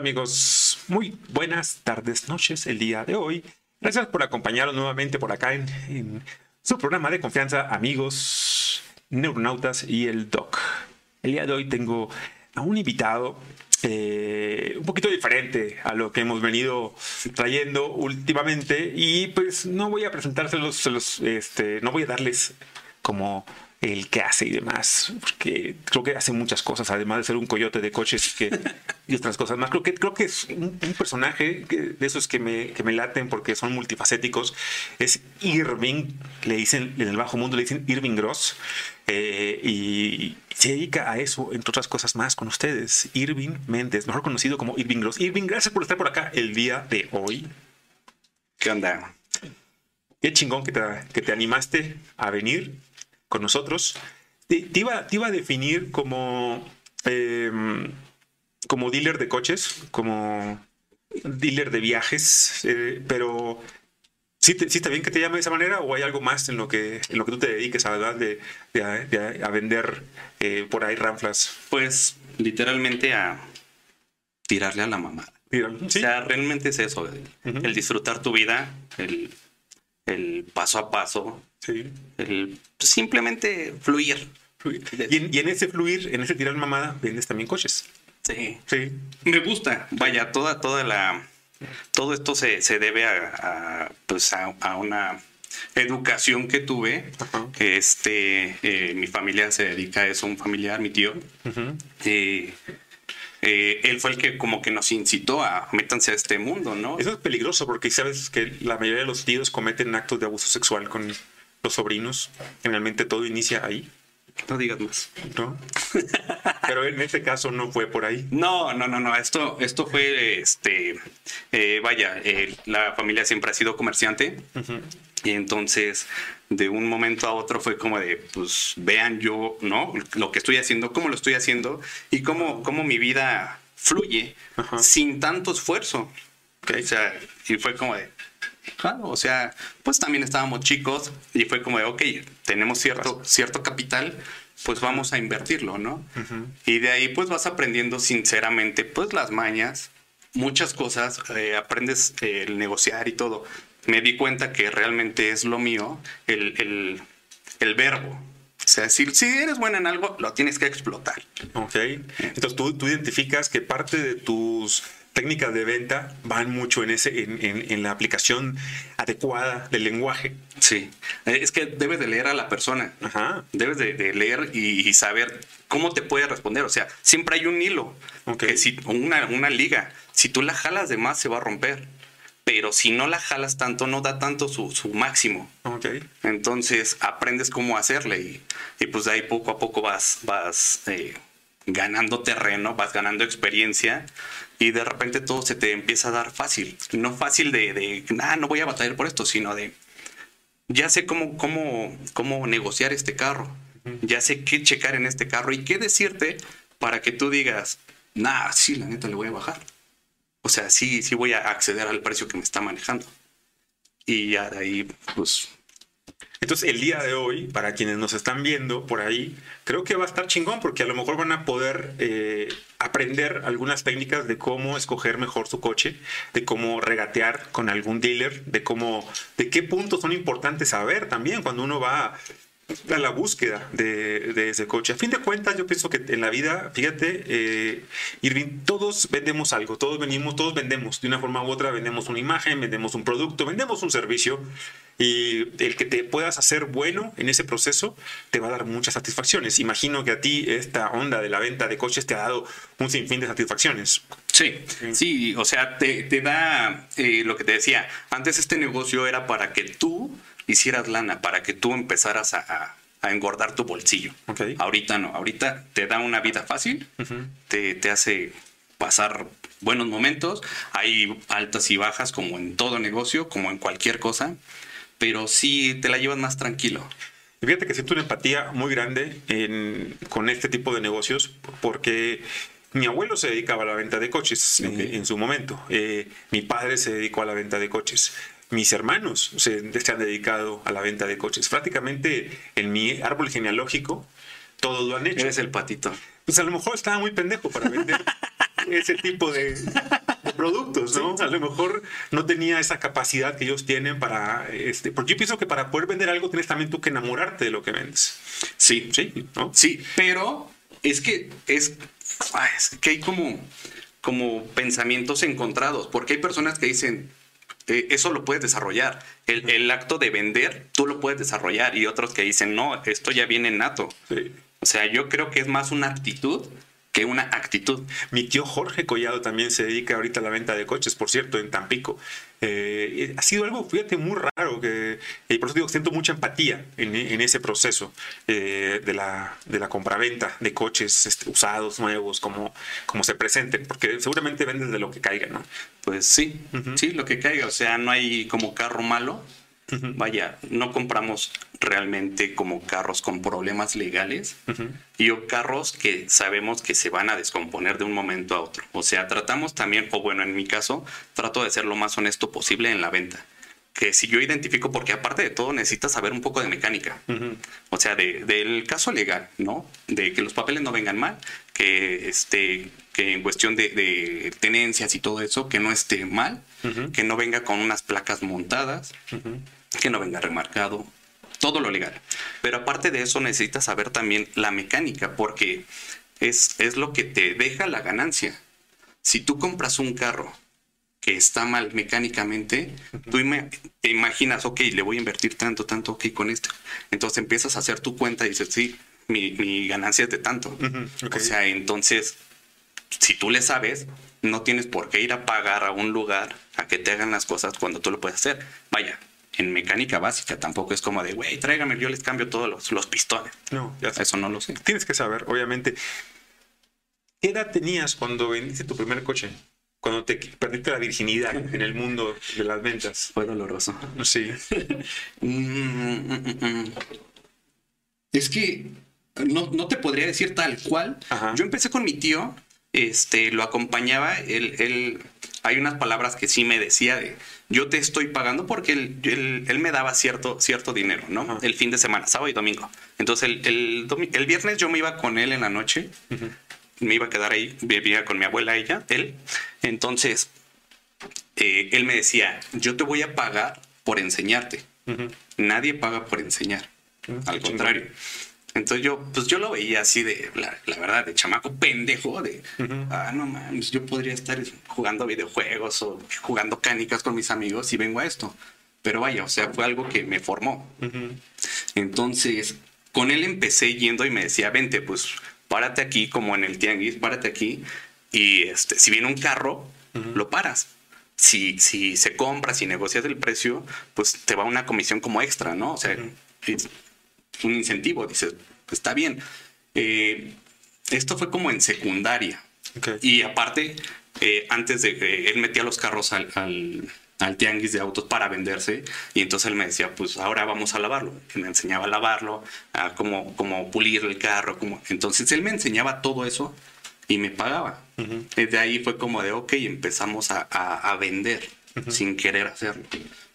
Amigos, muy buenas tardes, noches el día de hoy. Gracias por acompañarnos nuevamente por acá en, su programa de confianza, amigos, neuronautas y el doc. El día de hoy tengo a un invitado eh, un poquito diferente a lo que hemos venido trayendo últimamente y pues no voy a presentárselos, este, no voy a darles como el que hace y demás, porque creo que hace muchas cosas, además de ser un coyote de coches que, y otras cosas más. Creo que, creo que es un, personaje de esos que me, que me laten porque son multifacéticos. Es Irving, le dicen en el bajo mundo, le dicen Irving Gross, eh, y se dedica a eso, entre otras cosas más, con ustedes. Irving Méndez, mejor conocido como Irving Gross. Irving, gracias por estar por acá el día de hoy. ¿Qué onda? Qué chingón que te, que te animaste a venir con nosotros, te, iba, iba, a definir como, em, como dealer de coches, como dealer de viajes, eh, pero ¿sí, está bien que te llame de esa manera o hay algo más en lo que, en lo que tú te dediques a, de, de, a vender eh, por ahí ranflas? Pues literalmente a tirarle a la mamada. O sea, realmente es eso, el disfrutar tu vida, el, el paso a paso, Sí. El, simplemente fluir. Y, en, ese fluir, en ese tirar mamada, vendes también coches. Sí. Sí. Me gusta. Vaya, toda, toda la. Todo esto se, se debe a, pues a, una educación que tuve. que Este, eh, mi familia se dedica a eso, un familiar, mi tío. Eh, eh, él fue el que como que nos incitó a métanse a este mundo, ¿no? Eso es peligroso porque sabes que la mayoría de los tíos cometen actos de abuso sexual con los sobrinos. Generalmente todo inicia ahí. No digas más. ¿No? Pero en este caso no fue por ahí. No, no, no, no. Esto, esto fue, este, eh, vaya, eh, la familia siempre ha sido comerciante. Y entonces, de un momento a otro fue como de, pues, vean yo, ¿no? Lo que estoy haciendo, cómo lo estoy haciendo y cómo, cómo mi vida fluye sin tanto esfuerzo. O sea, y fue como de, Claro, o sea, pues también estábamos chicos y fue como de, ok, tenemos cierto, cierto capital, pues vamos a invertirlo, ¿no? Y de ahí pues vas aprendiendo sinceramente pues las mañas, muchas cosas, eh, aprendes el negociar y todo. Me di cuenta que realmente es lo mío, el, el, verbo. O sea, si, si, eres buena en algo, lo tienes que explotar. Ok. Entonces tú, tú identificas que parte de tus técnicas de venta van mucho en, ese, en, la aplicación adecuada del lenguaje. Sí, eh, es que debes de leer a la persona. Ajá. Debes de, leer y, saber cómo te puede responder. O sea, siempre hay un hilo, que si, una, una liga. Si tú la jalas de más, se va a romper. Pero si no la jalas tanto, no da tanto su, máximo. Okay. Entonces aprendes cómo hacerle y, pues de ahí poco a poco vas, vas eh, ganando terreno, vas ganando experiencia y de repente todo se te empieza a dar fácil. No fácil de, de ah, no voy a batallar por esto, sino de, ya sé cómo, cómo, cómo negociar este carro, ya sé qué checar en este carro y qué decirte para que tú digas, nah, sí, la neta le voy a bajar. O sea, sí, sí voy a acceder al precio que me está manejando. Y ya de ahí, pues entonces, el día de hoy, para quienes nos están viendo por ahí, creo que va a estar chingón porque a lo mejor van a poder eh, aprender algunas técnicas de cómo escoger mejor su coche, de cómo regatear con algún dealer, de cómo, de qué puntos son importantes saber también cuando uno va a la búsqueda de, ese coche. A fin de cuentas, yo pienso que en la vida, fíjate, eh, Irving, todos vendemos algo, todos venimos, todos vendemos de una forma u otra, vendemos una imagen, vendemos un producto, vendemos un servicio y el que te puedas hacer bueno en ese proceso te va a dar muchas satisfacciones. Imagino que a ti esta onda de la venta de coches te ha dado un sinfín de satisfacciones. Sí, sí, o sea, te, da eh, lo que te decía, antes este negocio era para que tú hicieras lana para que tú empezaras a, engordar tu bolsillo. Ahorita no, ahorita te da una vida fácil, te, hace pasar buenos momentos, hay altas y bajas como en todo negocio, como en cualquier cosa, pero sí te la llevas más tranquilo. fíjate que siento una empatía muy grande con este tipo de negocios porque mi abuelo se dedicaba a la venta de coches en, su momento. Eh, mi padre se dedicó a la venta de coches mis hermanos se, han dedicado a la venta de coches. Prácticamente en mi árbol genealógico todos lo han hecho. Eres el patito. Pues a lo mejor estaba muy pendejo para vender ese tipo de, productos, ¿no? A lo mejor no tenía esa capacidad que ellos tienen para, este, porque yo pienso que para poder vender algo tienes también tú que enamorarte de lo que vendes. Sí, sí, ¿no? Sí, pero es que es, es que hay como, como pensamientos encontrados, porque hay personas que dicen, eh, eso lo puedes desarrollar. El, el, acto de vender, tú lo puedes desarrollar. Y otros que dicen, no, esto ya viene nato. O sea, yo creo que es más una actitud que una actitud. Mi tío Jorge Collado también se dedica ahorita a la venta de coches, por cierto, en Tampico. Eh, ha sido algo, fíjate, muy raro, que, y por eso digo, siento mucha empatía en, en ese proceso eh, de, la, de la compraventa de coches este, usados, nuevos, como, como se presenten, porque seguramente venden de lo que caiga, ¿no? Pues sí, sí, lo que caiga, o sea, no hay como carro malo, Vaya, no compramos realmente como carros con problemas legales y o carros que sabemos que se van a descomponer de un momento a otro. O sea, tratamos también, o bueno, en mi caso, trato de ser lo más honesto posible en la venta. Que si yo identifico, porque aparte de todo necesitas saber un poco de mecánica, o sea, del caso legal, ¿no? De que los papeles no vengan mal, que, este, que en cuestión de, tenencias y todo eso, que no esté mal, que no venga con unas placas montadas, que no venga remarcado, todo lo legal. Pero aparte de eso necesitas saber también la mecánica, porque es, es lo que te deja la ganancia. Si tú compras un carro que está mal mecánicamente, tú te imaginas, ok, le voy a invertir tanto, tanto, ok, con esto. Entonces empiezas a hacer tu cuenta y dices, sí, mi, ganancia es de tanto. O sea, entonces, si tú le sabes, no tienes por qué ir a pagar a un lugar a que te hagan las cosas cuando tú lo puedes hacer. Vaya, en mecánica básica tampoco es como de, güey, tráigame, yo les cambio todos los, los pistones. No, ya Eso no lo sé. Tienes que saber, obviamente. ¿Qué edad tenías cuando vendiste tu primer coche? Cuando te perdiste la virginidad en el mundo de las ventas. Fue doloroso. Sí. Mm, mm, mm, es que no, no, te podría decir tal cual. Yo empecé con mi tío, este, lo acompañaba, él, él, hay unas palabras que sí me decía de, yo te estoy pagando porque él, él, me daba cierto, cierto dinero, ¿no? El fin de semana, sábado y domingo. Entonces el, el, viernes yo me iba con él en la noche, me iba a quedar ahí, vivía con mi abuela ella, él. Entonces eh, él me decía, yo te voy a pagar por enseñarte. Nadie paga por enseñar. Al contrario. Entonces yo, pues yo lo veía así de, la, verdad, de chamaco pendejo, de, ah, no mames, yo podría estar jugando videojuegos o jugando canicas con mis amigos y vengo a esto. Pero vaya, o sea, fue algo que me formó. Entonces, con él empecé yendo y me decía, vente, pues párate aquí como en el tianguis, párate aquí y este, si viene un carro, lo paras. Si, si se compra, si negocias el precio, pues te va una comisión como extra, ¿no? O sea, un incentivo, dices, pues está bien. Eh, esto fue como en secundaria. Y aparte, eh, antes de que él metía los carros al, al, tianguis de autos para venderse, y entonces él me decía, pues ahora vamos a lavarlo. Y me enseñaba a lavarlo, a cómo, cómo pulir el carro. Como... Entonces él me enseñaba todo eso y me pagaba. Desde ahí fue como de, ok, empezamos a, a, vender sin querer hacerlo.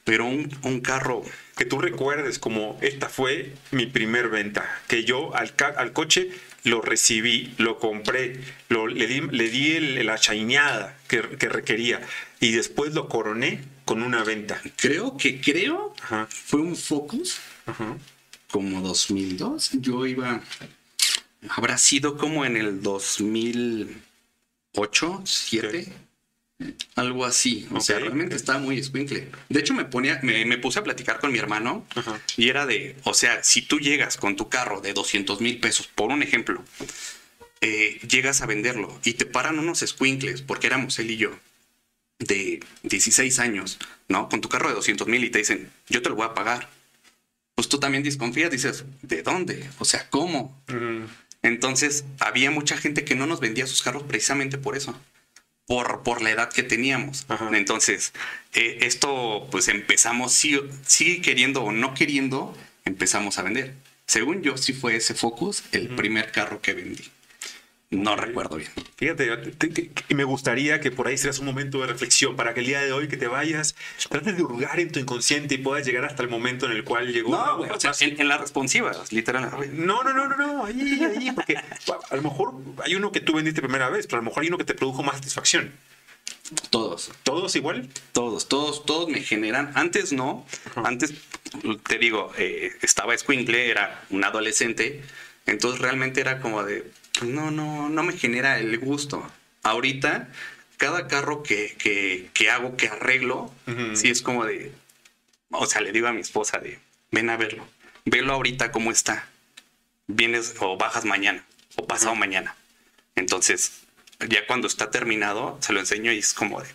Pero un, un carro que tú recuerdes como esta fue mi primer venta, que yo al, al coche lo recibí, lo compré, lo, le di, le di la chaineada que, que, requería y después lo coroné con una venta. Creo que, creo, fue un Focus, como 2002. Yo iba, habrá sido como en el 2008, 2007. Algo así. O sea, realmente estaba muy escuincle. De hecho, me ponía, me, puse a platicar con mi hermano y era de, o sea, si tú llegas con tu carro de 200 mil pesos, por un ejemplo, eh, llegas a venderlo y te paran unos squinkles, porque éramos él y yo, de 16 años, ¿no? Con tu carro de 200 mil y te dicen, yo te lo voy a pagar. Pues tú también desconfías, dices, ¿de dónde? O sea, ¿cómo? Entonces, había mucha gente que no nos vendía sus carros precisamente por eso por, por la edad que teníamos. Entonces, eh, esto pues empezamos, sí, sí, queriendo o no queriendo, empezamos a vender. Según yo, sí fue ese Focus el primer carro que vendí. No recuerdo bien. Fíjate, me gustaría que por ahí seas un momento de reflexión para que el día de hoy que te vayas, trates de hurgar en tu inconsciente y puedas llegar hasta el momento en el cual llegó. No, o sea, en, la responsiva, literal. No, no, no, no, no, ahí, ahí, porque a lo mejor hay uno que tú vendiste primera vez, pero a lo mejor hay uno que te produjo más satisfacción. Todos. ¿Todos igual? Todos, todos, todos me generan. Antes no. Antes, te digo, eh, estaba Squinkle, era un adolescente. Entonces realmente era como de, no, no, no me genera el gusto. Ahorita, cada carro que, que, hago, que arreglo, sí es como de, o sea, le digo a mi esposa de, ven a verlo, velo ahorita cómo está. Vienes o bajas mañana o pasado mañana. Entonces, ya cuando está terminado, se lo enseño y es como de,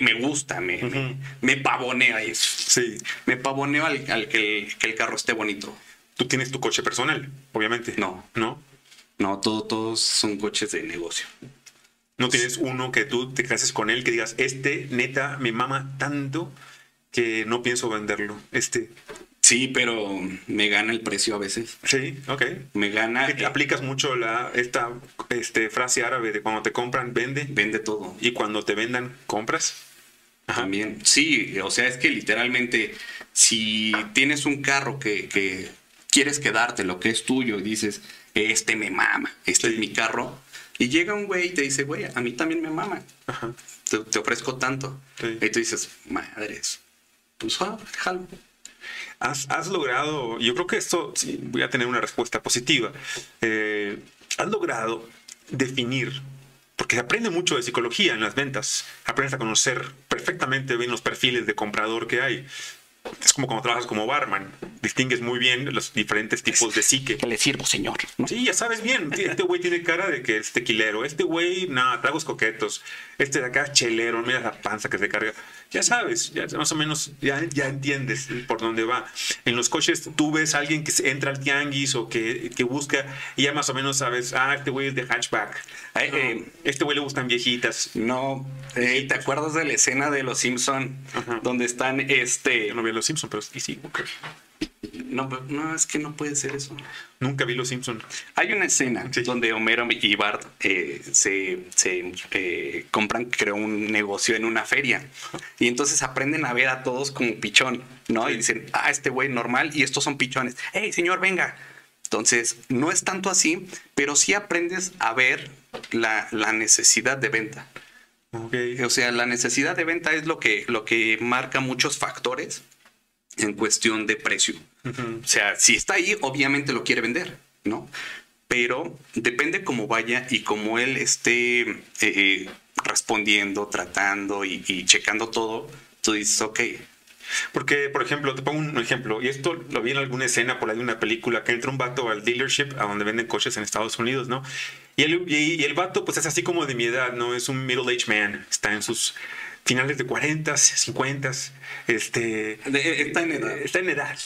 me, gusta, me, me, pavonea eso. Sí. Me pavoneo al, que, el, carro esté bonito. Tú tienes tu coche personal, obviamente. No. ¿No? No, todos son coches de negocio. ¿No tienes uno que tú te cases con él, que digas, este neta me mama tanto que no pienso venderlo? Este. Sí, pero me gana el precio a veces. Sí, ok. Me gana. aplicas mucho la, esta este, frase árabe de cuando te compran, vende. Vende todo. Y cuando te vendan, compras. También. Sí, o sea, es que literalmente, si tienes un carro que, que quieres quedarte, lo que es tuyo, y dices, este me mama, este es mi carro, y llega un güey y te dice, güey, a mí también me mama. Te, ofrezco tanto. Y tú dices, madres, pues ah, déjalo. Has, logrado, yo creo que esto, sí, voy a tener una respuesta positiva. Eh, has logrado definir, porque se aprende mucho de psicología en las ventas, aprendes a conocer perfectamente bien los perfiles de comprador que hay es como cuando trabajas como barman. Distingues muy bien los diferentes tipos de psique. Que le sirvo, señor. Sí, ya sabes bien. Este güey tiene cara de que es tequilero. Este güey, nada, tragos coquetos. Este de acá, chelero. Mira la panza que se carga. Ya sabes, ya más o menos, ya, ya entiendes por dónde va. En los coches, tú ves a alguien que entra al tianguis o que, que busca y ya más o menos sabes, ah, este güey es de hatchback. Eh, este güey le gustan viejitas. No, eh, ¿te acuerdas de la escena de Los Simpson donde están este... no vi Los Simpson, pero sí, sí. No, no, es que no puede ser eso. Nunca vi Los Simpson. Hay una escena donde Homero y Bart eh, se, se compran, creo, un negocio en una feria. Y entonces aprenden a ver a todos como pichón, ¿no? Y dicen, ah, este güey normal y estos son pichones. Hey, señor, venga. Entonces, no es tanto así, pero sí aprendes a ver la, necesidad de venta. O sea, la necesidad de venta es lo que, lo que marca muchos factores en cuestión de precio. O sea, si está ahí, obviamente lo quiere vender, ¿no? Pero depende cómo vaya y cómo él esté eh, eh, respondiendo, tratando y, y, checando todo, tú dices, ok, porque, por ejemplo, te pongo un ejemplo, y esto lo vi en alguna escena por ahí de una película, que entra un vato al dealership, a donde venden coches en Estados Unidos, ¿no? Y el, y, el vato, pues es así como de mi edad, ¿no? Es un middle-aged man, está en sus finales de 40, 50, este... está en edad. Está en edad.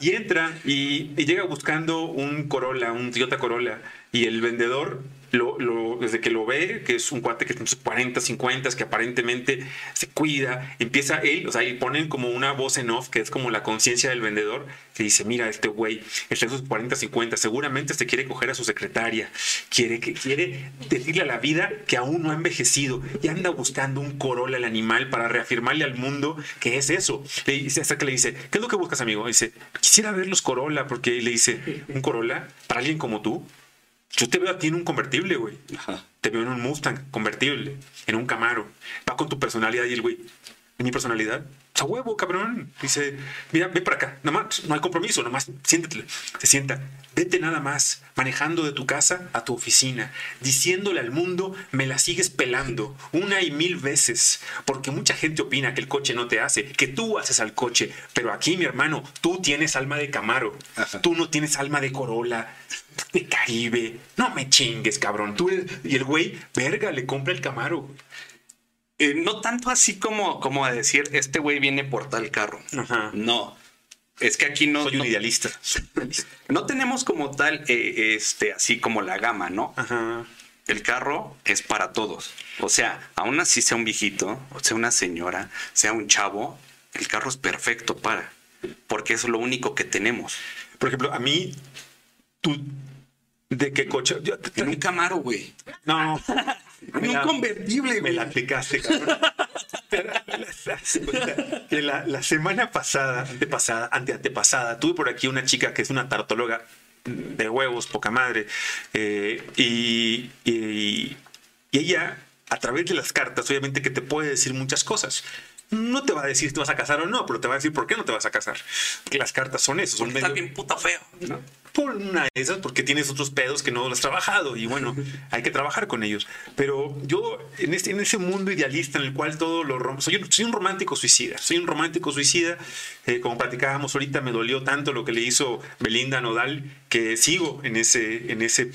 y entra y, y, llega buscando un Corolla, un Toyota Corolla, y el vendedor lo, desde que lo ve, que es un cuate que tiene 40, 50, que aparentemente se cuida, empieza él, o sea, y ponen como una voz en off, que es como la conciencia del vendedor, que dice, mira, este güey está en sus 40, 50, seguramente se quiere coger a su secretaria, quiere, que, quiere decirle a la vida que aún no ha envejecido y anda buscando un Corolla al animal para reafirmarle al mundo que es eso. Le dice, hasta que le dice, ¿qué es lo que buscas, amigo? dice, quisiera ver los Corolla, porque le dice, ¿un Corolla para alguien como tú? Yo te veo a ti en un convertible, güey. Te veo en un Mustang convertible, en un Camaro. Va con tu personalidad y el güey, ¿en mi personalidad? a huevo, cabrón. Dice, mira, ve para acá. Nada más, no hay compromiso, nada más siéntate. Se sienta. Vete nada más, manejando de tu casa a tu oficina, diciéndole al mundo, me la sigues pelando una y mil veces. Porque mucha gente opina que el coche no te hace, que tú haces al coche. Pero aquí, mi hermano, tú tienes alma de Camaro. Tú no tienes alma de Corolla, de Caribe. No me chingues, cabrón. Tú y el güey, verga, le compra el Camaro. Eh, no tanto así como, como a decir, este güey viene por tal carro. No. Es que aquí no. Soy un idealista. No tenemos como tal, eh, este, así como la gama, ¿no? El carro es para todos. O sea, aún así sea un viejito, o sea una señora, sea un chavo, el carro es perfecto para. Porque es lo único que tenemos. Por ejemplo, a mí, tú ¿De qué coche? en un Camaro, güey. No. En un convertible, güey. Me la aplicaste, cabrón. la, la, semana pasada, antepasada, ante antepasada, tuve por aquí una chica que es una tartóloga de huevos, poca madre. Eh, y, y, y ella, a través de las cartas, obviamente que te puede decir muchas cosas no te va a decir si te vas a casar o no, pero te va a decir por qué no te vas a casar. Porque las cartas son eso. Son está bien puta feo. Por una de esas, porque tienes otros pedos que no has trabajado y bueno, hay que trabajar con ellos. Pero yo, en, este, en ese mundo idealista en el cual todo lo rompo, soy, soy un romántico suicida. Soy un romántico suicida. Eh, como platicábamos ahorita, me dolió tanto lo que le hizo Belinda Nodal que sigo en ese, en ese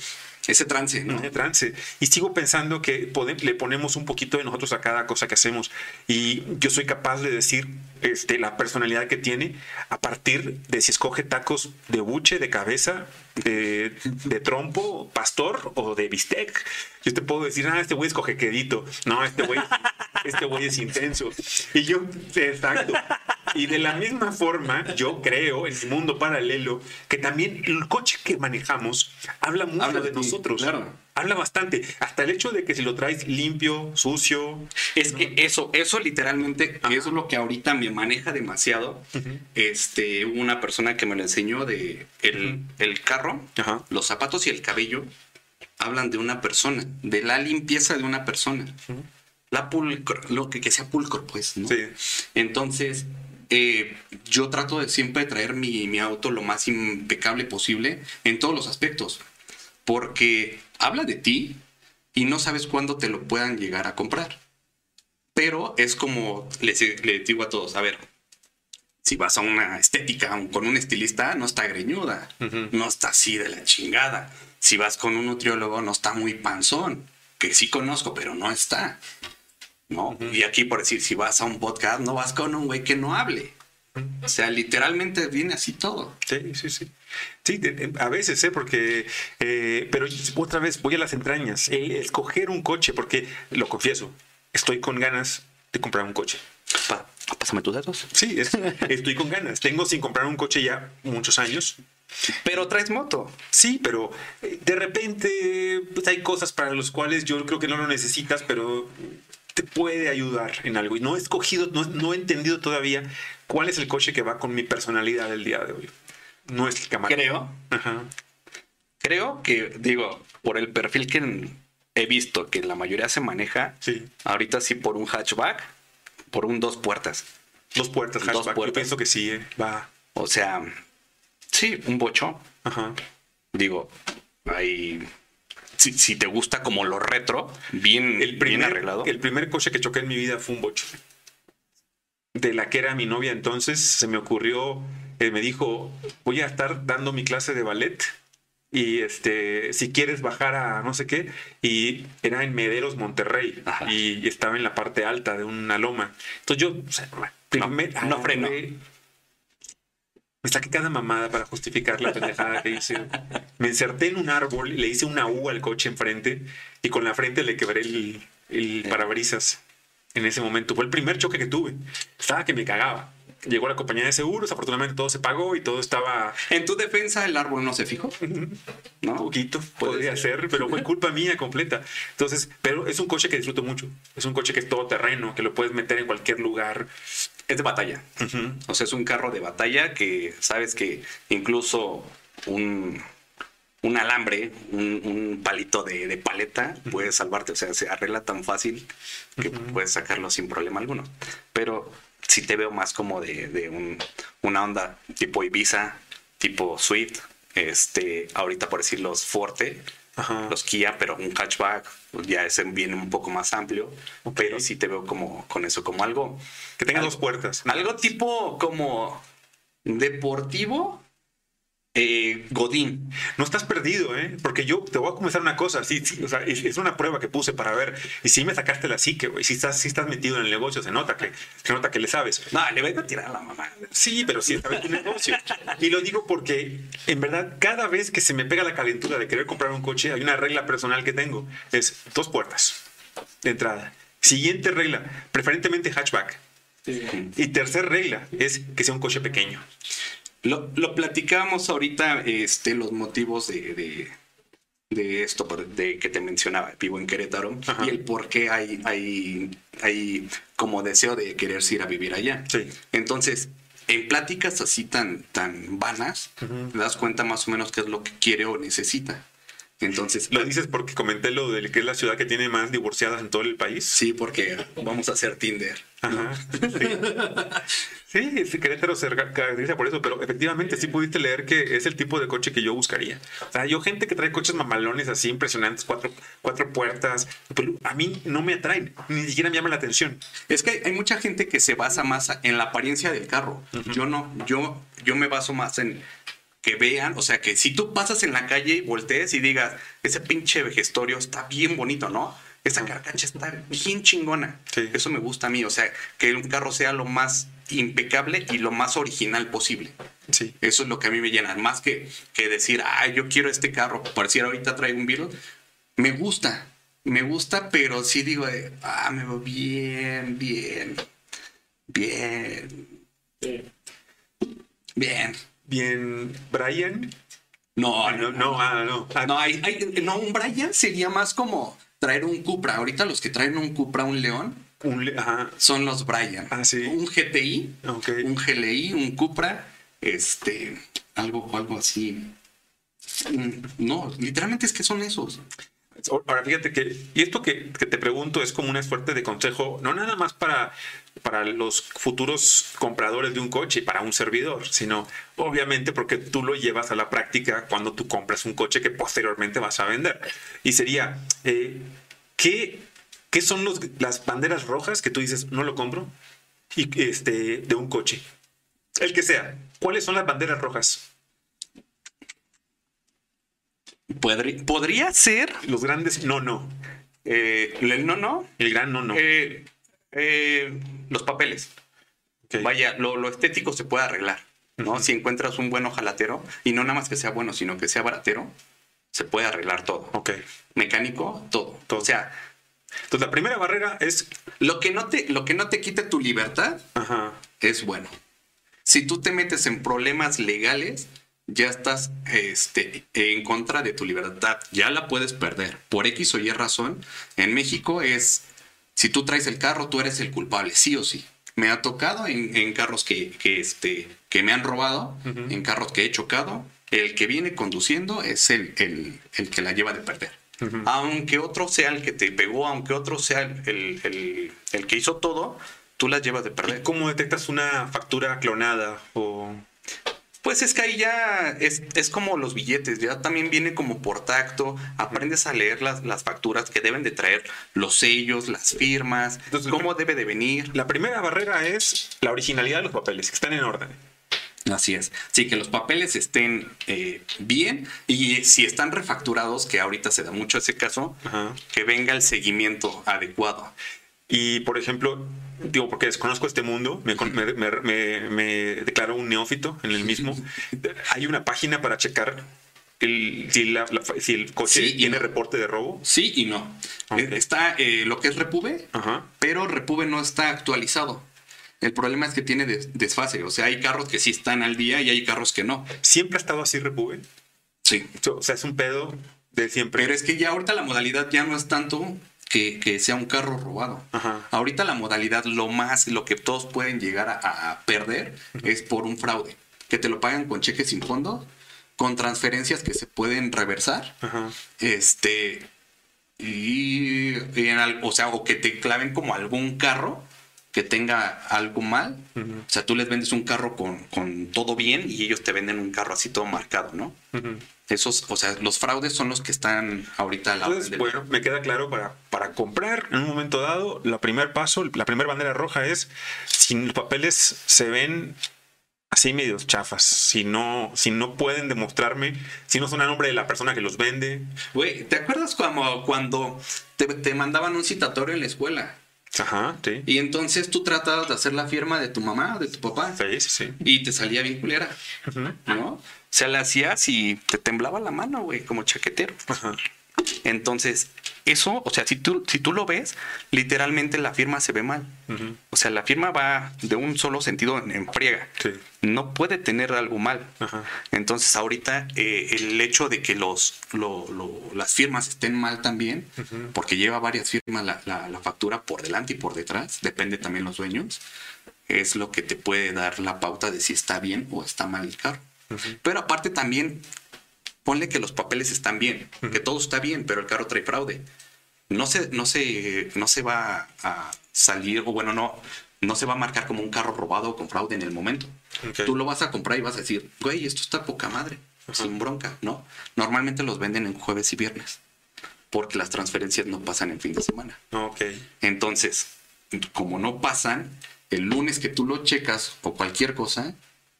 ese trance, ¿no? Ese trance. Y sigo pensando que le ponemos un poquito de nosotros a cada cosa que hacemos. Y yo soy capaz de decir este, la personalidad que tiene a partir de si escoge tacos de buche, de cabeza, de, de trompo, pastor o de bistec. Yo te puedo decir, ah, este güey es cojequedito. No, este güey, este güey es intenso. Y yo, exacto. Y de la misma forma, yo creo en el mundo paralelo que también el coche que manejamos habla mucho de, nosotros. Claro. Habla bastante. Hasta el hecho de que si lo traes limpio, sucio. Es que eso, eso literalmente, eso es lo que ahorita me maneja demasiado. Este, una persona que me lo enseñó de el, el carro, los zapatos y el cabello hablan de una persona, de la limpieza de una persona. La pulcro, lo que, que sea pulcro, pues, ¿no? Sí. Entonces, eh, yo trato de siempre traer mi, mi, auto lo más impecable posible en todos los aspectos. Porque habla de ti y no sabes cuándo te lo puedan llegar a comprar. Pero es como les, digo a todos, a ver, si vas a una estética con un estilista, no está greñuda, no está así de la chingada. Si vas con un nutriólogo, no está muy panzón, que sí conozco, pero no está. ¿no? Y aquí, por decir, si vas a un podcast, no vas con un güey que no hable. O sea, literalmente viene así todo. Sí, sí, sí. Sí, a veces, ¿eh? Porque, eh, pero otra vez voy a las entrañas. escoger un coche, porque lo confieso, estoy con ganas de comprar un coche. pásame tus datos. Sí, estoy con ganas. Tengo sin comprar un coche ya muchos años. Pero traes moto. Sí, pero eh, de repente pues, hay cosas para las cuales yo creo que no lo necesitas, pero te puede ayudar en algo. Y no he escogido, no, he entendido todavía cuál es el coche que va con mi personalidad del día de hoy. No es el Camaro. Creo. Creo que, digo, por el perfil que he visto que la mayoría se maneja, sí. ahorita sí por un hatchback, por un dos puertas. Dos puertas, hatchback. Dos puertas. Yo pienso que sí, eh, va. O sea, sí, un bocho. Ajá. Digo, hay si, te gusta como lo retro, bien, el primer, arreglado. El primer coche que choqué en mi vida fue un bocho. De la que era mi novia entonces, se me ocurrió, eh, me dijo, voy a estar dando mi clase de ballet y este, si quieres bajar a no sé qué, y era en Mederos, Monterrey, y, estaba en la parte alta de una loma. Entonces yo, no, freno me saqué cada mamada para justificar la pendejada que hice. Me inserté en un árbol le hice una U al coche enfrente y con la frente le quebré el, el parabrisas en ese momento. Fue el primer choque que tuve. Estaba que me cagaba. Llegó la compañía de seguros, afortunadamente todo se pagó y todo estaba... ¿En tu defensa el árbol no se fijó? ¿No? Un poquito, podría ser, pero fue culpa mía completa. Entonces, pero es un coche que disfruto mucho. Es un coche que es todo terreno, que lo puedes meter en cualquier lugar. Es de batalla. O sea, es un carro de batalla que sabes que incluso un, un alambre, un, palito de, paleta puede salvarte. O sea, se arregla tan fácil que puedes sacarlo sin problema alguno. Pero sí te veo más como de, un, una onda tipo Ibiza, tipo Swift, este, ahorita por decir los Forte, los Kia, pero un hatchback pues ya ese viene un poco más amplio, pero sí te veo como con eso, como algo... Que tenga dos puertas. Algo tipo como deportivo, eh, Godín. No estás perdido, ¿eh? Porque yo te voy a comenzar una cosa. Sí, sí, o sea, es, una prueba que puse para ver. Y si me sacaste la psique, güey. Si estás, si estás metido en el negocio, se nota que, se nota que le sabes. No, le voy a tirar a la mamá. Sí, pero sí sabes tu negocio. Y lo digo porque, en verdad, cada vez que se me pega la calentura de querer comprar un coche, hay una regla personal que tengo. Es dos puertas de entrada. Siguiente regla, preferentemente hatchback. Y tercera regla es que sea un coche pequeño. Lo, lo platicábamos ahorita, este, los motivos de, de esto de que te mencionaba, vivo en Querétaro, y el por qué hay, hay, hay como deseo de quererse ir a vivir allá. Sí. Entonces, en pláticas así tan, tan vanas, te das cuenta más o menos qué es lo que quiere o necesita. Entonces. ¿Lo dices porque comenté lo de que es la ciudad que tiene más divorciadas en todo el país? Sí, porque vamos a hacer Tinder. Ajá. Sí. sí, Querétaro se caracteriza por eso, pero efectivamente sí pudiste leer que es el tipo de coche que yo buscaría. O sea, yo gente que trae coches mamalones así impresionantes, cuatro, cuatro puertas, a mí no me atraen, ni siquiera me llama la atención. Es que hay mucha gente que se basa más en la apariencia del carro. Yo no, yo, yo me baso más en que vean, o sea, que si tú pasas en la calle y voltees y digas, ese pinche vejestorio está bien bonito, ¿no? Esa carcacha está bien chingona. Eso me gusta a mí, o sea, que un carro sea lo más impecable y lo más original posible. Sí. Eso es lo que a mí me llena. Más que, que decir, ah, yo quiero este carro, por si ahorita traigo un Beetle, me gusta, me gusta, pero sí digo, ah, me va bien, bien, bien, bien bien Brian. No, no, no, ah, no. Ah, no, hay, no, un Brian sería más como traer un Cupra. Ahorita los que traen un Cupra, un León, un son los Brian. Ah, sí. Un GTI, un GLI, un Cupra, este, algo, algo así. Mm, no, literalmente es que son esos. Ahora fíjate que, y esto que, te pregunto es como una suerte de consejo, no nada más para, para los futuros compradores de un coche para un servidor, sino obviamente porque tú lo llevas a la práctica cuando tú compras un coche que posteriormente vas a vender. Y sería, eh, ¿qué, ¿qué, son las banderas rojas que tú dices, no lo compro? Y este, de un coche. El que sea. ¿Cuáles son las banderas rojas? Podría, ser. Los grandes no, no. Eh, el no, no. El gran no, no. Eh, eh, los papeles. Vaya, lo, estético se puede arreglar. ¿no? Si encuentras un buen ojalatero, y no nada más que sea bueno, sino que sea baratero, se puede arreglar todo. Ok. Mecánico, todo. todo. O sea. Entonces la primera barrera es. Lo que no te, lo que no te quite tu libertad es bueno. Si tú te metes en problemas legales, ya estás este, en contra de tu libertad, ya la puedes perder. Por X o Y razón, en México es, si tú traes el carro, tú eres el culpable, sí o sí. Me ha tocado en, carros que, este, que me han robado, en carros que he chocado, el que viene conduciendo es el, el, que la lleva de perder. Aunque otro sea el que te pegó, aunque otro sea el, el que hizo todo, tú las llevas de perder. ¿Cómo detectas una factura clonada o pues es que ahí ya es, como los billetes, ya también viene como por tacto, aprendes a leer las, las facturas que deben de traer, los sellos, las firmas, cómo debe de venir. La primera barrera es la originalidad de los papeles, que están en orden. Así es. Sí, que los papeles estén eh, bien y si están refacturados, que ahorita se da mucho ese caso, que venga el seguimiento adecuado. Y, por ejemplo, digo, porque desconozco este mundo, me, declaro un neófito en el mismo. Hay una página para checar el, si, el coche tiene reporte de robo. Sí y no. Eh, está eh, lo que es Repube, pero Repube no está actualizado. El problema es que tiene desfase. O sea, hay carros que sí están al día y hay carros que no. ¿Siempre ha estado así Repube? Sí. O sea, es un pedo de siempre. Pero es que ya ahorita la modalidad ya no es tanto que, sea un carro robado. Ahorita la modalidad, lo más, lo que todos pueden llegar a, perder es por un fraude. Que te lo pagan con cheques sin fondo, con transferencias que se pueden reversar. Este. Y, o sea, o que te claven como algún carro que tenga algo mal. O sea, tú les vendes un carro con, con, todo bien y ellos te venden un carro así todo marcado, ¿no? Esos, o sea, los fraudes son los que están ahorita a la Entonces, Bueno, me queda claro para, para comprar en un momento dado, la primer paso, la primera bandera roja es si los papeles se ven así medios chafas, si no, si no pueden demostrarme, si no son a nombre de la persona que los vende. Güey, ¿te acuerdas cuando, cuando te, te mandaban un citatorio en la escuela? Ajá, sí. Y entonces tú tratabas de hacer la firma de tu mamá, de tu papá. Sí, sí, sí. Y te salía bien culera, ¿no? O sea, la hacías y te temblaba la mano, güey, como chaquetero. Ajá. Entonces, eso, o sea, si tú, si tú lo ves, literalmente la firma se ve mal. O sea, la firma va de un solo sentido en, friega. No puede tener algo mal. Entonces, ahorita eh, el hecho de que los, las firmas estén mal también, porque lleva varias firmas la, la, factura por delante y por detrás, depende también los dueños, es lo que te puede dar la pauta de si está bien o está mal el carro. Pero aparte también ponle que los papeles están bien, que todo está bien, pero el carro trae fraude. No se, no se, no se va a salir, o bueno, no, no se va a marcar como un carro robado con fraude en el momento. Tú lo vas a comprar y vas a decir, güey, esto está poca madre, sin bronca, ¿no? Normalmente los venden en jueves y viernes, porque las transferencias no pasan en fin de semana. Entonces, como no pasan, el lunes que tú lo checas o cualquier cosa,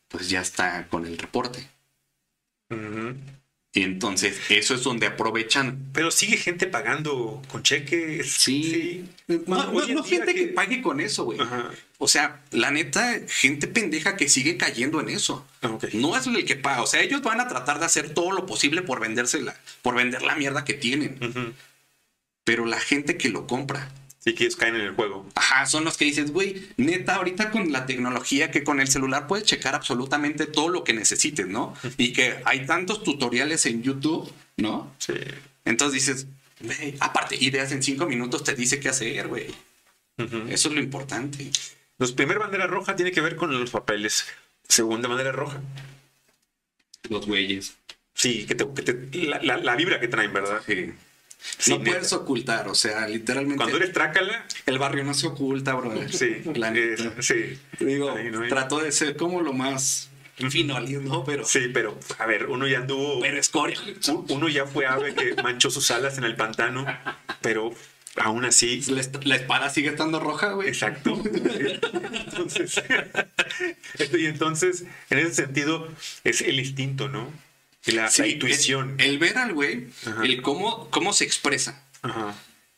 pues ya está con el reporte. Y entonces eso es donde aprovechan. Pero sigue gente pagando con cheques. Sí. No, gente que... pague con eso, güey. O sea, la neta, gente pendeja que sigue cayendo en eso. No es el que paga. O sea, ellos van a tratar de hacer todo lo posible por vendérsela, por vender la mierda que tienen. Pero la gente que lo compra y que ellos caen en el juego. Ajá, son los que dices, güey, neta, ahorita con la tecnología que con el celular puedes checar absolutamente todo lo que necesites, ¿no? Y que hay tantos tutoriales en YouTube, ¿no? Sí. Entonces dices, güey, aparte, ideas en cinco minutos te dice qué hacer, güey. Eso es lo importante. Los primera bandera roja tiene que ver con los papeles. Segunda bandera roja. Los güeyes. Sí, que te, la, la, vibra que traen, ¿verdad? Sí no puedes ocultar, o sea, literalmente. Cuando eres trácala. El barrio no se oculta, brother. Sí. La sí. Digo, trato de ser como lo más fino ¿no? Pero. Sí, pero, a ver, uno ya anduvo. Pero escoria. Uno ya fue ave que manchó sus alas en el pantano, pero aún así. La, espada sigue estando roja, güey. Exacto. entonces, y entonces, en ese sentido, es el instinto, ¿no? La, intuición. El, ver al güey, el cómo, cómo se expresa.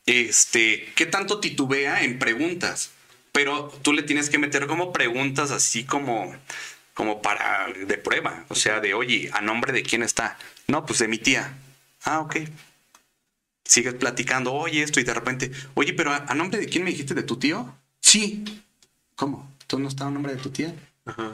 Este, qué tanto titubea en preguntas. Pero tú le tienes que meter como preguntas así como, como para de prueba. O sea, de oye, ¿a nombre de quién está? No, pues de mi tía. Ah, ok. Sigues platicando, oye, esto, y de repente, oye, pero ¿a, nombre de quién me dijiste? ¿De tu tío? Sí. ¿Cómo? ¿Tú no estás a nombre de tu tía? Ajá.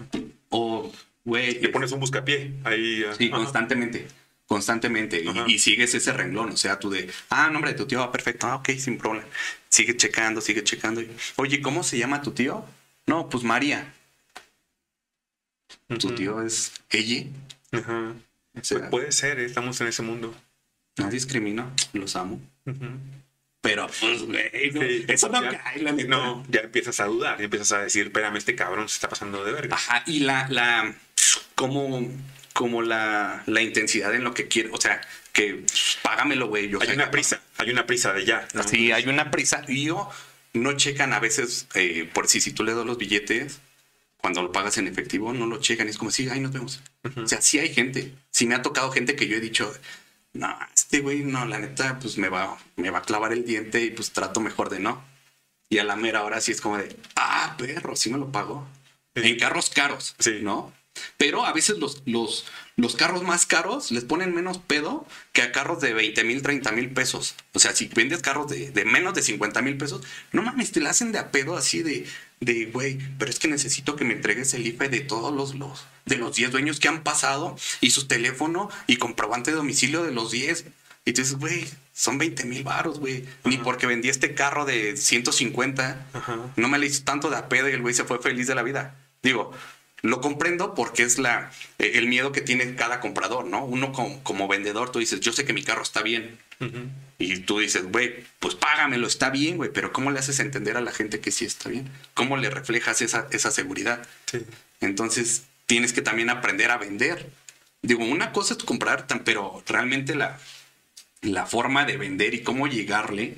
O Güey. Le pones un buscapié ahí. Sí, constantemente. Constantemente. Y, sigues ese renglón. O sea, tú de, ah, nombre de tu tío, va perfecto. Ah, ok, sin problema. Sigue checando, sigue checando. Oye, ¿cómo se llama tu tío? No, pues María. Tu tío es ella. Ajá. puede ser, ¿eh? estamos en ese mundo. No discrimino, los amo. Pero, pues, güey, eso no ya, cae, la No, ya empiezas a dudar, ya empiezas a decir, espérame, este cabrón se está pasando de verga. Ajá, y la, la, como, como la, la intensidad en lo que quiero, o sea, que págamelo, güey. Hay una prisa, hay una prisa de ya. Sí, hay una prisa. Y yo, no checan a veces, eh, por si, si tú le das los billetes, cuando lo pagas en efectivo, no lo checan. Es como si, ay, nos vemos. O sea, sí hay gente. Sí me ha tocado gente que yo he dicho, no, este güey, no, la neta, pues me va, me va a clavar el diente y pues trato mejor de no. Y a la mera hora sí es como de, ah, perro, sí me lo pago. En carros caros, sí. ¿no? Pero a veces los, los, los carros más caros les ponen menos pedo que a carros de 20 mil, 30 mil pesos. O sea, si vendes carros de, de menos de 50 mil pesos, no mames, te la hacen de a pedo así de, de, güey, pero es que necesito que me entregues el IFE de todos los, los, de los 10 dueños que han pasado y su teléfono y comprobante de domicilio de los 10. Y tú dices, güey, son 20 mil baros, güey. Ni porque vendí este carro de 150, no me le hizo tanto de a pedo y el güey se fue feliz de la vida. Digo, lo comprendo porque es la, eh, el miedo que tiene cada comprador, ¿no? Uno como, como vendedor, tú dices, yo sé que mi carro está bien. Y tú dices, güey, pues págamelo, está bien, güey, pero ¿cómo le haces entender a la gente que sí está bien? ¿Cómo le reflejas esa, esa seguridad? Entonces, tienes que también aprender a vender. Digo, una cosa es comprar, pero realmente la, la forma de vender y cómo llegarle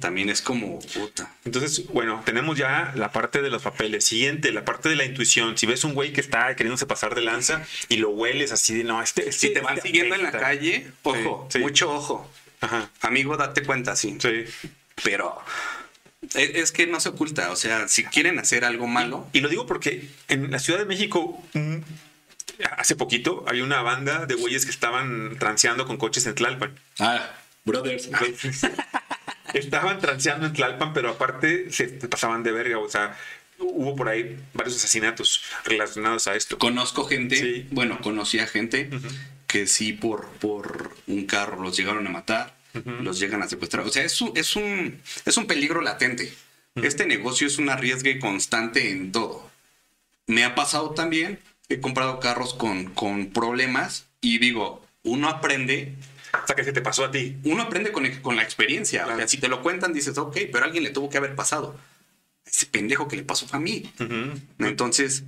también es como puta. Entonces, bueno, tenemos ya la parte de los papeles. Siguiente, la parte de la intuición. Si ves un güey que está queriéndose pasar de lanza y lo hueles así de no, este. si te van siguiendo en la calle, ojo, mucho ojo. Amigo, date cuenta, sí. Sí. Pero e, es que no se oculta. O sea, si quieren hacer algo malo. Y, lo digo porque en la Ciudad de México. Mm, hace poquito hay una banda de güeyes que estaban transeando con coches en Tlalpan. Ah Brothers. Estaban transeando en Tlalpan, pero aparte se pasaban de verga. O sea, hubo por ahí varios asesinatos relacionados a esto. Conozco gente, bueno, conocía gente que sí por, por un carro los llegaron a matar, los llegan a secuestrar. O sea, es un, es un, es un peligro latente. Este negocio es un arriesgue constante en todo. Me ha pasado también, he comprado carros con, con problemas y digo, uno aprende o sea, que se te pasó a ti. Uno aprende con, con la experiencia. O sea, si te lo cuentan, dices, ok, pero a alguien le tuvo que haber pasado ese pendejo que le pasó fue a mí. Entonces,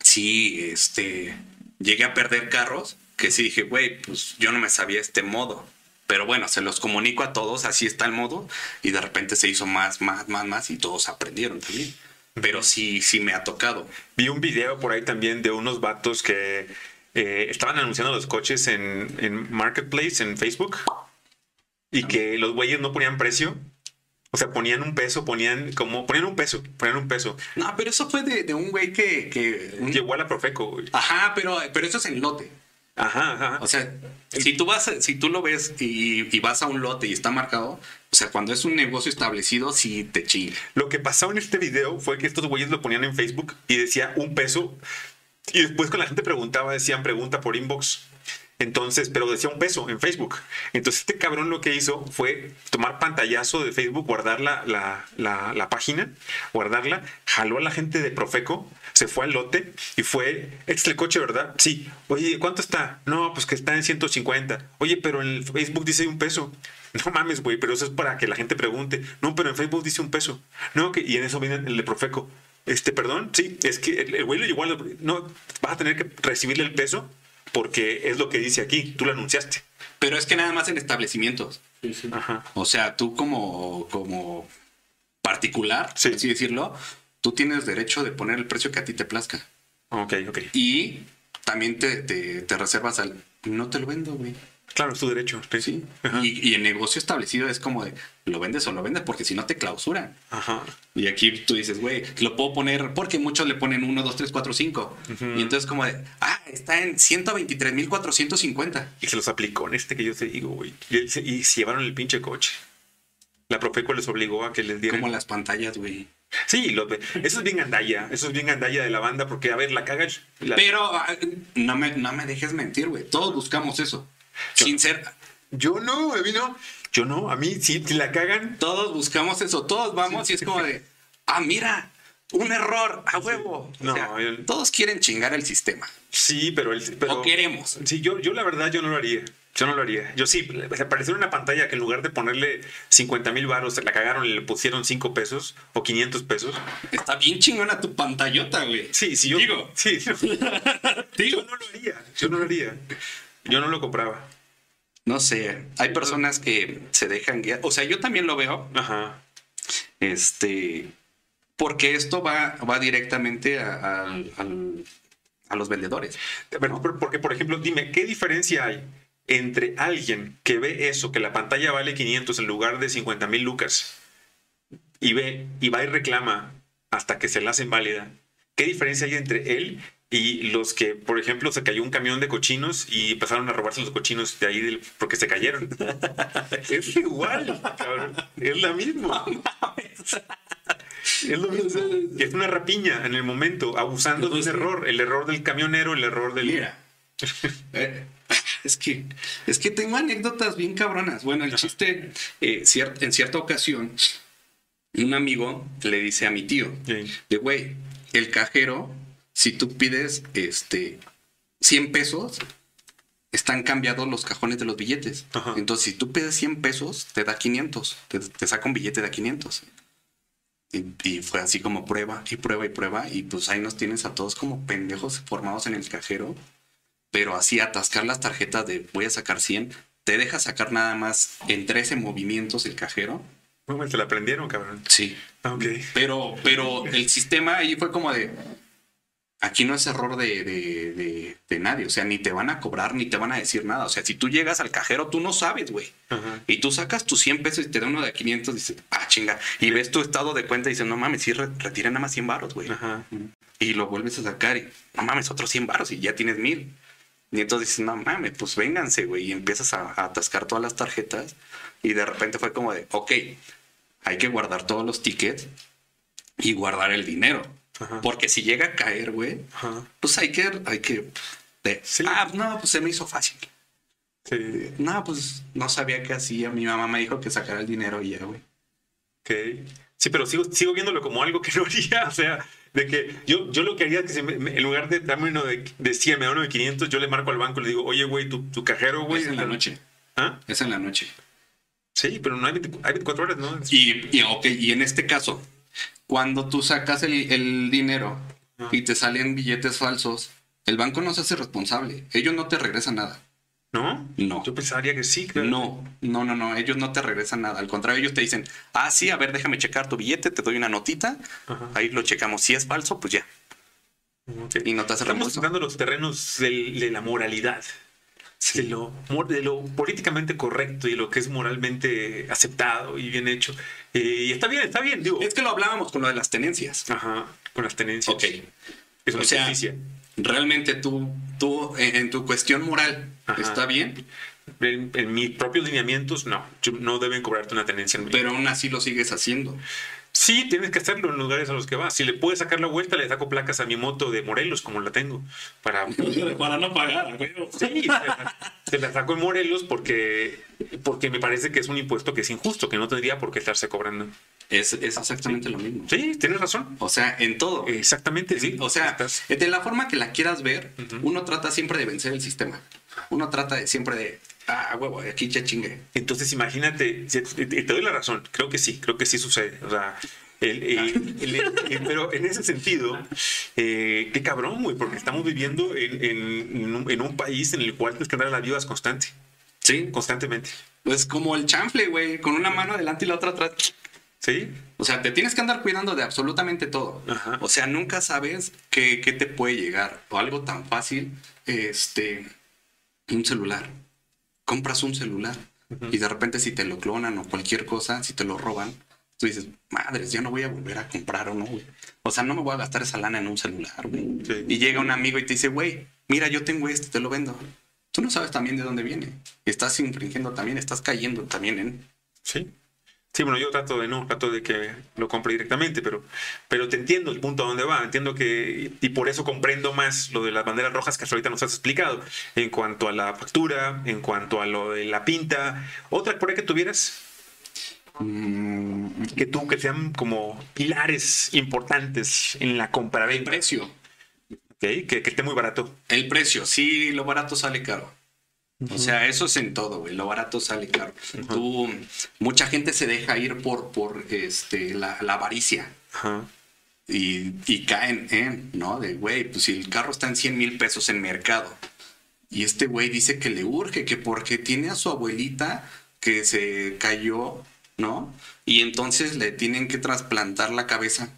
sí, este, llegué a perder carros que sí dije, güey, pues yo no me sabía este modo. Pero bueno, se los comunico a todos, así está el modo, y de repente se hizo más, más, más, más, y todos aprendieron también. Pero sí, sí me ha tocado. Vi un video por ahí también de unos vatos que eh, estaban anunciando los coches en, en Marketplace, en Facebook, y que los güeyes no ponían precio o sea, ponían un peso, ponían como, ponían un peso, ponían un peso. No, pero eso fue de, un güey que, que Llegó a la Profeco, güey. Ajá, pero, pero eso es en lote. Ajá, ajá. O sea, si tú vas, si tú lo ves y, vas a un lote y está marcado, o sea, cuando es un negocio establecido, sí te chinga. Lo que pasó en este video fue que estos güeyes lo ponían en Facebook y decía un peso. Y después cuando la gente preguntaba, decían pregunta por inbox. Entonces, pero decía un peso en Facebook. Entonces, este cabrón lo que hizo fue tomar pantallazo de Facebook, guardar la, la, página, guardarla, jaló a la gente de Profeco, se fue al lote y fue, este es el coche, ¿verdad? Sí. Oye, ¿cuánto está? No, pues que está en 150. Oye, pero en Facebook dice un peso. No mames, güey, pero eso es para que la gente pregunte. No, pero en Facebook dice un peso. No, que, y en eso viene el de Profeco. Este, perdón, sí, es que el, güey lo llegó No, vas a tener que recibirle el peso porque es lo que dice aquí, tú lo anunciaste. Pero es que nada más en establecimientos. O sea, tú como, como particular, sí. así decirlo, tú tienes derecho de poner el precio que a ti te plazca. Ok, ok. Y también te, te reservas al... No te lo vendo, güey. Claro, es tu derecho. Sí. Y, y, el negocio establecido es como de lo vendes o lo vendes porque si no te clausuran. Ajá. Y aquí tú dices, güey, lo puedo poner porque muchos le ponen 1, 2, 3, 4, 5. Y entonces, como de, ah, está en 123.450. Y se los aplicó en este que yo te digo, güey. Y, se llevaron el pinche coche. La Profeco les obligó a que les dieran. Como las pantallas, güey. Sí, lo, eso es bien gandalla. Eso es bien gandalla de la banda porque, a ver, la caga. Pero ah, no, me, no me dejes mentir, güey. Todos buscamos eso. Sin ser. Yo no, a mí no. Yo no, a mí si, la cagan. Todos buscamos eso, todos vamos y es como de, ah, mira, un error, a huevo. No, todos quieren chingar el sistema. Sí, pero, el, pero o queremos. Sí, yo, yo la verdad yo no lo haría. Yo no lo haría. Yo sí, apareció una pantalla que en lugar de ponerle 50 mil baros, la cagaron y le pusieron 5 pesos o 500 pesos. Está bien chingona tu pantallota, güey. Sí, sí, yo. Digo. Sí, Digo. Yo no lo haría. Yo no lo haría. Yo no lo compraba. No sé, hay personas que se dejan guiar. O sea, yo también lo veo. Ajá. Este, porque esto va, va directamente a, los vendedores. Porque, por ejemplo, dime, ¿qué diferencia hay entre alguien que ve eso, que la pantalla vale 500 en lugar de 50 mil lucas, y ve y va y reclama hasta que se la hacen válida? ¿Qué diferencia hay entre él y los que, por ejemplo, se cayó un camión de cochinos y empezaron a robarse los cochinos de ahí porque se cayeron. es igual, cabrón. Es la misma. es lo mismo. Es una rapiña en el momento, abusando de un error. El error del camionero, el error del. Mira. Eh, es que, es que tengo anécdotas bien cabronas. Bueno, el chiste, eh, en cierta ocasión, un amigo le dice a mi tío, de güey, el cajero si tú pides este 100 pesos, están cambiados los cajones de los billetes. Entonces, si tú pides 100 pesos, te da 500, te, saca un billete de 500. Y, fue así como prueba y prueba y prueba. Y pues ahí nos tienes a todos como pendejos formados en el cajero. Pero así atascar las tarjetas de voy a sacar 100, te deja sacar nada más en 13 movimientos el cajero. Bueno, te la aprendieron, cabrón. Sí. Ah, ok. Pero, pero el sistema ahí fue como de Aquí no es error de, nadie, o sea, ni te van a cobrar, ni te van a decir nada. O sea, si tú llegas al cajero, tú no sabes, güey. Y tú sacas tus 100 pesos y te da uno de 500, dices, ah, chinga. Y ves tu estado de cuenta y dices, no mames, sí, retira nada más 100 baros, güey. Y lo vuelves a sacar y, no mames, otros 100 baros y ya tienes mil. Y entonces dices, no mames, pues vénganse, güey. Y empiezas a, atascar todas las tarjetas. Y de repente fue como de, ok, hay que guardar todos los tickets y guardar el dinero. Porque si llega a caer, güey, pues hay que, hay que, ah, no, pues se me hizo fácil. Sí. No, pues no sabía qué hacía. Mi mamá me dijo que sacara el dinero y ya, güey. Ok. Sí, pero sigo, sigo viéndolo como algo que no haría. O sea, de que yo, yo lo que haría es que en lugar de darme uno de, de 100, me da uno de 500, yo le marco al banco y le digo, oye, güey, tu, tu cajero, güey. Es en la noche. ¿Ah? Es en la noche. Sí, pero no hay, 24, horas, ¿no? Y, y, okay, y en este caso, cuando tú sacas el, el dinero y te salen billetes falsos, el banco no se hace responsable. Ellos no te regresan nada. ¿No? No. Yo pensaría que sí. No, no, no, no. Ellos no te regresan nada. Al contrario, ellos te dicen, ah, sí, a ver, déjame checar tu billete, te doy una notita. Ahí lo checamos. Si es falso, pues ya. Y no te hace Estamos tocando los terrenos de la moralidad. De, lo, de lo políticamente correcto y lo que es moralmente aceptado y bien hecho. Eh, y está bien, está bien. Digo. Es que lo hablábamos con lo de las tenencias. Ajá, con las tenencias. Ok. Es una o realmente tú, tú en, tu cuestión moral, ¿está bien? En, mis propios lineamientos, no. no deben cobrarte una tenencia. En Pero aún así lo sigues haciendo. Sí, tienes que hacerlo en lugares a los que vas. Si le puedes sacar la vuelta, le saco placas a mi moto de Morelos, como la tengo, para, para no pagar. Sí, se la, saco en Morelos porque, porque me parece que es un impuesto que es injusto, que no tendría por qué estarse cobrando. Es, exactamente lo mismo. Sí, tienes razón. O sea, en todo. Exactamente, sí. O sea, de la forma que la quieras ver, uno trata siempre de vencer el sistema. Uno trata de, siempre de, ah, huevo, aquí ya chingue. Entonces, imagínate, te doy la razón. Creo que sí, creo que sí sucede. O sea, pero en ese sentido, eh, qué cabrón, güey, porque estamos viviendo en, un, país en el cual tienes que andar a las vivas constante. Sí. Constantemente. Pues como el chanfle, güey, con una mano adelante y la otra atrás. Sí. O sea, te tienes que andar cuidando de absolutamente todo. O sea, nunca sabes qué, te puede llegar. O algo tan fácil, este, un celular. Compras un celular y de repente si te lo clonan o cualquier cosa, si te lo roban, tú dices, madres, ya no voy a volver a comprar o no, güey. O sea, no me voy a gastar esa lana en un celular, güey. Y llega un amigo y te dice, güey, mira, yo tengo este, te lo vendo. Tú no sabes también de dónde viene. Estás infringiendo también, estás cayendo también en... Sí. Sí, bueno, yo trato de no, trato de que lo compre directamente, pero, pero te entiendo el punto a dónde va, entiendo que, y por eso comprendo más lo de las banderas rojas que hasta ahorita nos has explicado, en cuanto a la factura, en cuanto a lo de la pinta. ¿Otra por ahí que tuvieras? Mm, que tú, que sean como pilares importantes en la compra El precio. Okay, que, que esté muy barato. El precio, sí, lo barato sale caro. O sea, eso es en todo, güey. Lo barato sale caro. Tú, mucha gente se deja ir por, por este, la, avaricia. Y, y, caen en, ¿no? De, güey, pues si el carro está en 100 mil pesos en mercado y este güey dice que le urge, que porque tiene a su abuelita que se cayó, ¿no? Y entonces le tienen que trasplantar la cabeza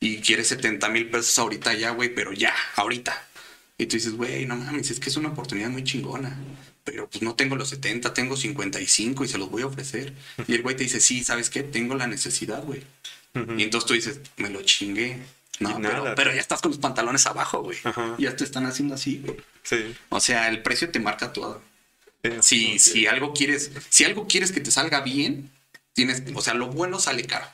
y quiere 70 mil pesos ahorita ya, güey, pero ya, ahorita. Y tú dices, güey, no mames, es que es una oportunidad muy chingona pero pues no tengo los 70, tengo 55 y se los voy a ofrecer. Y el güey te dice, sí, ¿sabes qué? Tengo la necesidad, güey. Y entonces tú dices, me lo chingué. No, pero, ya estás con los pantalones abajo, güey. Ya te están haciendo así, güey. Sí. O sea, el precio te marca todo. si, si algo quieres, si algo quieres que te salga bien, tienes, o sea, lo bueno sale caro.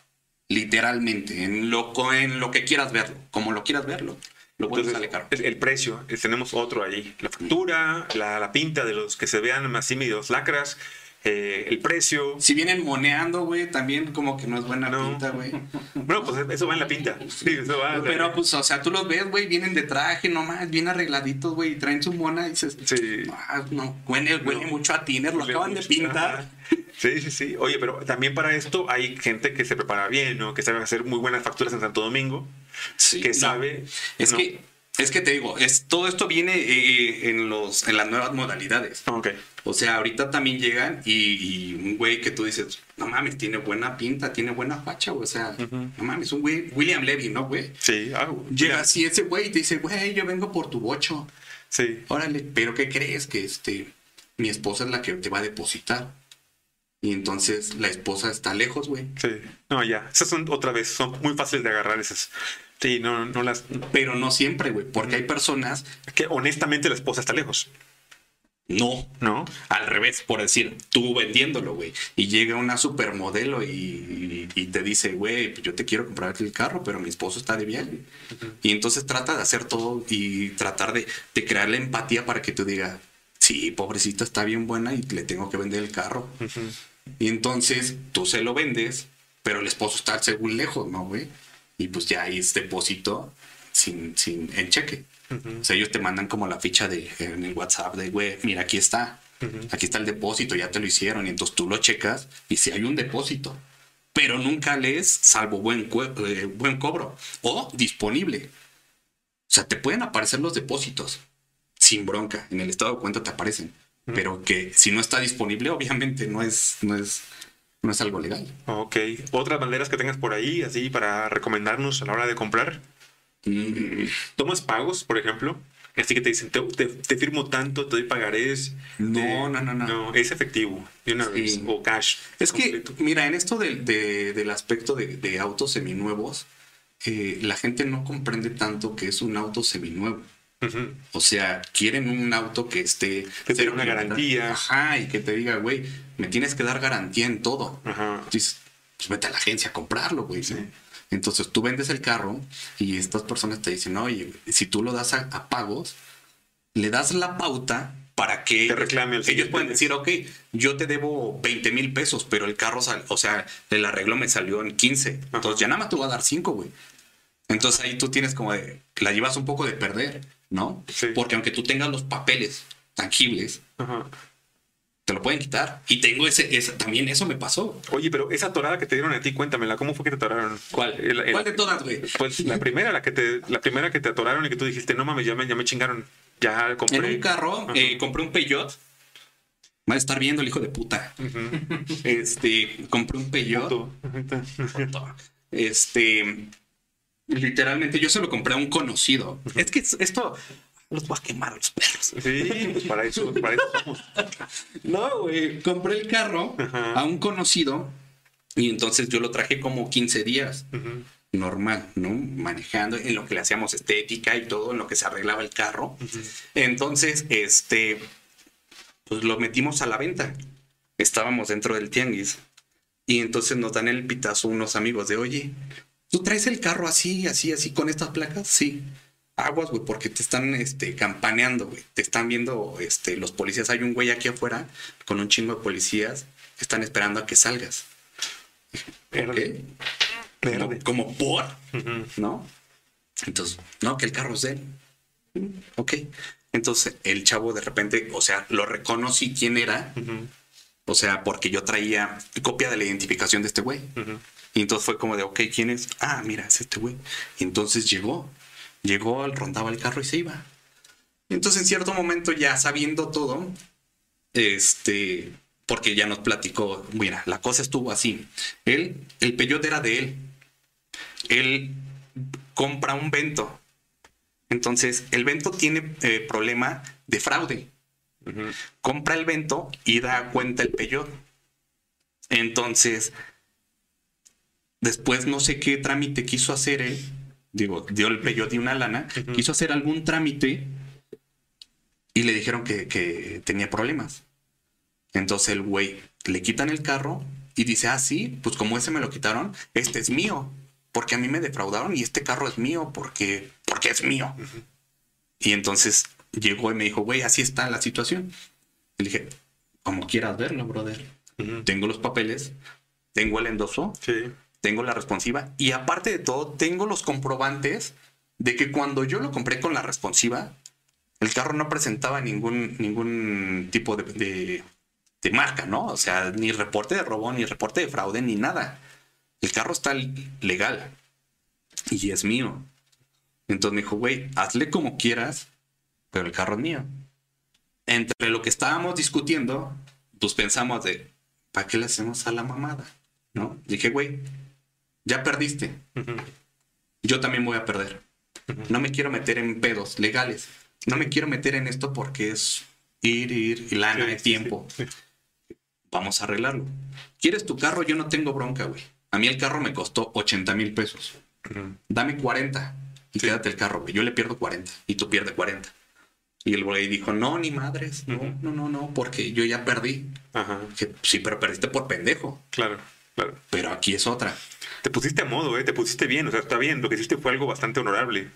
Literalmente, en lo, en lo que quieras verlo, como lo quieras verlo. Lo sale caro. El, precio, tenemos otro ahí. La factura, la, pinta de los que se vean más los lacras, eh, el precio. Si vienen moneando, güey, también como que no es buena pinta, güey. Bueno, pues eso va en la pinta. Sí, eso va. Pero, pues, o sea, tú los ves, güey, vienen de traje nomás, bien arregladitos, güey, y traen su mona y dices, sí. Ah, no, huele, mucho a tiner, lo acaban de pintar. Sí, sí, sí. Oye, pero también para esto hay gente que se prepara bien, ¿no? Que sabe hacer muy buenas facturas en Santo Domingo que sabe. Es que es que te digo, es, todo esto viene eh, en, los, en las nuevas modalidades. Okay. O sea, ahorita también llegan y, un güey que tú dices, no mames, tiene buena pinta, tiene buena facha, O sea, no mames, un güey, William Levy, ¿no, güey? Sí, ah, Llega así ese güey y te dice, güey, yo vengo por tu bocho. Sí. Órale, pero ¿qué crees? Que este, mi esposa es la que te va a depositar. Y entonces la esposa está lejos, güey. Sí. No, ya. Esas son otra vez, son muy fáciles de agarrar esas. Sí, no, no las. Pero no siempre, güey, porque hay personas. Que honestamente la esposa está lejos. No, no. Al revés, por decir, tú vendiéndolo, güey. Y llega una supermodelo y, y, te dice, güey, pues yo te quiero comprar el carro, pero mi esposo está de viaje. Y entonces trata de hacer todo y tratar de, de crear la empatía para que tú digas, sí, pobrecita está bien buena y le tengo que vender el carro. Y entonces tú se lo vendes, pero el esposo está según lejos, ¿no, güey? Y pues ya es depósito sin, sin, en cheque. O sea, ellos te mandan como la ficha de, en el WhatsApp de, güey, mira, aquí está. Aquí está el depósito, ya te lo hicieron. Y entonces tú lo checas y si hay un depósito. Pero nunca lees salvo buen, eh, buen cobro o disponible. O sea, te pueden aparecer los depósitos sin bronca. En el estado de cuenta te aparecen. Pero que si no está disponible, obviamente no es, no es, no es algo legal. Ok. ¿Otras maneras que tengas por ahí, así, para recomendarnos a la hora de comprar? ¿Tomas pagos, por ejemplo? Así que te dicen, te, firmo tanto, te doy pagarés. No, no, no, no. No, es efectivo, de una vez, o cash. Es que, mira, en esto del aspecto de, autos seminuevos, eh, la gente no comprende tanto que es un auto seminuevo. O sea, quieren un auto que esté... Que tenga una garantía. Ajá, y que te diga, güey, me tienes que dar garantía en todo. Ajá. Entonces, pues vete a la agencia a comprarlo, güey. Sí. Entonces tú vendes el carro y estas personas te dicen, oye, si tú lo das a, pagos, le das la pauta para que reclame ellos pueden decir, ok, yo te debo 20 mil pesos, pero el carro, sal, o sea, el arreglo me salió en 15. Entonces ya nada más te voy a dar 5, güey. Entonces ahí tú tienes como de, la llevas un poco de perder, ¿no? Porque aunque tú tengas los papeles tangibles, te lo pueden quitar. Y tengo ese, también eso me pasó. Oye, pero esa torada que te dieron a ti, cuéntamela, ¿cómo fue que te atoraron? ¿Cuál? ¿Cuál de todas, güey? Pues la primera, la que te, la primera que te atoraron y que tú dijiste, no mames, ya me, ya me chingaron. Ya compré. En un carro, eh, compré un Peugeot. Va a estar viendo el hijo de puta. Este, compré un Peugeot. este, literalmente yo se lo compré a un conocido. Es que esto, los voy a quemar a los perros. Sí, pues para eso, para eso somos. No, güey, compré el carro a un conocido y entonces yo lo traje como 15 días. Normal, ¿no? Manejando en lo que le hacíamos estética y todo, en lo que se arreglaba el carro. Entonces, este, pues lo metimos a la venta. Estábamos dentro del tianguis. Y entonces nos dan el pitazo unos amigos de, oye, ¿tú traes el carro así, así, así, con estas placas? Sí aguas, güey, porque te están este, campaneando, güey. Te están viendo este, los policías. Hay un güey aquí afuera con un chingo de policías que están esperando a que salgas. Verde. Como, por, ¿no? Entonces, no, que el carro es de él. Ok. Entonces, el chavo de repente, o sea, lo reconocí quién era. O sea, porque yo traía copia de la identificación de este güey. Y entonces fue como de, ok, ¿quién es? Ah, mira, es este güey. Y entonces llegó Llegó, rondaba el carro y se iba. Entonces, en cierto momento, ya sabiendo todo, este, porque ya nos platicó, mira, la cosa estuvo así. Él, el peyote era de él. Él compra un vento. Entonces, el vento tiene eh, problema de fraude. Compra el vento y da cuenta el peyote. Entonces, después no sé qué trámite quiso hacer él digo, dio el peyote una lana, quiso hacer algún trámite y le dijeron que, tenía problemas. Entonces el güey le quitan el carro y dice, ah, sí, pues como ese me lo quitaron, este es mío, porque a mí me defraudaron y este carro es mío porque, porque es mío. Y entonces llegó y me dijo, güey, así está la situación. le dije, como quieras verlo, brother. Tengo los papeles, tengo el endoso. Sí tengo la responsiva y aparte de todo, tengo los comprobantes de que cuando yo lo compré con la responsiva, el carro no presentaba ningún, ningún tipo de, de, marca, ¿no? O sea, ni reporte de robo, ni reporte de fraude, ni nada. El carro está legal y es mío. Entonces me dijo, güey, hazle como quieras, pero el carro es mío. Entre lo que estábamos discutiendo, pues pensamos de, ¿para qué le hacemos a la mamada? ¿No? Dije, güey, ya perdiste. Yo también voy a perder. No me quiero meter en pedos legales. No me quiero meter en esto porque es ir, ir, y lana, de tiempo. Vamos a arreglarlo. ¿Quieres tu carro? Yo no tengo bronca, güey. A mí el carro me costó 80 mil pesos. Dame 40 y quédate el carro, güey. Yo le pierdo 40 y tú pierdes 40. Y el güey dijo, no, ni madres, no, no, no, no, porque yo ya perdí. Ajá. Sí, pero perdiste por pendejo. Claro, claro. Pero aquí es otra. Te pusiste a modo, ¿eh? Te pusiste bien, o sea, está bien. Lo que hiciste fue algo bastante honorable.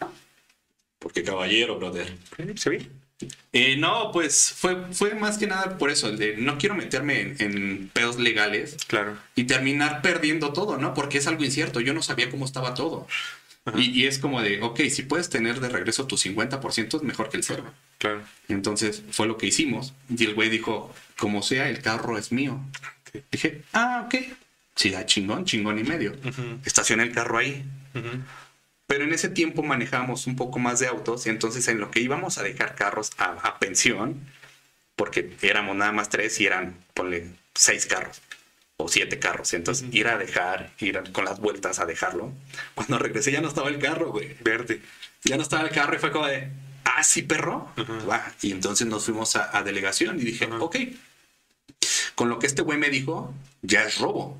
Porque caballero, brother. ¿Se ve? Eh, no, pues fue, fue más que nada por eso, de no quiero meterme en, pedos legales. Claro. Y terminar perdiendo todo, ¿no? Porque es algo incierto. Yo no sabía cómo estaba todo. Y, es como de, ok, si puedes tener de regreso tu 50%, es mejor que el cero. Claro. Entonces fue lo que hicimos. Y el güey dijo, como sea, el carro es mío. Dije, ah, ok. Sí, da chingón, chingón y medio. Estacioné el carro ahí. Pero en ese tiempo manejábamos un poco más de autos y entonces en lo que íbamos a dejar carros a, pensión, porque éramos nada más tres y eran, ponle, seis carros o siete carros. Entonces ir a dejar, ir con las vueltas a dejarlo. Cuando regresé ya no estaba el carro, güey. Verde. Ya no estaba el carro y fue como de, ah, sí, perro. Y entonces nos fuimos a, delegación y dije, ok. Con lo que este güey me dijo, ya es robo.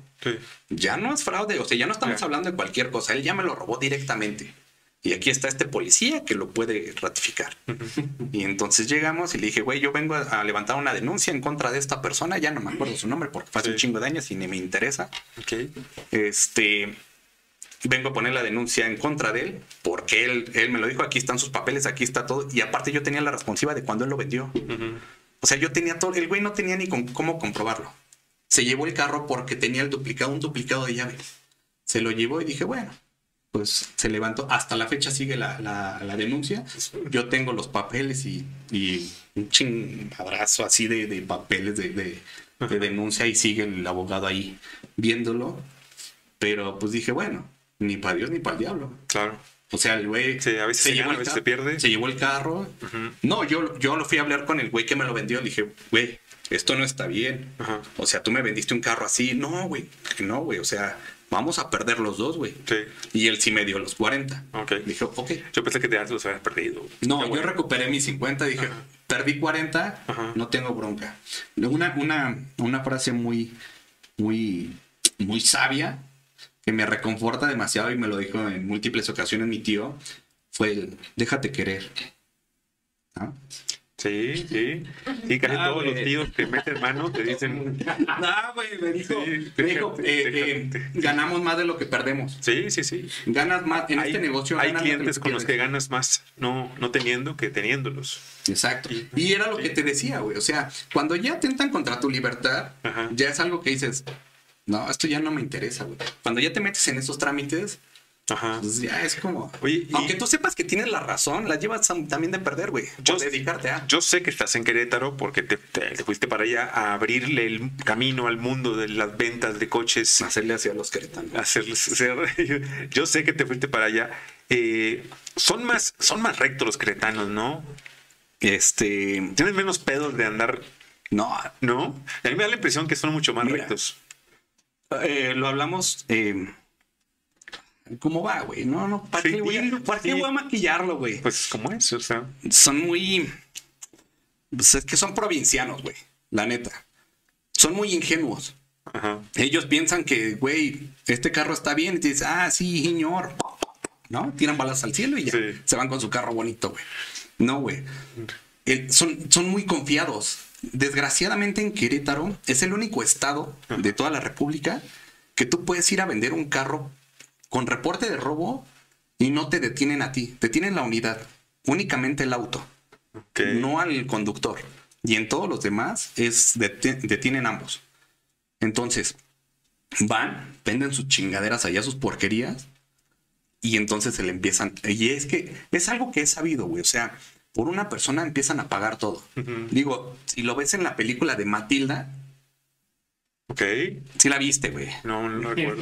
Ya no es fraude, o sea, ya no estamos hablando de cualquier cosa, él ya me lo robó directamente. Y aquí está este policía que lo puede ratificar. y entonces llegamos y le dije, güey, yo vengo a, levantar una denuncia en contra de esta persona, ya no me acuerdo su nombre porque fue hace un chingo de años y ni me interesa. Este, vengo a poner la denuncia en contra de él porque él, él me lo dijo, aquí están sus papeles, aquí está todo. Y aparte yo tenía la responsiva de cuando él lo vendió. O sea, yo tenía todo, el güey no tenía ni cómo comprobarlo se llevó el carro porque tenía el duplicado, un duplicado de llave. Se lo llevó y dije, bueno, pues se levantó. Hasta la fecha sigue la, denuncia. Yo tengo los papeles y, un chingadrazo así de, papeles de, denuncia y sigue el abogado ahí viéndolo. Pero pues dije, bueno, ni para Dios ni para el diablo. Claro. O sea, el güey a veces se, llevó se pierde. Se llevó el carro. No, yo, yo lo fui a hablar con el güey que me lo vendió. Le dije, güey, esto no está bien. O sea, tú me vendiste un carro así. No, güey, no, güey. O sea, vamos a perder los dos, güey. Sí. Y él sí me dio los 40. Ok. Dijo, ok. Yo pensé que te los habías perdido. No, yo recuperé mis 50. Dije, perdí 40, no tengo bronca. Una, una, una frase muy, muy, muy sabia que me reconforta demasiado y me lo dijo en múltiples ocasiones mi tío fue el, déjate querer. ¿Ah? Sí, sí. Y casi ah, todos los tíos que meten mano te dicen. No, güey, me dijo. Eh, eh, ganamos más de lo que perdemos. Sí, sí, sí. Ganas más. En este negocio Hay clientes con los que ganas más no, no teniendo que teniéndolos. Exacto. Y era lo que te decía, güey. O sea, cuando ya atentan contra tu libertad, ya es algo que dices. No, esto ya no me interesa, güey. Cuando ya te metes en esos trámites, Ajá. Pues ya es como. Aunque tú sepas que tienes la razón, la llevas también de perder, güey. Yo, dedicarte a. Yo sé que estás en Querétaro porque te, fuiste para allá a abrirle el camino al mundo de las ventas de coches. Hacerle hacia los queretanos. Hacerles Yo sé que te fuiste para allá. Eh, son más, son más rectos los queretanos, ¿no? Este. Tienes menos pedos de andar. No. ¿No? A mí me da la impresión que son mucho más rectos. Eh, lo hablamos. Eh, ¿Cómo va, güey? No, no, ¿para qué, voy a, maquillarlo, güey? Pues, ¿cómo es? O sea. Son muy. Pues es que son provincianos, güey. La neta. Son muy ingenuos. Ajá. Ellos piensan que, güey, este carro está bien. Y te dicen, ah, sí, señor. ¿No? Tiran balas al cielo y ya se van con su carro bonito, güey. No, güey. son, son muy confiados. Desgraciadamente en Querétaro es el único estado de toda la República que tú puedes ir a vender un carro con reporte de robo y no te detienen a ti, detienen la unidad, únicamente el auto, no al conductor. Y en todos los demás es detienen ambos. Entonces, van, venden sus chingaderas allá, sus porquerías, y entonces se le empiezan. Y es que es algo que he sabido, güey. O sea, por una persona empiezan a pagar todo. Digo, si lo ves en la película de Matilda. Ok. Si la viste, güey. No, no recuerdo.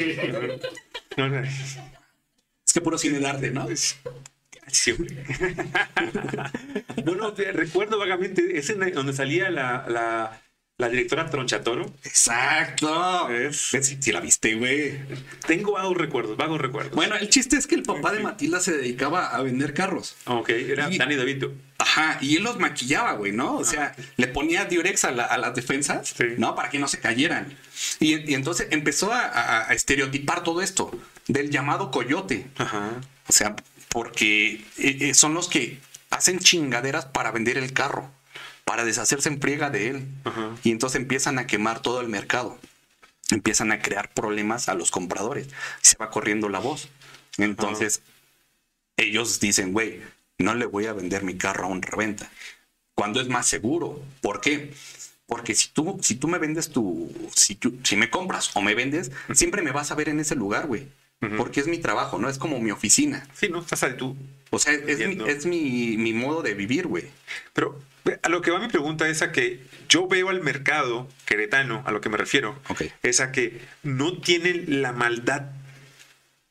Es que puro cine de arte, ¿no? no, no, recuerdo vagamente, es donde salía la, la, directora Tronchatoro. Exacto. Si, la viste, güey. Tengo vagos recuerdos, vagos recuerdos. Bueno, el chiste es que el papá de Matilda se dedicaba a vender carros. Ok, era Danny DeVito. Ajá, y él los maquillaba, güey, ¿no? O sea, le ponía diurex a, las defensas, ¿no? Para que no se cayeran. Y, entonces empezó a, estereotipar todo esto del llamado coyote. Ajá. O sea, porque eh, eh, son los que hacen chingaderas para vender el carro, para deshacerse en friega de él. Y entonces empiezan a quemar todo el mercado. Empiezan a crear problemas a los compradores. Se va corriendo la voz. Entonces, ellos dicen, güey, no le voy a vender mi carro a un reventa. Cuando es más seguro. ¿Por qué? Porque si tú, si tú me vendes tu, si, si me compras o me vendes, siempre me vas a ver en ese lugar, güey. Porque es mi trabajo, no es como mi oficina. Sí, no, estás ahí tú. O sea, es, mi, modo de vivir, güey. Pero a lo que va mi pregunta es a que yo veo al mercado queretano, a lo que me refiero, es a que no tienen la maldad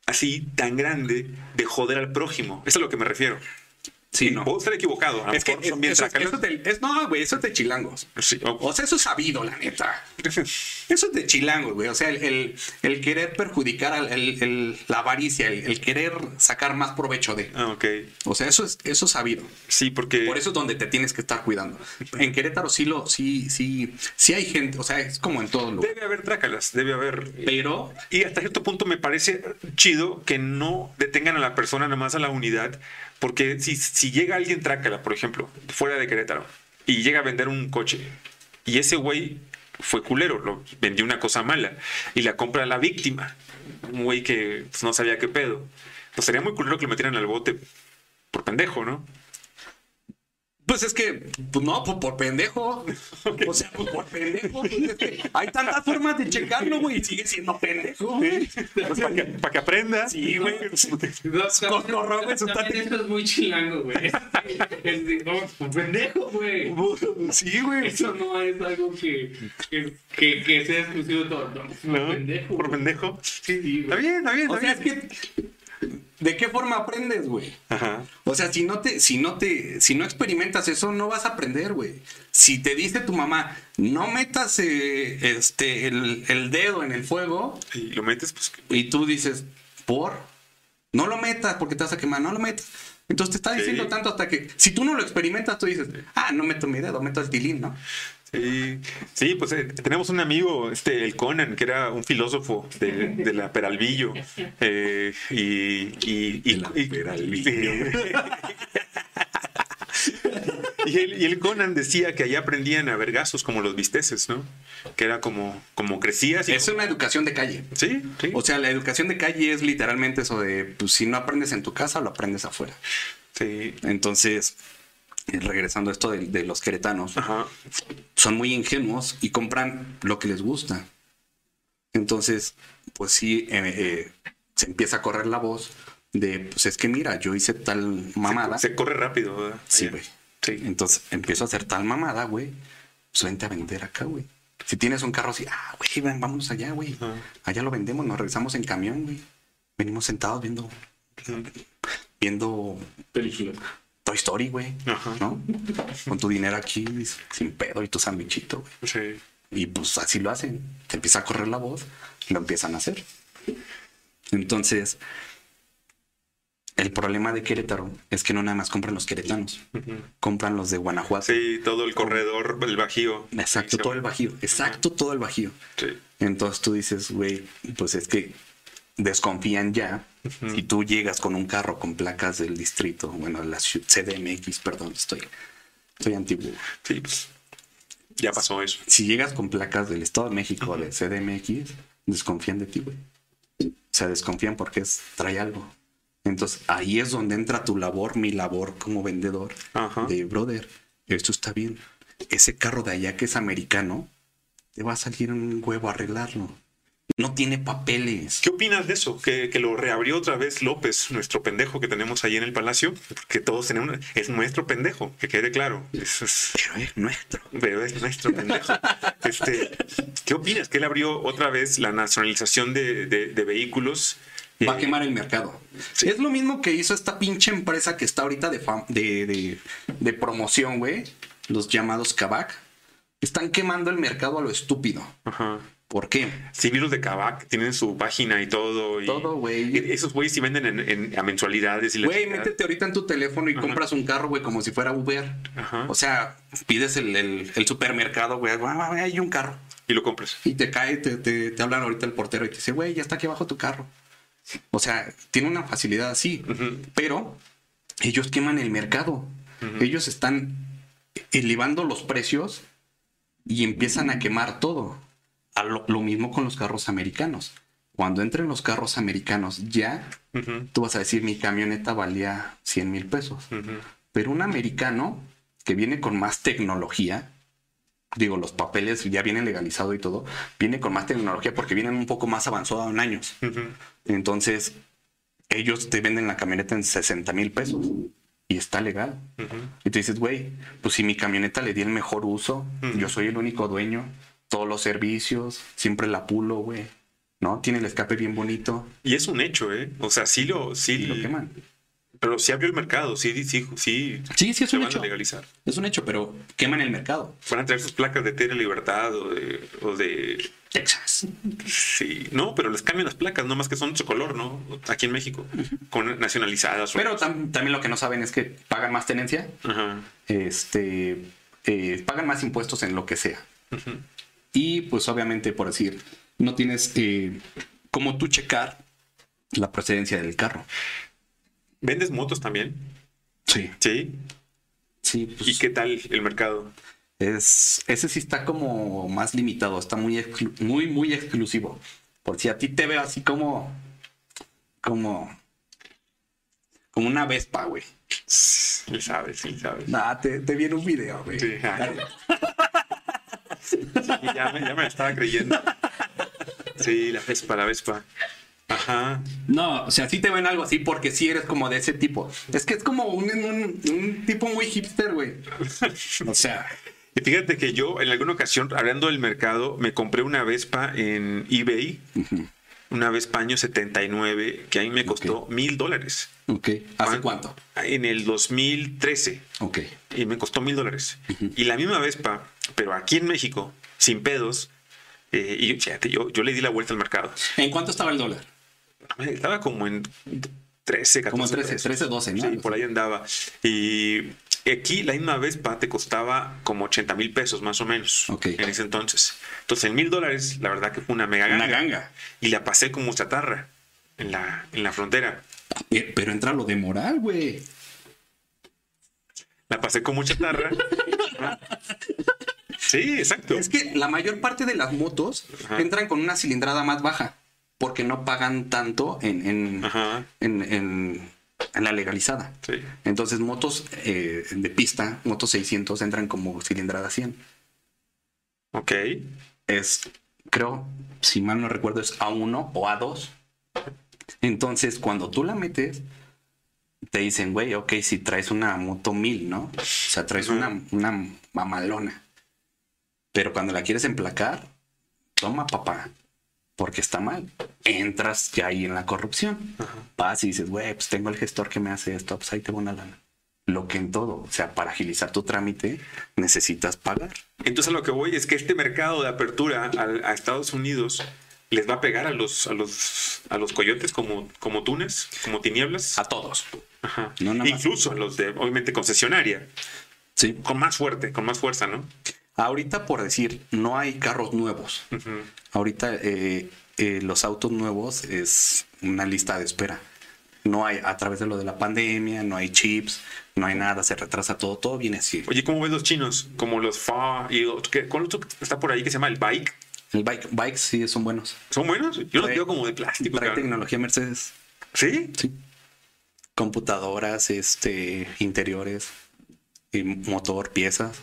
así tan grande de joder al prójimo. Eso es a lo que me refiero. Sí, no. Puedo estar equivocado. es que son bien eso, es, no, güey, eso es de chilangos. o, sea, eso es sabido, la neta. eso es de chilangos, güey. O sea, el, el, querer perjudicar, al, el, la avaricia, el, querer sacar más provecho de. Ah, ok. O sea, eso es, eso sabido. Sí, porque. Por eso es donde te tienes que estar cuidando. En Querétaro sí lo, sí, sí, sí hay gente. O sea, es como en todo lugar. Debe haber trácalas, debe haber. Pero. Y hasta cierto punto me parece chido que no detengan a la persona, nada más a la unidad porque si, si llega alguien trácala, por ejemplo, fuera de Querétaro, y llega a vender un coche, y ese güey fue culero, lo, vendió una cosa mala, y la compra a la víctima, un güey que pues, no sabía qué pedo, pues sería muy culero que lo metieran al bote por pendejo, ¿no? Pues es que, pues no, pues por pendejo. O sea, pues por pendejo. Pues hay tantas formas de checarlo, güey, y sigue siendo pendejo. Pues para, que, para que aprenda. Sí, güey. No, Eso es muy chilango, güey. No, por pendejo, güey. Sí, güey. Eso no es algo que, que, que, sea exclusivo de todo. No, por pendejo. Por pendejo. Sí, está bien, está bien. o sea, es que ¿De qué forma aprendes, güey? O sea, si no te, si no te, si no experimentas eso, no vas a aprender, güey. Si te dice tu mamá, no metas eh, este el, dedo en el fuego. Y lo metes, pues. Y tú dices, por, no lo metas porque te vas a quemar, no lo metas. Entonces te está diciendo tanto hasta que, si tú no lo experimentas, tú dices, ah, no meto mi dedo, meto el tilín, ¿no? Sí, sí, pues eh, tenemos un amigo, este, el Conan, que era un filósofo de, la Peralvillo. Eh, y, y, y, y, el, Conan decía que allá aprendían a vergazos como los visteces, ¿no? Que era como, como crecías. es una educación de calle. Sí, sí. O sea, la educación de calle es literalmente eso de, pues si no aprendes en tu casa, lo aprendes afuera. Sí. Entonces, regresando a esto de, los queretanos, son muy ingenuos y compran lo que les gusta. Entonces, pues sí, eh, eh, se empieza a correr la voz de, pues es que mira, yo hice tal mamada. Se, corre rápido, ¿verdad? Sí, güey. Sí. Entonces empiezo a hacer tal mamada, güey. Pues vente a vender acá, güey. Si tienes un carro así, ah, güey, ven, vamos allá, güey. Allá lo vendemos, nos regresamos en camión, güey. Venimos sentados viendo, viendo películas Toy Story, güey. ¿No? Con tu dinero aquí, sin pedo y tu sandwichito, güey. Sí. Y pues así lo hacen. Te empieza a correr la voz, lo empiezan a hacer. Entonces, el problema de Querétaro es que no nada más compran los queretanos, compran los de Guanajuato. Sí, todo el corredor, el bajío. Exacto, todo el bajío. Exacto, todo el bajío. Sí. Entonces tú dices, güey, pues es que desconfían ya. Si tú llegas con un carro con placas del distrito, bueno, la CDMX, perdón, estoy, estoy antiguo. Sí, pues ya pasó eso. Si llegas con placas del Estado de México, de CDMX, desconfían de ti, güey. O sea, desconfían porque es, trae algo. Entonces ahí es donde entra tu labor, mi labor como vendedor de brother. Esto está bien. Ese carro de allá que es americano, te va a salir un huevo a arreglarlo no tiene papeles. ¿Qué opinas de eso? Que, lo reabrió otra vez López, nuestro pendejo que tenemos ahí en el palacio, porque todos tenemos, es nuestro pendejo, que quede claro. Pero es nuestro. Pero es nuestro pendejo. este, ¿Qué opinas? Que él abrió otra vez la nacionalización de, vehículos. Va a quemar el mercado. Es lo mismo que hizo esta pinche empresa que está ahorita de, de, de, de promoción, güey. Los llamados Kavak. Están quemando el mercado a lo estúpido. Ajá. ¿Por qué? Civilos de Kavak tienen su página y todo. Y todo, güey. Esos güeyes sí venden en, a mensualidades. y Güey, métete ahorita en tu teléfono y compras un carro, güey, como si fuera Uber. O sea, pides el, el, supermercado, güey, hay un carro. Y lo compras. Y te cae, te, te, hablan ahorita el portero y te dice, güey, ya está aquí abajo tu carro. O sea, tiene una facilidad así. Pero ellos queman el mercado. Ellos están elevando los precios y empiezan a quemar todo. Lo, mismo con los carros americanos. Cuando entren los carros americanos ya, tú vas a decir, mi camioneta valía 100 mil pesos. Pero un americano que viene con más tecnología, digo, los papeles ya vienen legalizados y todo, viene con más tecnología porque vienen un poco más avanzados en años. Entonces, ellos te venden la camioneta en 60 mil pesos y está legal. Y te dices, güey, pues si mi camioneta le di el mejor uso, yo soy el único dueño, todos los servicios, siempre la pulo, güey. ¿No? Tiene el escape bien bonito. Y es un hecho, ¿eh? O sea, sí lo, sí, lo queman. Pero sí abrió el mercado, sí, sí, sí. Sí, sí, es un hecho. legalizar. Es un hecho, pero queman el mercado. Van a traer sus placas de Tierra Libertad o de, o de. Texas. Sí, no, pero les cambian las placas, no más que son de su color, ¿no? Aquí en México, con nacionalizadas. Pero también lo que no saben es que pagan más tenencia. Este. Eh, pagan más impuestos en lo que sea. Y pues obviamente, por decir, no tienes eh, como tú checar la procedencia del carro. ¿Vendes motos también? Sí. Sí. Sí. Pues, ¿Y qué tal el mercado? Es, ese sí está como más limitado, está muy, muy, muy exclusivo. Por si a ti te veo así como, como, como una Vespa, güey. Sí sabes, sí sabes. Nada, te, te viene un video, güey. Sí, ya, me, ya me estaba creyendo. Sí, la Vespa, la Vespa. Ajá. No, o sea, sí te ven algo así porque sí eres como de ese tipo. Es que es como un, tipo muy hipster, güey. O sea. Y fíjate que yo en alguna ocasión, hablando del mercado, me compré una Vespa en eBay. Una Vespa año 79, que a mí me costó mil dólares. Ok. ¿Hace cuánto? En el 2013. Ok. Y me costó mil dólares. Y la misma Vespa, pero aquí en México, sin pedos. Eh, y fíjate, yo, yo le di la vuelta al mercado. ¿En cuánto estaba el dólar? Estaba como en 13, 14. Como 13, 13, 12, ¿no? Sí, por ahí andaba. Y aquí la misma Vespa te costaba como 80 mil pesos más o menos en ese entonces. Entonces en mil dólares, la verdad que fue una mega ganga. Una ganga. Y la pasé como chatarra en la, en la frontera. Pero entra lo de moral, güey. La pasé como chatarra. sí, exacto. Es que la mayor parte de las motos entran con una cilindrada más baja porque no pagan tanto en, en, la legalizada. Entonces, motos eh, de pista, motos 600 entran como cilindrada 100. Ok. Es, creo, si mal no recuerdo, es A1 o A2. Entonces, cuando tú la metes, te dicen, güey, ok, si traes una moto 1000, ¿no? O sea, traes una, una mamalona. Pero cuando la quieres emplacar, toma, papá porque está mal. Entras ya ahí en la corrupción. Vas y dices, güey, pues tengo el gestor que me hace esto, pues ahí tengo una lana. Lo que en todo, o sea, para agilizar tu trámite necesitas pagar. Entonces lo que voy es que este mercado de apertura a, Estados Unidos les va a pegar a los a los a los coyotes como como Túnez, como Tinieblas, a todos. Ajá. Incluso a los de obviamente concesionaria. Sí. Con más fuerte, con más fuerza, ¿no? Ahorita, por decir, no hay carros nuevos. Ahorita eh, eh, los autos nuevos es una lista de espera. No hay, a través de lo de la pandemia, no hay chips, no hay nada, se retrasa todo, todo viene así. Oye, ¿cómo ves los chinos? Como los FA y ¿cuál otro está por ahí que se llama el Bike? El Bike, Bikes sí son buenos. ¿Son buenos? Yo los veo como de plástico. Trae tecnología Mercedes. ¿Sí? Sí. Computadoras, este, interiores, y motor, piezas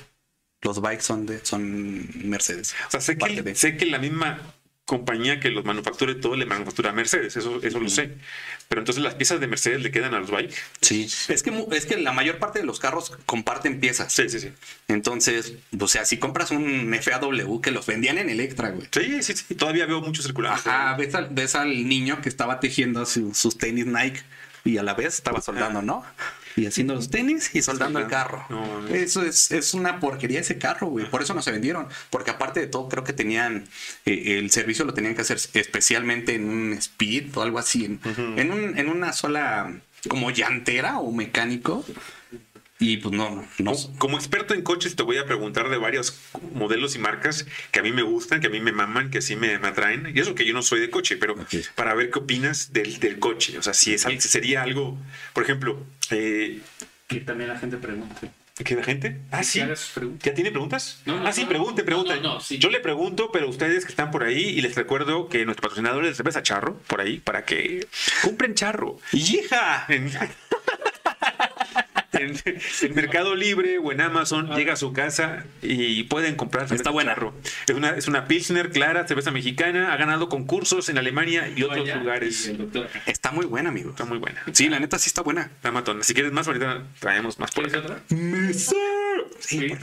los bikes son de son Mercedes. O sea, sé que, sé que la misma compañía que los manufactura y todo le manufactura a Mercedes, eso, eso lo sé. Pero entonces las piezas de Mercedes le quedan a los bikes. Sí, es que, es que la mayor parte de los carros comparten piezas. Sí, sí, sí. Entonces, o sea, si compras un FAW que los vendían en Electra, güey. Sí, sí, sí. Todavía veo muchos circulando. Ajá, ves al, ves al niño que estaba tejiendo sus tenis Nike y a la vez estaba soldando, ¿no? Y haciendo los tenis y soldando el carro. Eso es, es una porquería ese carro, güey. Por eso no se vendieron. Porque aparte de todo, creo que tenían eh, el servicio lo tenían que hacer especialmente en un speed o algo así. En, un, en una sola como llantera o mecánico. Y pues no, no. Como, experto en coches te voy a preguntar de varios modelos y marcas que a mí me gustan, que a mí me maman, que así me, atraen. Y eso que yo no soy de coche, pero para ver qué opinas del, del coche. O sea, si es algo, sería algo, por ejemplo, eh, Que también la gente pregunte. ¿Que la gente? Ah, sí. ¿Ya tiene preguntas? ah, sí, pregunte, pregunte. Yo le pregunto, pero ustedes que están por ahí, y les recuerdo que nuestro patrocinador es cerveza Charro, por ahí, para que compren Charro. ¡Hija! en, Mercado Libre o en Amazon, llega a su casa y pueden comprar Está buena. Es una, es una Pilsner clara, cerveza mexicana, ha ganado concursos en Alemania y otros lugares. Está muy buena, amigo. Está muy buena. Sí, la neta sí está buena. Está matón. Si quieres más, ahorita traemos más por otra? Sí,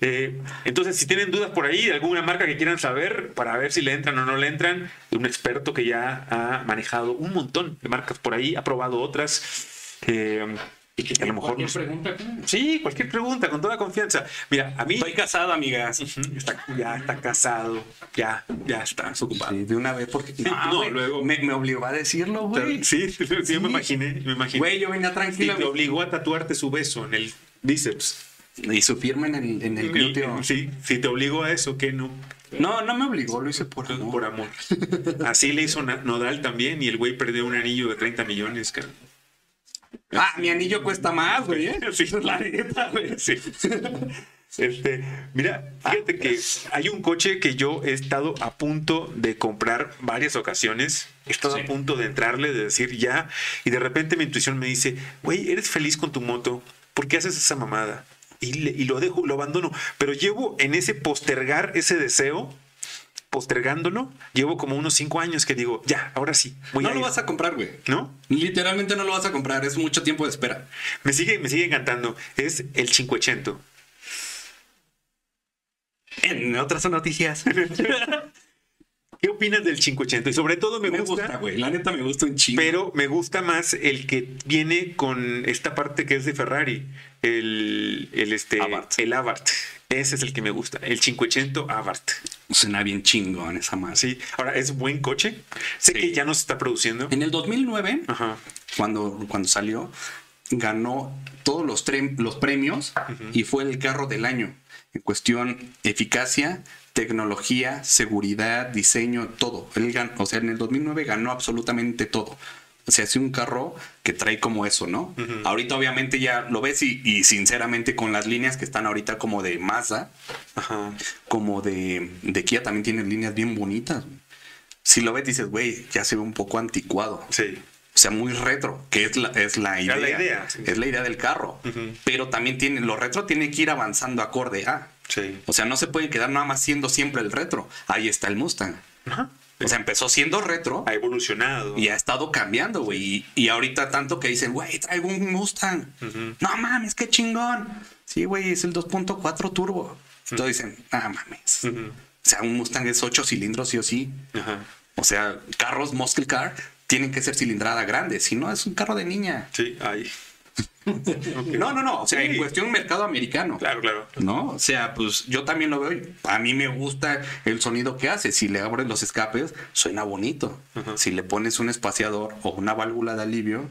eh, entonces, si tienen dudas por ahí de alguna marca que quieran saber para ver si le entran o no le entran, un experto que ya ha manejado un montón de marcas por ahí, ha probado otras. Eh, a lo mejor cualquier pregunta. Sí, cualquier pregunta, con toda confianza. Mira, a mí. Estoy casado, amigas. ya está casado. Ya, ya está ocupado. de una vez, porque. No, luego. Me, me, obligó a decirlo, güey. Sí, sí, me imaginé. Me imaginé. Güey, yo venía tranquilo. Y te obligó a tatuarte su beso en el bíceps. Y su firma en el, en el glúteo. Sí, sí, te obligó a eso, que no. No, no me obligó, lo hice por amor. Por amor. Así le hizo Nodal también y el güey perdió un anillo de 30 millones, cara. Ah, mi anillo cuesta más, güey. ¿eh? Sí, la neta, güey. Sí. Este, mira, fíjate que hay un coche que yo he estado a punto de comprar varias ocasiones. He estado a punto de entrarle, de decir ya. Y de repente mi intuición me dice, güey, eres feliz con tu moto. ¿Por qué haces esa mamada? Y, y lo dejo, lo abandono. Pero llevo en ese postergar ese deseo postergándolo, llevo como unos cinco años que digo, ya, ahora sí. no lo vas a comprar, güey. ¿No? Literalmente no lo vas a comprar, es mucho tiempo de espera. Me sigue, me sigue encantando. Es el 580. En otras noticias. ¿Qué opinas del 580? Y sobre todo me, gusta, güey. La neta me gusta un chingo. Pero me gusta más el que viene con esta parte que es de Ferrari. El, el este, el Abarth. Ese es el que me gusta, el 580 Abarth. Suena bien chingón esa más. Sí, ahora es buen coche. Sé que ya no se está produciendo. En el 2009, Cuando, cuando salió, ganó todos los, los premios y fue el carro del año. En cuestión eficacia, tecnología, seguridad, diseño, todo. Él o sea, en el 2009 ganó absolutamente todo se hace un carro que trae como eso, ¿no? Ahorita obviamente ya lo ves y, sinceramente con las líneas que están ahorita como de Mazda, como de, de Kia también tienen líneas bien bonitas. Si lo ves dices, güey, ya se ve un poco anticuado. Sí. O sea, muy retro, que es la, es la idea. la idea Es la idea del carro. Pero también tiene, lo retro tiene que ir avanzando acorde a. Sí. O sea, no se puede quedar nada más siendo siempre el retro. Ahí está el Mustang. Ajá. O sea, empezó siendo retro. Ha evolucionado. Y ha estado cambiando, güey. Y, ahorita tanto que dicen, güey, traigo un Mustang. No mames, qué chingón. Sí, güey, es el 2.4 turbo. Entonces dicen, ah, mames. O sea, un Mustang es 8 cilindros, sí o sí. O sea, carros muscle car tienen que ser cilindrada grande. Si no, es un carro de niña. Sí, ahí. No, no, no. O sea, en cuestión mercado americano. Claro, claro. ¿No? O sea, pues yo también lo veo. A mí me gusta el sonido que hace. Si le abres los escapes, suena bonito. Si le pones un espaciador o una válvula de alivio,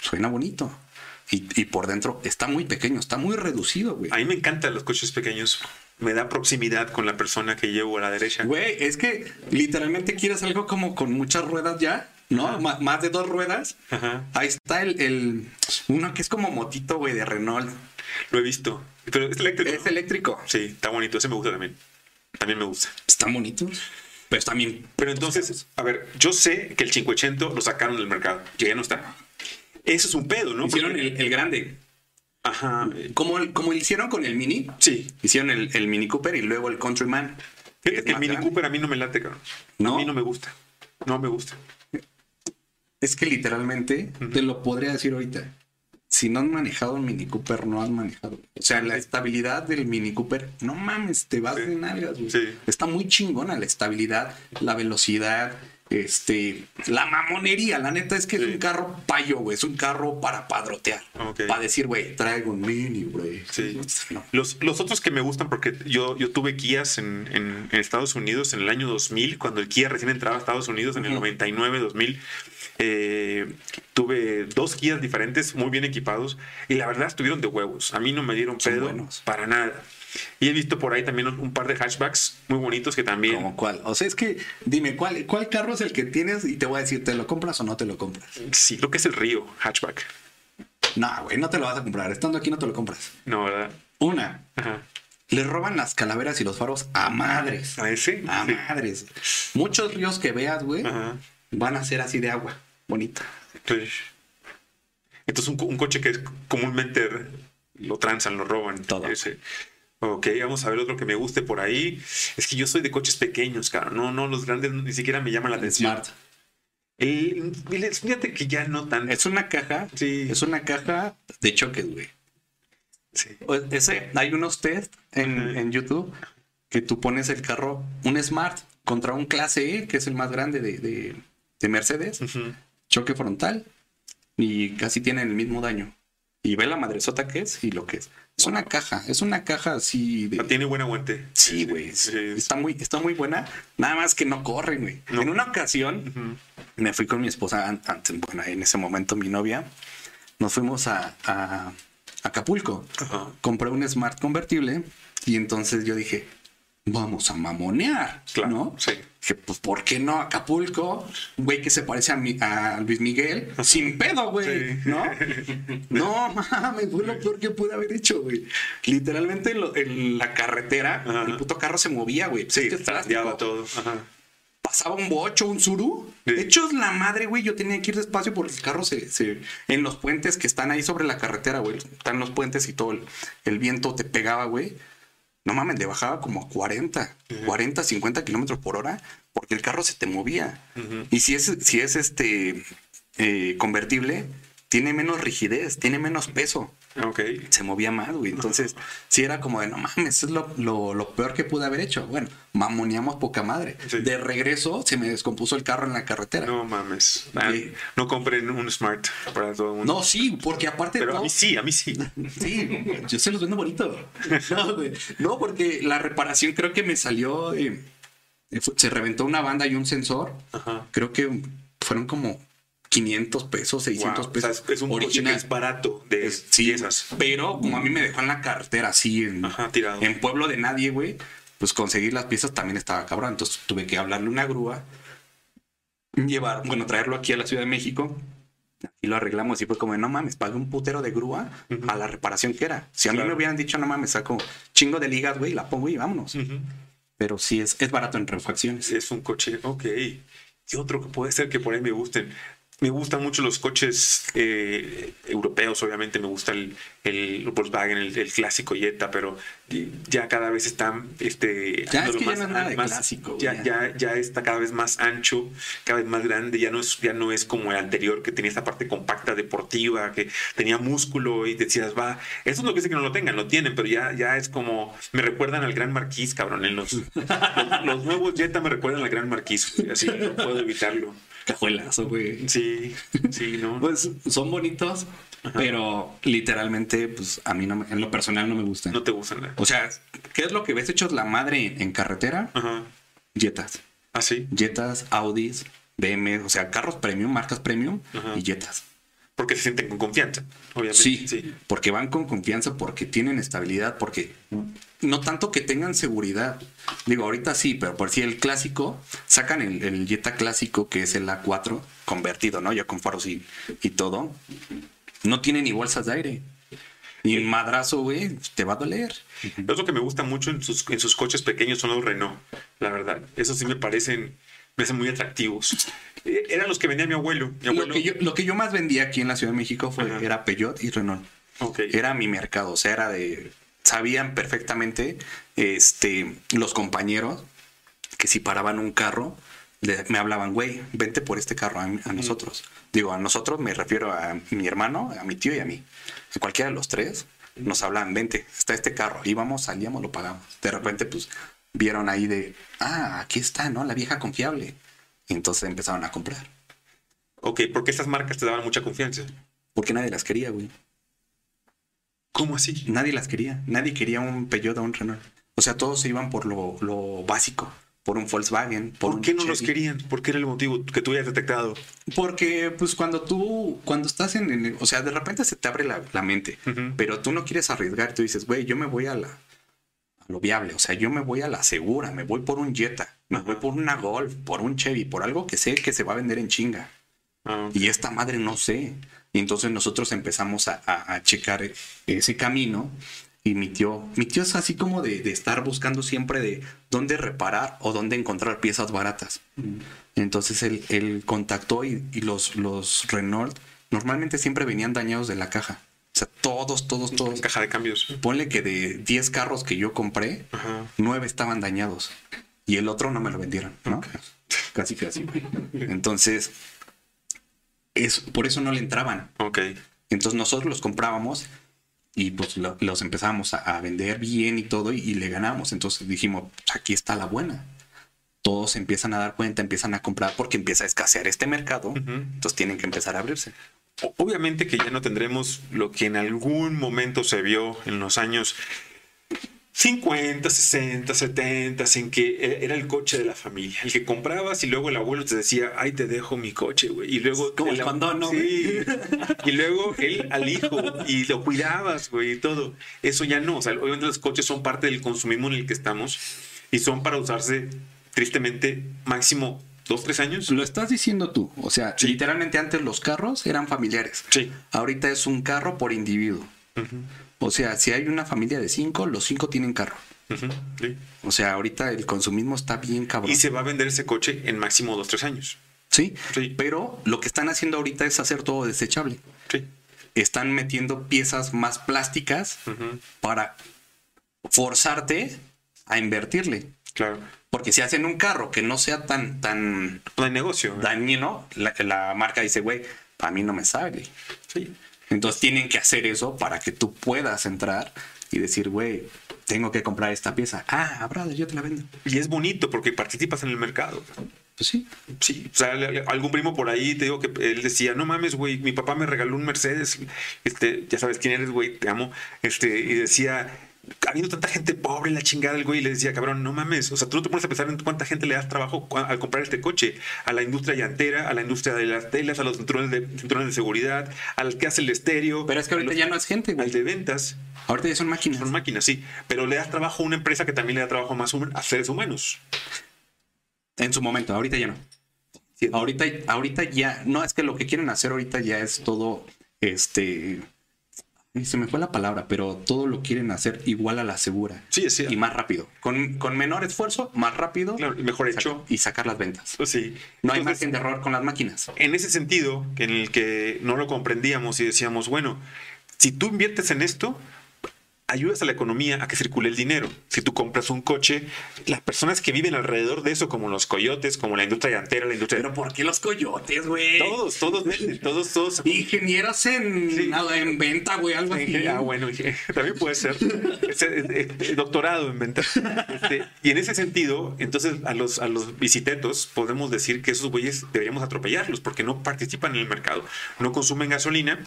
suena bonito. Y, por dentro está muy pequeño, está muy reducido, güey. A mí me encantan los coches pequeños. Me da proximidad con la persona que llevo a la derecha. Güey, es que literalmente quieres algo como con muchas ruedas ya ¿no? más de dos ruedas. Ahí está el, el, uno que es como motito, güey, de Renault. Lo he visto. Pero es eléctrico. Es eléctrico. Sí, está bonito. Ese me gusta también. También me gusta. Están bonitos. Pero también. Pero entonces, a ver, yo sé que el 580 lo sacaron del mercado. Ya no está. Eso es un pedo, ¿no? Hicieron el, grande. Ajá. Como, como hicieron con el Mini. Sí. Hicieron el, el Mini Cooper y luego el Countryman. el Mini Cooper a mí no me late, cabrón. ¿No? A mí no me gusta. No me gusta. Es que literalmente te lo podría decir ahorita. Si no han manejado un Mini Cooper, no han manejado. O sea, la estabilidad del Mini Cooper, no mames, te vas de nalgas, Está muy chingona la estabilidad, la velocidad, este, la mamonería. La neta es que es un carro payo, güey. Es un carro para padrotear. Para decir, güey, traigo un Mini, güey. Sí. Los, los, otros que me gustan, porque yo, yo tuve Kias en, en, Estados Unidos en el año 2000, cuando el Kia recién entraba a Estados Unidos, en el 99, 2000 eh, tuve dos guías diferentes, muy bien equipados, y la verdad estuvieron de huevos. A mí no me dieron pedo para nada. Y he visto por ahí también un, par de hatchbacks muy bonitos que también. ¿Cómo cuál? O sea, es que dime, ¿cuál, ¿cuál carro es el que tienes? Y te voy a decir, ¿te lo compras o no te lo compras? Sí, lo que es el Río hatchback. No, güey, no te lo vas a comprar. Estando aquí no te lo compras. No, ¿verdad? Una. Ajá. Le roban las calaveras y los faros a madres. ¿A ese? A madres. Muchos ríos que veas, güey, van a ser así de agua. Bonita. Entonces, un, coche que comúnmente lo transan, lo roban. Todo. Ese. Ok, vamos a ver otro que me guste por ahí. Es que yo soy de coches pequeños, cara. No, no, los grandes ni siquiera me llaman la atención. Smart. El, fíjate que ya no tan. Es una caja. Sí. Es una caja de choques, güey. Sí. Ese, hay unos test en, YouTube que tú pones el carro, un Smart, contra un clase E, que es el más grande de, Mercedes, choque frontal, y casi tienen el mismo daño. Y ve la madresota que es y lo que es. Es una caja, es una caja así de. Tiene buen aguante. Sí, güey. Está muy, está muy buena. Nada más que no corre, güey. En una ocasión me fui con mi esposa antes, bueno, en ese momento mi novia. Nos fuimos a, Acapulco. Compré un smart convertible y entonces yo dije, vamos a mamonear, claro, ¿no? Sí. Que pues, ¿por qué no Acapulco? Güey que se parece a, mi, a Luis Miguel, sin pedo, güey, ¿no? no, mames, fue lo peor que pude haber hecho, güey. Literalmente en, la carretera, el puto carro se movía, güey. Sí, ya todo. Ajá pasaba un bocho, un suru. De hecho, es la madre, güey. Yo tenía que ir despacio porque el carro se, se, En los puentes que están ahí sobre la carretera, güey. Están los puentes y todo el, viento te pegaba, güey. No mames, le bajaba como a 40, 40, 50 kilómetros por hora porque el carro se te movía. Y si es, si es este eh, convertible, tiene menos rigidez, tiene menos peso. Ok. Se movía más, güey. Entonces, sí era como de, no mames, eso es lo, peor que pude haber hecho. Bueno, mamoneamos poca madre. De regreso, se me descompuso el carro en la carretera. No mames. Ah, no compren un Smart para todo el mundo. No, sí, porque aparte... Pero a mí sí, a mí sí. Sí, yo se los vendo bonito. No, güey. No, porque la reparación creo que me salió... Eh, se reventó una banda y un sensor. Ajá. Creo que fueron como 500 pesos, 600 pesos. es un original. es barato de sí, esas. Pero como a mí me dejó en la cartera así en, en pueblo de nadie, güey, pues conseguir las piezas también estaba cabrón. Entonces tuve que hablarle una grúa, llevar, bueno, traerlo aquí a la Ciudad de México. Y lo arreglamos y fue como, no mames, pagué un putero de grúa a la reparación que era. Si a mí me hubieran dicho, no mames, saco chingo de ligas, güey, la pongo y vámonos. Pero sí, es, es barato en refacciones. Es un coche, ok. Y otro que puede ser que por ahí me gusten. Me gustan mucho los coches eh, europeos, obviamente me gusta el, el Volkswagen, el, clásico Jetta, pero ya cada vez está este ya es que ya no es nada de clásico. Ya, ya, ya, está cada vez más ancho, cada vez más grande, ya no es, ya no es como el anterior que tenía esta parte compacta deportiva, que tenía músculo y decías, va, eso es lo que dice que no lo tengan, lo tienen, pero ya, ya es como, me recuerdan al Gran Marquis, cabrón, en los, los, nuevos Jetta me recuerdan al Gran Marquis, así no puedo evitarlo cajuelazo, güey. Sí, sí, ¿no? pues son bonitos, pero literalmente, pues a mí no, en lo personal no me gustan. No te gustan. O sea, ¿qué es lo que ves hecho la madre en carretera? Ajá. Jetas. Ah, sí. Jetas, Audis, BMW, o sea, carros premium, marcas premium y Jetas. Porque se sienten con confianza, obviamente. Sí, sí, porque van con confianza, porque tienen estabilidad, porque no tanto que tengan seguridad. Digo, ahorita sí, pero por si el clásico, sacan el, Jetta clásico, que es el A4, convertido, ¿no? Ya con faros y, y todo. No tiene ni bolsas de aire. Y el madrazo, güey, te va a doler. Lo que me gusta mucho en sus, en sus coches pequeños son los Renault, la verdad. Eso sí me parecen, me hacen muy atractivos. Eh, eran los que vendía mi abuelo. Lo, que yo, lo que yo más vendía aquí en la Ciudad de México fue, era Peugeot y Renault. Era mi mercado, o sea, era de... Sabían perfectamente este, los compañeros que si paraban un carro, me hablaban, güey, vente por este carro a, nosotros. Digo, a nosotros me refiero a mi hermano, a mi tío y a mí. A cualquiera de los tres nos hablan, vente, está este carro. Íbamos, salíamos, lo pagamos. De repente, pues, vieron ahí de, ah, aquí está, ¿no? La vieja confiable. Y entonces empezaron a comprar. Ok, porque estas marcas te daban mucha confianza. Porque nadie las quería, güey. ¿Cómo así? Nadie las quería. Nadie quería un Peugeot o un Renault. O sea, todos se iban por lo, básico. Por un Volkswagen. ¿Por, qué no los querían? ¿Por qué era el motivo que tú hayas detectado? Porque, pues, cuando tú, cuando estás en, o sea, de repente se te abre la, mente, pero tú no quieres arriesgar. Tú dices, güey, yo me voy a la, lo viable. O sea, yo me voy a la segura, me voy por un Jetta, me voy por una Golf, por un Chevy, por algo que sé que se va a vender en chinga. Ah, y esta madre no sé. Y entonces nosotros empezamos a, checar ese camino. Y mi tío, mi tío es así como de, estar buscando siempre de dónde reparar o dónde encontrar piezas baratas. Mm. Entonces él, contactó y, los, los Renault normalmente siempre venían dañados de la caja. O sea, todos, todos, todos. Caja de cambios. Ponle que de 10 carros que yo compré, 9 estaban dañados. Y el otro no me lo vendieron, ¿no? Casi casi. Entonces, es, por eso no le entraban. Ok. Entonces nosotros los comprábamos y pues los empezábamos a, vender bien y todo y, le ganamos. Entonces dijimos, aquí está la buena. Todos empiezan a dar cuenta, empiezan a comprar porque empieza a escasear este mercado. Entonces tienen que empezar a abrirse. Obviamente que ya no tendremos lo que en algún momento se vio en los años 50, 60, 70, en que e-, era el coche de la familia, el que comprabas y luego el abuelo te decía, ay, te dejo mi coche, güey. Y luego... Como el abandono, sí. Y luego él al hijo y lo cuidabas, güey, y todo. Eso ya no. O sea, obviamente los coches son parte del consumismo en el que estamos y son para usarse, tristemente, máximo dos, tres años. Lo estás diciendo tú. O sea, literalmente antes los carros eran familiares. Sí. Ahorita es un carro por individuo. O sea, si hay una familia de cinco, los cinco tienen carro. sí. O sea, ahorita el consumismo está bien cabrón. Y se va a vender ese coche en máximo dos, tres años. Sí, sí. Pero lo que están haciendo ahorita es hacer todo desechable. Sí. Están metiendo piezas más plásticas para forzarte a invertirle. Claro. Porque si hacen un carro que no sea tan, tan... De negocio. Dañino, la, la marca dice, güey, a mí no me sale. Sí. Entonces tienen que hacer eso para que tú puedas entrar y decir, güey, tengo que comprar esta pieza. Ah, brother, yo te la vendo. Y es bonito porque participas en el mercado. Pues sí. Sí, o sea, algún primo por ahí te digo que él decía, no mames, güey, mi papá me regaló un Mercedes, este, ya sabes quién eres, güey, te amo, este, y decía, habiendo tanta gente pobre, la chingada del güey, le decía, cabrón, no mames. O sea, tú no te pones a pensar en cuánta gente le das trabajo al comprar este coche. A la industria llantera, a la industria de las telas, a los cinturones de, cinturones de seguridad, al que hace el estéreo. Pero es que ahorita ya no es gente, güey. Al de ventas. Ahorita ya son máquinas. Son máquinas, sí. Pero le das trabajo a una empresa que también le da trabajo más a seres humanos. En su momento, ahorita ya no. Ahorita, ahorita ya, no, es que lo que quieren hacer ahorita ya es todo, este, se me fue la palabra, pero todo lo quieren hacer igual a la segura. Sí, sí. Y más rápido. Con, con menor esfuerzo, más rápido. mejor hecho. Y sacar las ventas. Pues sí. No hay margen de error con las máquinas. En ese sentido, en el que no lo comprendíamos y decíamos, bueno, si tú inviertes en esto, ayudas a la economía a que circule el dinero. Si tú compras un coche, las personas que viven alrededor de eso, como los coyotes, como la industria llantera, la industria... Pero ¿por qué los coyotes, güey? Todos, todos todos, todos. Ingenieros en, en venta, güey, algo así. Ah, bueno, también puede ser. doctorado en venta. Este, y en ese sentido, entonces a los, a los visitetos podemos decir que esos güeyes deberíamos atropellarlos porque no participan en el mercado, no consumen gasolina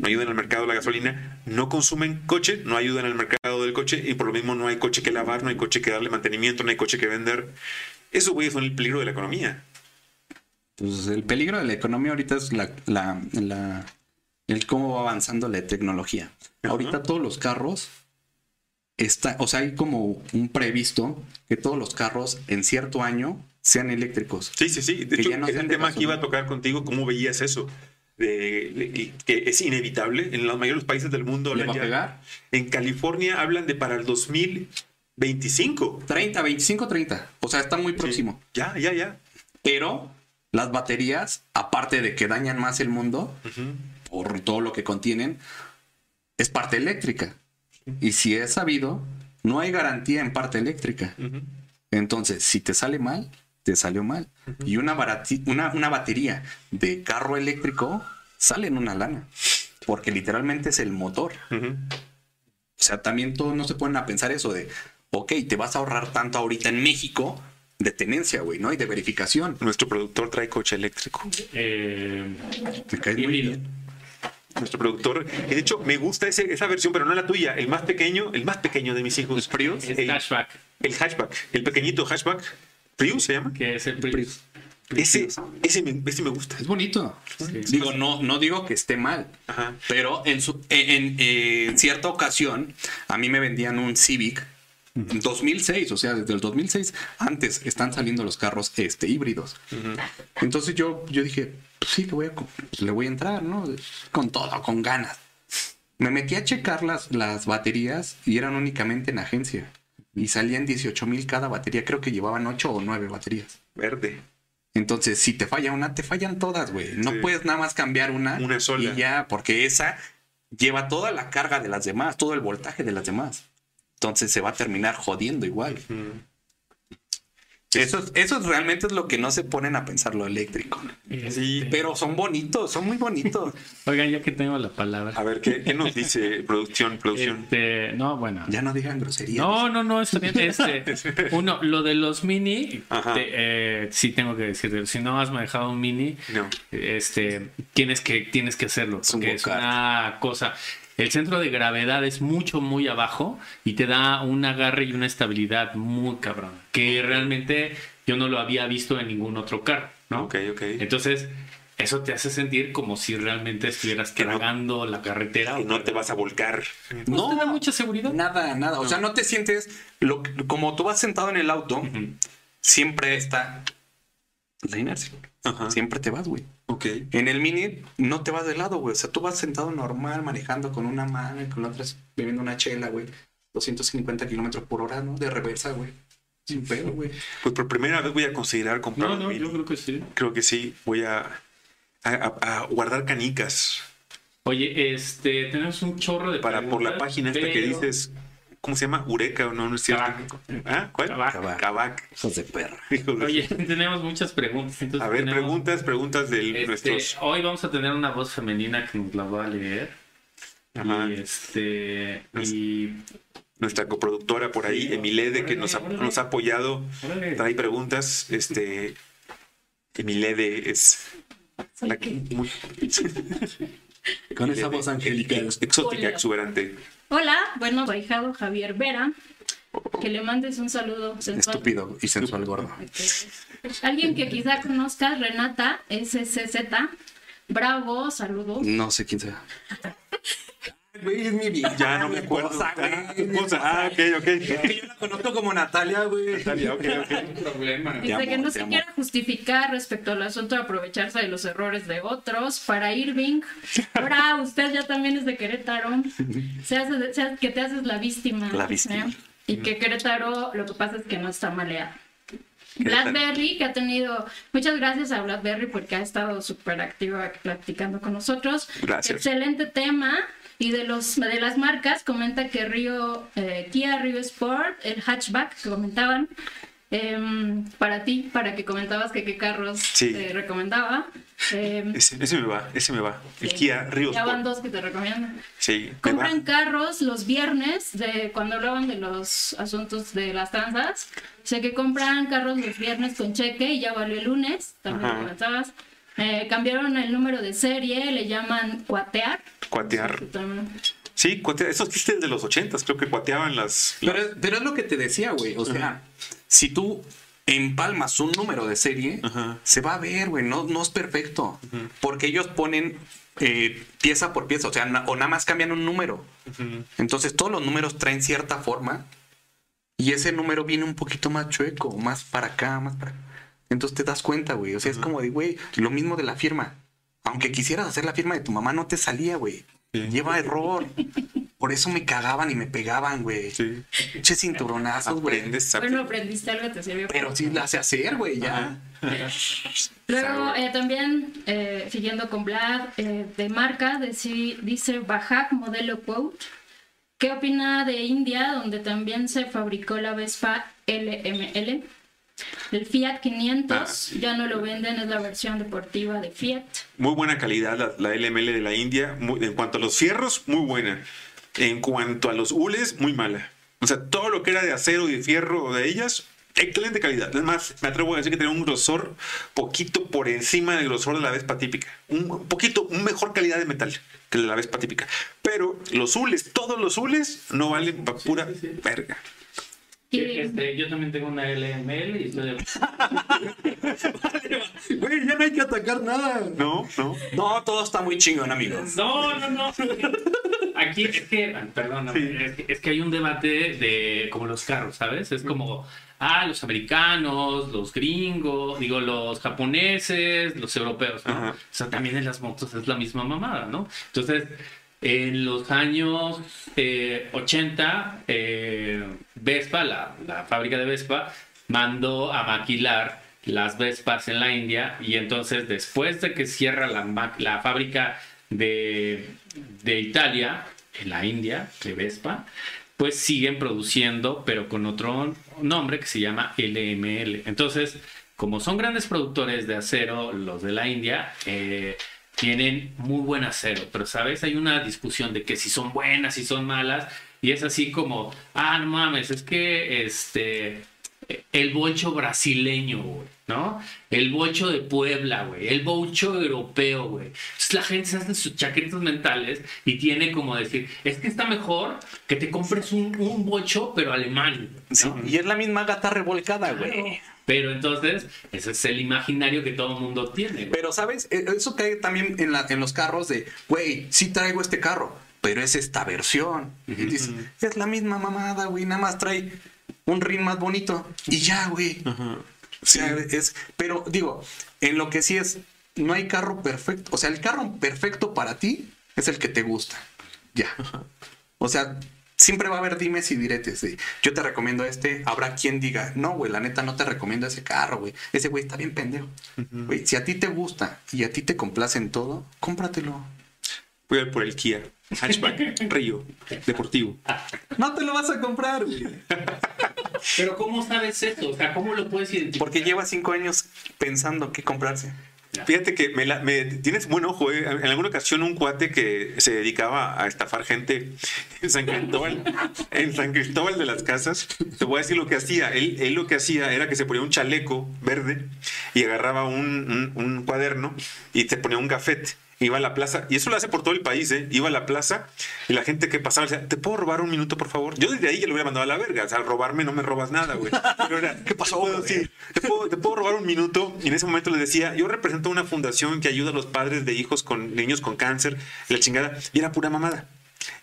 no ayudan al mercado de la gasolina, no consumen coche, no ayudan al mercado del coche y por lo mismo no hay coche que lavar, no hay coche que darle mantenimiento, no hay coche que vender. Eso, güey, son el peligro de la economía. Entonces, el peligro de la economía ahorita es la, la, el cómo va avanzando la tecnología. Ahorita todos los carros está, o sea, hay como un previsto que todos los carros en cierto año sean eléctricos. Sí, sí, sí. De hecho, es el tema que iba a tocar contigo, ¿cómo veías eso? Que es inevitable en los mayores países del mundo. ¿Le va a pegar? En California hablan de para el 2025. 30, 25, 30. O sea, está muy próximo. Ya, ya, ya. Pero las baterías, aparte de que dañan más el mundo por todo lo que contienen, es parte eléctrica. Y si es sabido, no hay garantía en parte eléctrica. Entonces, si te sale mal, te salió mal. Y una, una, una, batería de carro eléctrico sale en una lana, porque literalmente es el motor. O sea, también todos no se ponen a pensar eso de, ok, te vas a ahorrar tanto ahorita en México de tenencia, güey, ¿no? Y de verificación. Nuestro productor trae coche eléctrico. Eh, Nuestro productor, de hecho, me gusta esa versión, pero no la tuya. El más pequeño, el más pequeño de mis hijos. ¿El, el hatchback. El hatchback, el pequeñito hatchback Prius se llama. Que es el Prius. Ese, ese, me, ese, me, gusta. Es bonito. Digo, no, no digo que esté mal, pero en, su, en, cierta ocasión a mí me vendían un Civic 2006, o sea, desde el 2006 antes están saliendo los carros este, híbridos. Entonces yo, yo dije, pues sí, le voy, a, le voy a entrar, ¿no? Con todo, con ganas. Me metí a checar las, las baterías y eran únicamente en agencia. Y salían 18 mil cada batería. Creo que llevaban 8 o 9 baterías. Verde. Entonces, si te falla una, te fallan todas, güey. No puedes nada más cambiar una. Una sola. Y ya, porque esa lleva toda la carga de las demás, todo el voltaje de las demás. Entonces se va a terminar jodiendo igual. Eso, eso realmente es lo que no se ponen a pensar lo eléctrico. Sí, pero son bonitos, son muy bonitos. Oigan, ya que tengo la palabra. A ver, ¿qué, nos dice producción? producción? Este, no, bueno. Ya no digan groserías. No, no, no, está bien. Este, uno, lo de los mini, eh, sí tengo que decirte, si no has manejado un mini, este, tienes que, tienes que hacerlo. Porque es una cosa el centro de gravedad es mucho, muy abajo y te da un agarre y una estabilidad muy cabrón, que realmente yo no lo había visto en ningún otro carro, ¿no? Ok, ok. Entonces, eso te hace sentir como si realmente estuvieras tragando la carretera. Y no te vas a volcar. No, te da mucha seguridad. Nada, nada. O sea, no te sientes lo, como tú vas sentado en el auto, siempre está la inercia. Siempre te vas, güey. Ok. En el mini no te vas de lado, güey. O sea, tú vas sentado normal, manejando con una mano y con la otra bebiendo una chela, güey. 250 kilómetros por hora, ¿no? De reversa, güey. Sin pedo, güey. Pues por primera vez voy a considerar comprar no, no, Yo creo que sí. Creo que sí. Voy a, a, guardar canicas. Oye, este, tenemos un chorro de Para por la página esta que dices ¿Cómo se llama? ¿Ureca o no? ¿No es cierto? ¿Ah? ¿Cuál? Cabac. Hijos de perra. Oye, tenemos muchas preguntas. a ver, preguntas, preguntas de este, nuestros. Hoy vamos a tener una voz femenina que nos la va a leer. Ajá. Y este. Y nuestra coproductora por ahí, Emilede, que nos ha, nos ha apoyado, trae preguntas. Este, Emilede es la que muy... Con esa voz angélica. Exótica, exuberante. Hola, bueno, ahijado Javier Vera. Que le mandes un saludo sensual. Estúpido y sensual gordo. Alguien que quizá conozcas, Renata SCZ. Bravo, saludos. No sé quién sea. Güey, es mi vida. Ya no me acuerdo. Ah, ok, ok. Yo la conozco como Natalia, güey. Natalia, ok, ok. No problema. Dice que no se quiera justificar respecto al asunto de aprovecharse de los errores de otros. Para Irving, ahora usted ya también es de Querétaro. Se hace, que te haces la víctima. La víctima. ¿eh? Y que Querétaro lo que pasa es que no está maleado. Blackberry, que ha tenido, muchas gracias a Blackberry porque ha estado súper activa platicando con nosotros. Gracias. Excelente tema. Y de, los, de las marcas, comenta que Río, eh, Kia Rio Sport, el hatchback que comentaban, em, para ti, para que comentabas que qué carros te recomendaba. Em, ese, me va, ese me va. El Kia Rio Ya van dos que te recomiendan. Sí. Compran carros los viernes, de cuando hablaban de los asuntos de las tanzas. Sé que compran carros los viernes con cheque y ya valió el lunes, también lo comentabas. Eh, cambiaron el número de serie, le llaman cuatear. Cuatear. Sí, cuatear. Esos chistes de los ochentas, creo que cuateaban las... Pero, es lo que te decía, güey. O sea, si tú empalmas un número de serie, se va a ver, güey. No, no es perfecto. Porque ellos ponen eh, pieza por pieza, o sea, o nada más cambian un número. Entonces todos los números traen cierta forma y ese número viene un poquito más chueco, más para acá, más para acá. Entonces te das cuenta, güey. O sea, es como de, güey, lo mismo de la firma. Aunque quisieras hacer la firma de tu mamá, no te salía, güey. Lleva error. Por eso me cagaban y me pegaban, güey. Sí. Che cinturonazos, güey. Bueno, aprendiste algo, te sirvió. Pero sí la hace hacer, güey, ya. Luego, eh, también, eh, siguiendo con Vlad, eh, de marca, de, dice Bajak Modelo Quote. ¿Qué opina de India, donde también se fabricó la Vespa LML? El Fiat 500 ah. ya no lo venden, es la versión deportiva de Fiat. Muy buena calidad la, LML de la India. en cuanto a los fierros, muy buena. En cuanto a los hules, muy mala. O sea, todo lo que era de acero y de fierro de ellas, excelente calidad. Es más, me atrevo a decir que tiene un grosor poquito por encima del grosor de la Vespa típica. Un poquito, una mejor calidad de metal que la Vespa típica. Pero los hules, todos los hules, no valen para pura verga. Este, yo también tengo una LML y estoy de... Güey, ya no hay que atacar nada. No, no. No, todo está muy chingón, amigos. No, no, no. aquí es que, perdón, es, que, hay un debate de como los carros, ¿sabes? Es como, ah, los americanos, los gringos, digo, los japoneses, los europeos, ¿no? O sea, también en las motos es la misma mamada, ¿no? Entonces, en los años 80, eh, eh, Vespa, la, la fábrica de Vespa, mandó a maquilar las Vespas en la India y entonces después de que cierra la, la fábrica de, de, Italia, en la India, de Vespa, pues siguen produciendo, pero con otro nombre que se llama LML. Entonces, como son grandes productores de acero, los de la India, eh, tienen muy buen acero, pero sabes, hay una discusión de que si son buenas, si son malas, y es así como, ah, no mames, es que este el bocho brasileño, güey, ¿no? El bocho de Puebla, güey, el bocho europeo, güey. Entonces la gente se hace sus chaquetas mentales y tiene como decir, es que está mejor que te compres un, un bocho, pero alemán. y es la misma gata revolcada, güey. Pero entonces, ese es el imaginario que todo el mundo tiene. Pero, ¿sabes? E, eso cae también en, la, en los carros de, güey, sí traigo este carro, pero es esta versión. Y dices, es la misma mamada, güey, nada más trae un ring más bonito y ya, güey. O sea, es, pero digo, en lo que sí es, no hay carro perfecto. O sea, el carro perfecto para ti es el que te gusta. Ya. O sea, siempre va a haber dimes y diretes. Yo te recomiendo este. Habrá quien diga, no, güey, la neta no te recomiendo ese carro, güey. Ese güey está bien pendejo. Güey, si a ti te gusta y a ti te complace en todo, cómpratelo. Voy a ir por el Kia. Hatchback, Río, deportivo. No te lo vas a comprar, güey. Pero ¿cómo sabes eso? O sea, ¿cómo lo puedes identificar? Porque lleva cinco años pensando qué comprarse. Fíjate que me, tienes buen ojo, ¿eh? En alguna ocasión un cuate que se dedicaba a estafar gente en San Cristóbal, en San Cristóbal de las Casas, te voy a decir lo que hacía. Él, él lo que hacía era que se ponía un chaleco verde y agarraba un, un, un cuaderno y te ponía un gafete iba a la plaza, y eso lo hace por todo el país, ¿eh? Iba a la plaza y la gente que pasaba decía, ¿te puedo robar un minuto, por favor? Yo desde ahí ya lo hubiera mandado a la verga, o sea, al robarme no me robas nada, güey. ¿qué pasó? ¿Te puedo, ¿te, puedo, robar un minuto? Y en ese momento le decía, yo represento una fundación que ayuda a los padres de hijos con niños con cáncer, la chingada, y era pura mamada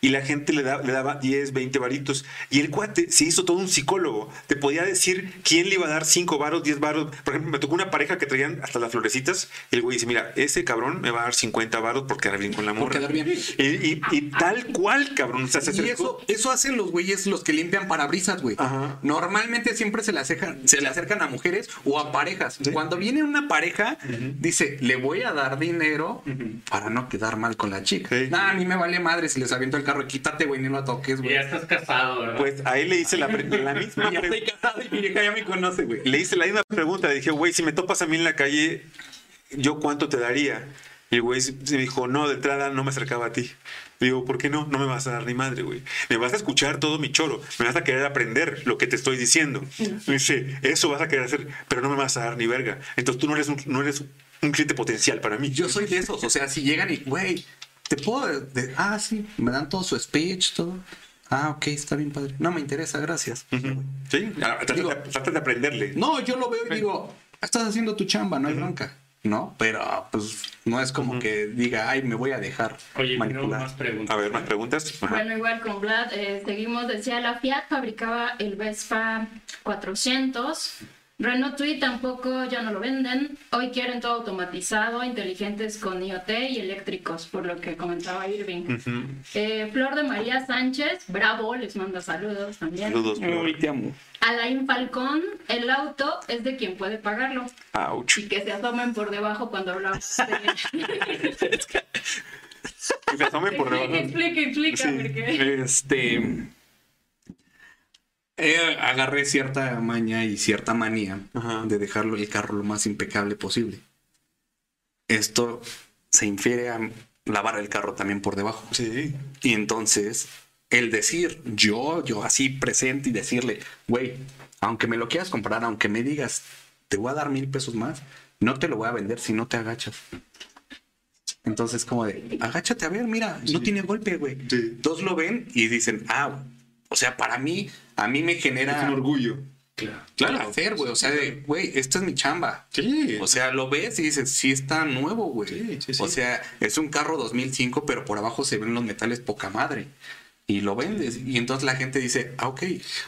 y la gente le, le daba 10, 20 varitos. Y el cuate se hizo todo un psicólogo. Te podía decir quién le iba a dar 5 varos, 10 varos. Por ejemplo, me tocó una pareja que traían hasta las florecitas. Y el güey dice: Mira, ese cabrón me va a dar 50 varos por quedar bien con la morra. Por quedar bien. Y, y, tal cual, cabrón. y eso, eso hacen los güeyes los que limpian parabrisas, güey. Normalmente siempre se le, acercan, se le acercan a mujeres o a parejas. Cuando viene una pareja, dice: Le voy a dar dinero para no quedar mal con la chica. a mí me vale madre si les aviento el carro, quítate, güey, ni lo toques, güey. Ya estás casado, ¿verdad? Pues ahí le hice la, la misma Ya estoy casado y mi vieja ya me conoce, güey. Le hice la misma pregunta. Le dije, güey, si me topas a mí en la calle, ¿yo cuánto te daría? Y el güey se dijo, no, de entrada no me acercaba a ti. Digo, ¿por qué no? No me vas a dar ni madre, güey. Me vas a escuchar todo mi choro. Me vas a querer aprender lo que te estoy diciendo. Me dice, eso vas a querer hacer, pero no me vas a dar ni verga. Entonces tú no eres un, no eres un cliente potencial para mí. Yo soy de esos. O sea, si llegan y, güey, te puedo. De, ah, sí, me dan todo su speech, todo. Ah, ok, está bien, padre. No me interesa, gracias. Sí, trata de aprenderle. No, yo lo veo y digo, estás haciendo tu chamba, no hay bronca. ¿no? Pero pues no es como que diga, ay, me voy a dejar Oye, manipular. más preguntas. A ver, más preguntas. Bueno, igual con Vlad, eh, seguimos, decía, la Fiat fabricaba el Vespa 400 Renault Tweet tampoco ya no lo venden. Hoy quieren todo automatizado, inteligentes con IoT y eléctricos, por lo que comentaba Irving. Eh, Flor de María Sánchez, bravo, les manda saludos también. Saludos, Flor. te amo. Alain Falcón, el auto es de quien puede pagarlo. Ouch. Y que se asomen por debajo cuando hablamos de... que se asomen por debajo. Explica, explica, porque... Este eh, agarré cierta maña y cierta manía de dejarlo el carro lo más impecable posible. Esto se infiere a lavar el carro también por debajo. Sí. Y entonces, el decir yo, yo así presente y decirle, güey, aunque me lo quieras comprar, aunque me digas, te voy a dar mil pesos más, no te lo voy a vender si no te agachas. Entonces, como de, agáchate a ver, mira, no tiene golpe, güey. Todos lo ven y dicen, ah, o sea, para mí, a mí me genera. un orgullo. Claro. hacer, güey. O sea, güey, esta es mi chamba. Sí. O sea, lo ves y dices, sí está nuevo, güey. Sí, sí, o sea, es un carro 2005, pero por abajo se ven los metales poca madre. Y lo vendes. Y entonces la gente dice, ah, ok.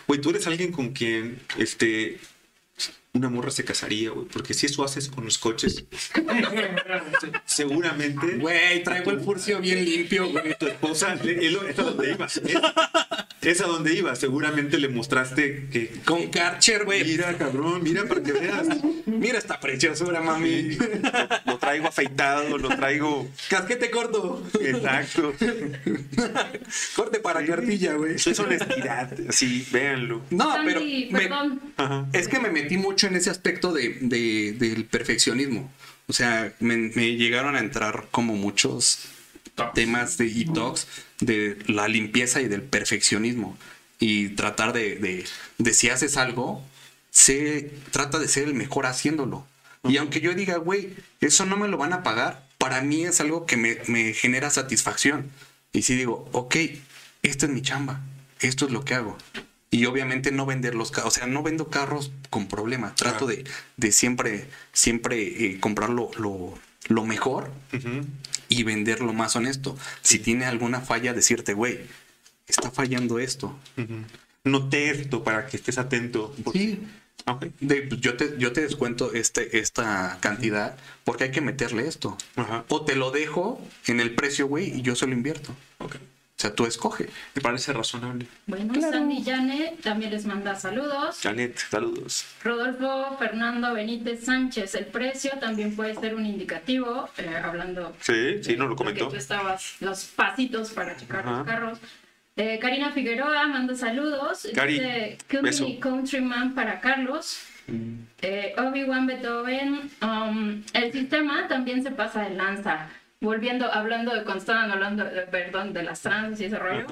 Güey, tú eres alguien con quien, este, una morra se casaría, güey. Porque si eso haces con los coches, seguramente. Güey, traigo el furcio bien limpio, güey. Tu esposa, es a donde iba. Es, a donde iba. Seguramente le mostraste que. Con Karcher, güey. Mira, cabrón, mira para que veas. Mira esta preciosura, mami. Lo, traigo afeitado, lo traigo. Casquete corto. Exacto. Corte para cartilla, güey. Eso es honestidad. Sí, véanlo. No, pero. es que me metí mucho en ese aspecto de, del perfeccionismo. O sea, me, llegaron a entrar como muchos temas de e-talks de la limpieza y del perfeccionismo. Y tratar de, de, si haces algo, se trata de ser el mejor haciéndolo. Y aunque yo diga, güey, eso no me lo van a pagar, para mí es algo que me, me genera satisfacción. Y si digo, ok, esta es mi chamba, esto es lo que hago y obviamente no vender los carros, o sea, no vendo carros con problemas, trato de, de, siempre, siempre eh, comprar lo, lo, mejor y vender lo más honesto. Si tiene alguna falla, decirte, güey, está fallando esto. no te esto para que estés atento. Sí. Pues, yo, te, yo te descuento este, esta cantidad porque hay que meterle esto. O te lo dejo en el precio, güey, y yo se lo invierto. Okay. O sea, tú escoge. Me parece razonable. Bueno, Sandy Janet también les manda saludos. Janet, saludos. Rodolfo Fernando Benítez Sánchez, el precio también puede ser un indicativo, eh, hablando. Sí, sí, no lo comentó. tú estabas los pasitos para checar los carros. Eh, Karina Figueroa manda saludos. Cari, Dice, Countryman para Carlos. Mm. Eh, Obi-Wan Beethoven. Um, el sistema también se pasa de lanza volviendo, hablando de cuando estaban hablando, de, perdón, de las trans y ese rollo,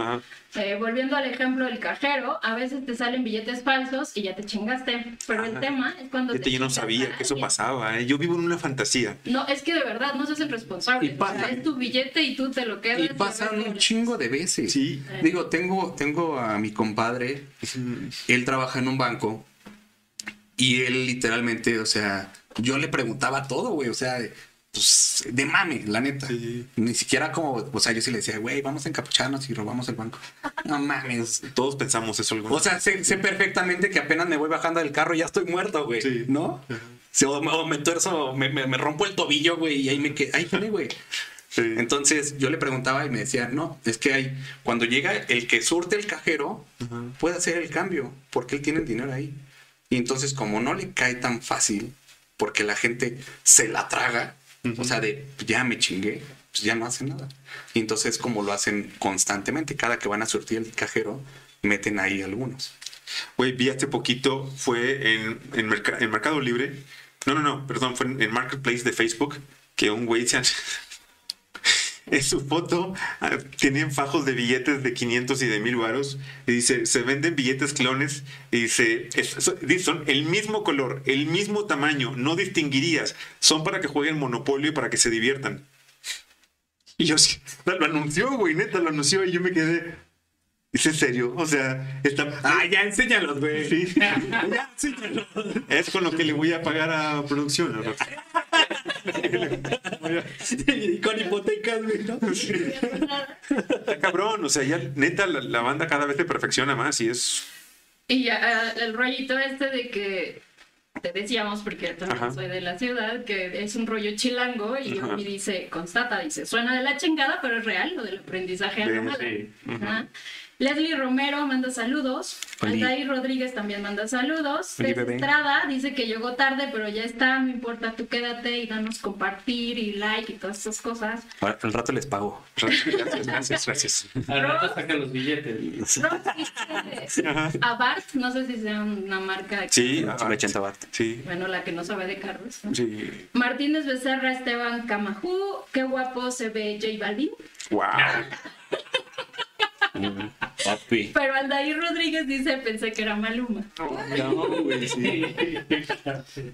eh, volviendo al ejemplo del cajero, a veces te salen billetes falsos y ya te chingaste, pero el tema es cuando... te yo no sabía que eso pasaba, ¿eh? yo vivo en una fantasía. No, es que de verdad no se hacen responsables, y es tu billete y tú te lo quedas. Y pasan un chingo de veces. Sí. Digo, tengo, tengo a mi compadre, él trabaja en un banco y él literalmente, o sea, yo le preguntaba todo, güey, o sea pues, de mame, la neta. Ni siquiera como, o sea, yo sí le decía, güey, vamos a encapucharnos y robamos el banco. No mames. Todos pensamos eso O sea, sé, perfectamente que apenas me voy bajando del carro y ya estoy muerto, güey. ¿No? o, me tuerzo, me, me, rompo el tobillo, güey, y ahí me quedé, ahí güey. Entonces yo le preguntaba y me decía, no, es que hay, cuando llega el que surte el cajero, puede hacer el cambio, porque él tiene el dinero ahí. Y entonces como no le cae tan fácil, porque la gente se la traga, o sea, de ya me chingué, pues ya no hacen nada. Y entonces, como lo hacen constantemente, cada que van a surtir el cajero, meten ahí algunos. Güey, vi hace poquito, fue en, en, Mercado Libre. No, no, no, perdón, fue en, Marketplace de Facebook que un güey se, en su foto ah, tienen fajos de billetes de 500 y de 1000 varos y dice, se venden billetes clones y dice, son el mismo color, el mismo tamaño, no distinguirías, son para que jueguen Monopolio y para que se diviertan. Y yo lo anunció, güey, neta, lo anunció y yo me quedé, ¿Es en serio? O sea, está. Ah, ya enséñalos, güey. Sí. ya enséñalos. Es con lo que le voy a pagar a producción. ¿no? y con hipotecas, güey, ¿no? Está cabrón, o sea, ya neta la, banda cada vez se perfecciona más y es. Y ya, el rollito este de que te decíamos, porque también soy de la ciudad, que es un rollo chilango y, dice, constata, dice, suena de la chingada, pero es real lo del aprendizaje sí, Leslie Romero manda saludos. Altair Rodríguez también manda saludos. Estrada dice que llegó tarde, pero ya está. No importa, tú quédate y danos compartir y like y todas esas cosas. al rato les pago. Gracias, gracias, gracias. Al rato sacan los billetes. Abart, no sé si sea una marca. Sí, Abart. Sí. Bueno, la que no sabe de carros. Sí. Martínez Becerra, Esteban Camajú. Qué guapo se ve J Balvin. Wow. Pero Aldair Rodríguez dice, pensé que era Maluma. No, güey, sí.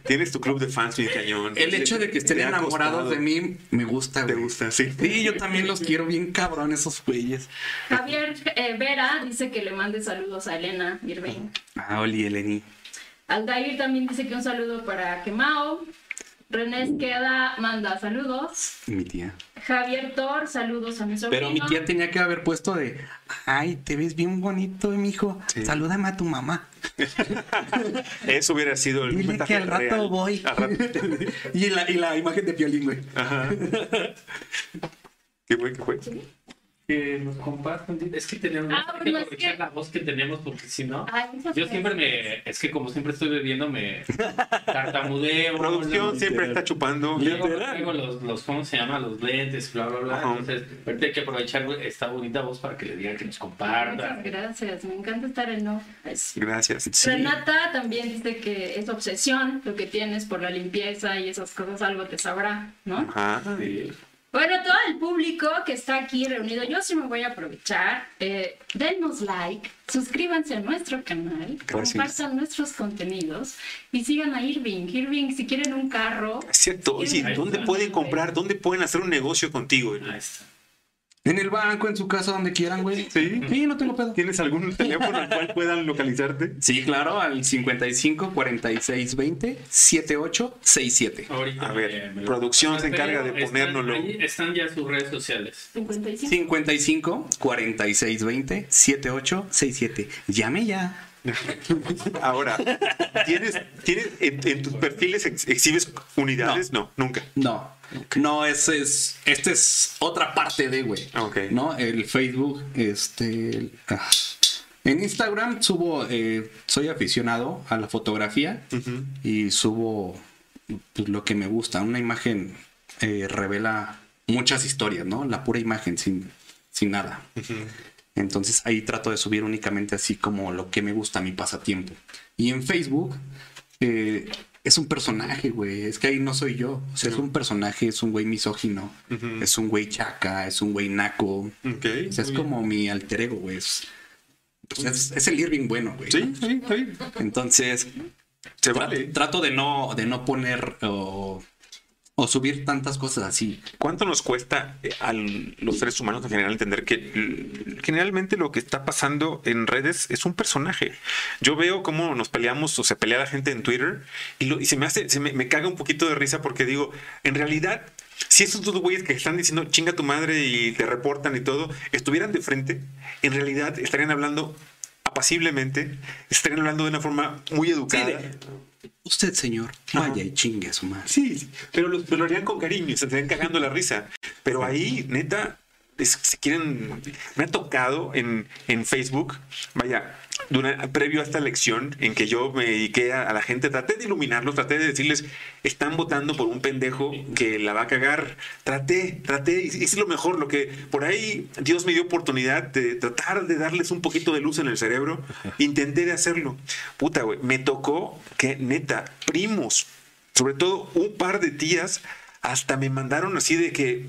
Tienes tu club de fans mi cañón. El hecho de que estén enamorados de mí me gusta, Te gusta, sí. Sí, yo también los quiero bien cabrón esos güeyes. Javier eh, Vera dice que le mande saludos a Elena Irving. Ah, Oli, Eleni. Aldair también dice que un saludo para Kemao. René Esqueda manda saludos. Mi tía. Javier Thor, saludos a mi sobrino. Pero mi tía tenía que haber puesto de, ay, te ves bien bonito, mi hijo. Salúdame a tu mamá. Eso hubiera sido el Dile que al rato voy. y, la, y la imagen de Piolín, güey. Ajá. ¿Qué fue? ¿Qué fue? Que nos compartan. Es que tenemos ah, que aprovechar la voz que tenemos porque si no, yo siempre me, es que como siempre estoy bebiendo me tartamudeo. Producción siempre está chupando. Luego los, los, ¿cómo se llama? Los lentes, bla, bla, bla. Entonces, hay que aprovechar esta bonita voz para que le digan que nos compartan. gracias, me encanta estar en no. Gracias. Renata también dice que es obsesión lo que tienes por la limpieza y esas cosas, algo te sabrá, ¿no? Ajá. Sí. Bueno, todo el público que está aquí reunido, yo sí me voy a aprovechar. Eh, denos like, suscríbanse a nuestro canal, compartan nuestros contenidos y sigan a Irving. Irving, si quieren un carro. cierto, ¿dónde pueden comprar? ¿Dónde pueden hacer un negocio contigo? Ahí está. En el banco, en su casa, donde quieran, güey. Sí. Sí, no tengo pedo. ¿Tienes algún teléfono al cual puedan localizarte? Sí, claro, al 55 46 20 78 67. Ahorita A ver, producción se encarga de ponérnoslo. Ahí están ya sus redes sociales. 55 55 46 20 78 67. Llame ya. Ahora, ¿tienes, tienes en, tus perfiles exhibes unidades? no nunca. No. No, ese es, esta es otra parte de, güey. ¿No? El Facebook, este... Ah. En Instagram subo, eh, soy aficionado a la fotografía y subo pues, lo que me gusta. Una imagen eh, revela muchas historias, ¿no? La pura imagen sin, sin nada. Entonces ahí trato de subir únicamente así como lo que me gusta, mi pasatiempo. Y en Facebook eh, es un personaje, güey. Es que ahí no soy yo. O sea, es un personaje, es un güey misógino, es un güey chaca, es un güey naco. o sea, es como mi alter ego, güey. Es, es, el Irving bueno, güey. Sí, sí, sí. Entonces, se vale. Trato de no, de no poner o subir tantas cosas así. ¿Cuánto nos cuesta eh, a los seres humanos en general entender que generalmente lo que está pasando en redes es un personaje? Yo veo cómo nos peleamos o se pelea la gente en Twitter y, lo, y se me hace, se me, caga un poquito de risa porque digo, en realidad si esos dos güeyes que están diciendo chinga tu madre y te reportan y todo, estuvieran de frente, en realidad estarían hablando apaciblemente, estarían hablando de una forma muy educada. Usted, señor, vaya y chingue a su madre. Sí, pero lo, lo harían con cariño, se estarían cagando la risa. Pero ahí, neta, si quieren, me ha tocado en, en Facebook, vaya, previo a esta elección en que yo me dediqué a, la gente, traté de iluminarlos, traté de decirles, están votando por un pendejo que la va a cagar. Traté, traté, hice lo mejor, lo que por ahí Dios me dio oportunidad de tratar de darles un poquito de luz en el cerebro. Intenté de hacerlo. Puta, güey, me tocó que neta, primos, sobre todo un par de tías, hasta me mandaron así de que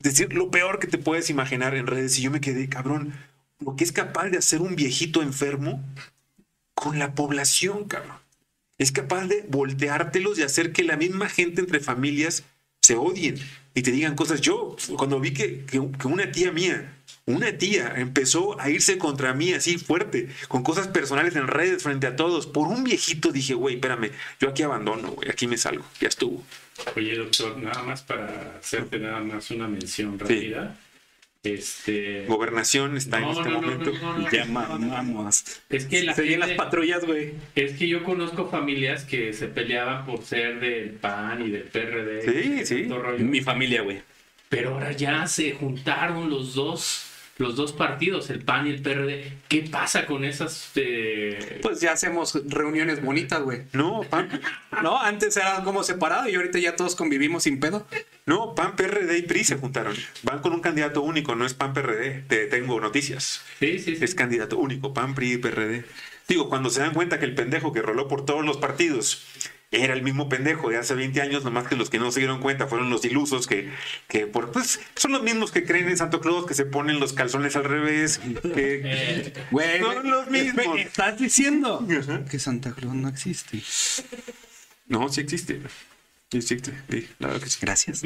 decir lo peor que te puedes imaginar en redes y yo me quedé, cabrón, lo que es capaz de hacer un viejito enfermo con la población, cabrón. Es capaz de volteártelos y hacer que la misma gente entre familias se odien y te digan cosas. Yo, cuando vi que, que, una tía mía, una tía empezó a irse contra mí así fuerte, con cosas personales en redes frente a todos, por un viejito, dije, güey, espérame, yo aquí abandono, güey, aquí me salgo, ya estuvo. Oye, doctor, nada más para hacerte nada más una mención rápida. Este... Gobernación está en este momento. Llamamos. Es que la Se las patrullas, güey. Es que yo conozco familias que se peleaban por ser del PAN y del PRD. Sí, sí. Mi familia, güey. Pero ahora ya se juntaron los dos los dos partidos, el PAN y el PRD. ¿Qué pasa con esas? Eh? Pues ya hacemos reuniones bonitas, güey. No, PAN. no, antes era como separado y ahorita ya todos convivimos sin pedo. No, PAN, PRD y PRI se juntaron. Van con un candidato único, no es PAN, PRD. Te tengo noticias. Sí, sí, sí. Es candidato único, PAN, PRI y PRD. Digo, cuando se dan cuenta que el pendejo que roló por todos los partidos era el mismo pendejo de hace 20 años, nomás que los que no se dieron cuenta fueron los ilusos que, que por, pues, son los mismos que creen en Santo Claus, que se ponen los calzones al revés. Que, son los mismos. ¿Estás diciendo que Santa Claus no existe? No, sí existe. Sí existe. Sí, Gracias.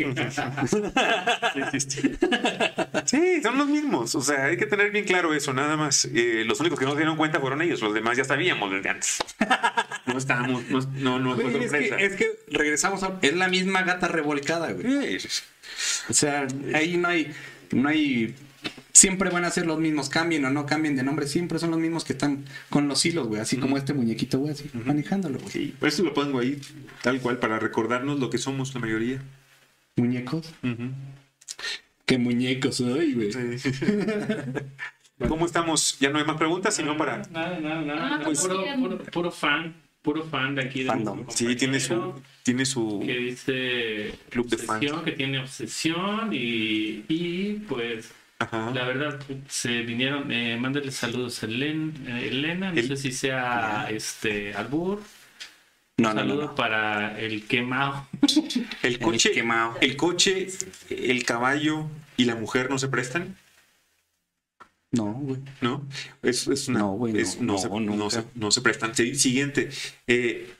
Sí, son los mismos. O sea, hay que tener bien claro eso, nada más. Eh, los únicos que no se dieron cuenta fueron ellos, los demás ya sabíamos desde antes. No estábamos, no, no, fue sorpresa. Es que, regresamos a, es la misma gata revolcada, güey. O sea, ahí no hay, no hay siempre van a ser los mismos, cambien o no cambien de nombre, siempre son los mismos que están con los hilos, güey, así como este muñequito, güey, así, manejándolo, güey. Sí, por eso lo pongo ahí, tal cual, para recordarnos lo que somos la mayoría. ¿Muñecos? ¿Qué muñecos soy, güey? ¿Cómo estamos? Ya no hay más preguntas, sino para... Nada, nada, nada. Ah, pues puro, puro, fan, puro fan de aquí. Fandom. Sí, tiene su, tiene su... Que dice... Club de fans. Que tiene obsesión y, y pues la verdad, se vinieron, eh, mándale saludos a eh, Elena, no sé si sea este Albur. No, saludo para el quemado. El coche, el, quemado. el coche, el caballo y la mujer no se prestan. No, güey. No, es, es una. No, güey. No, no, se, no, se, prestan. Siguiente. Eh,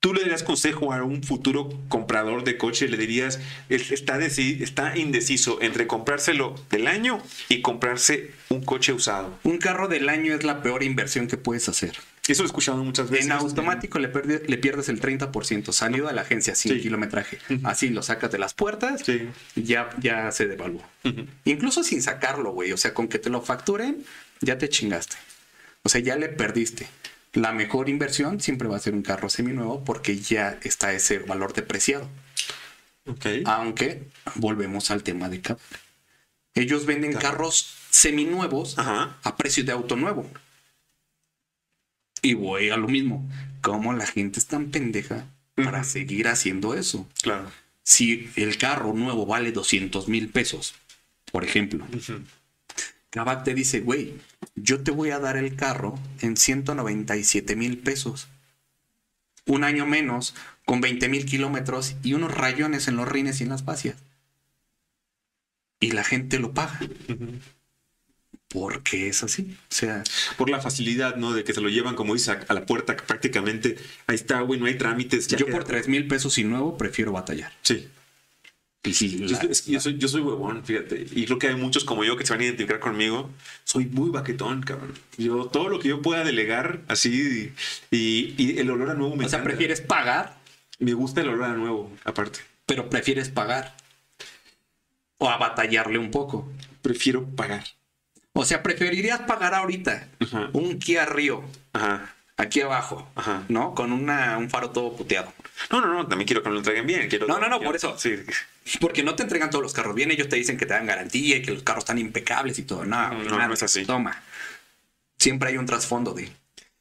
tú le darías consejo a un futuro comprador de coche, le dirías, está, está indeciso entre comprárselo del año y comprarse un coche usado. Un carro del año es la peor inversión que puedes hacer. Eso lo he escuchado muchas veces. En automático le, le, pierdes el 30%, salido a la agencia sin kilometraje. Así lo sacas de las puertas, ya, ya se devaluó. Incluso sin sacarlo, güey. O sea, con que te lo facturen, ya te chingaste. O sea, ya le perdiste la mejor inversión siempre va a ser un carro seminuevo porque ya está ese valor depreciado. Okay. Aunque volvemos al tema de Kavak. Ellos venden carros seminuevos a precio de auto nuevo. Y voy a lo mismo. ¿Cómo la gente es tan pendeja para seguir haciendo eso? Claro. Si el carro nuevo vale 200 mil pesos, por ejemplo, Kavak te dice, güey, yo te voy a dar el carro en 197 mil pesos. Un año menos, con 20 mil kilómetros y unos rayones en los rines y en las fascias. Y la gente lo paga. Porque es así. O sea. Por la facilidad, ¿no? De que se lo llevan, como dice, a la puerta prácticamente. Ahí está, güey, no hay trámites. yo por 3 mil pesos y nuevo prefiero batallar. Sí yo, soy, yo soy huevón, fíjate. Y creo que hay muchos como yo que se van a identificar conmigo. Soy muy baquetón, cabrón. Yo, todo lo que yo pueda delegar así y, el olor a nuevo me O sea, ¿prefieres pagar? Me gusta el olor a nuevo, aparte. Pero prefieres pagar. O a batallarle un poco. Prefiero pagar. O sea, preferirías pagar ahorita un Kia Río. Ajá aquí abajo, ¿no? Con una, un faro todo puteado. No, no, no, también quiero que me lo entreguen bien. Quiero no, no, no, por eso. Sí. Porque no te entregan todos los carros bien, ellos te dicen que te dan garantía y que los carros están impecables y todo. No, no, no, es así. Toma. Siempre hay un trasfondo de.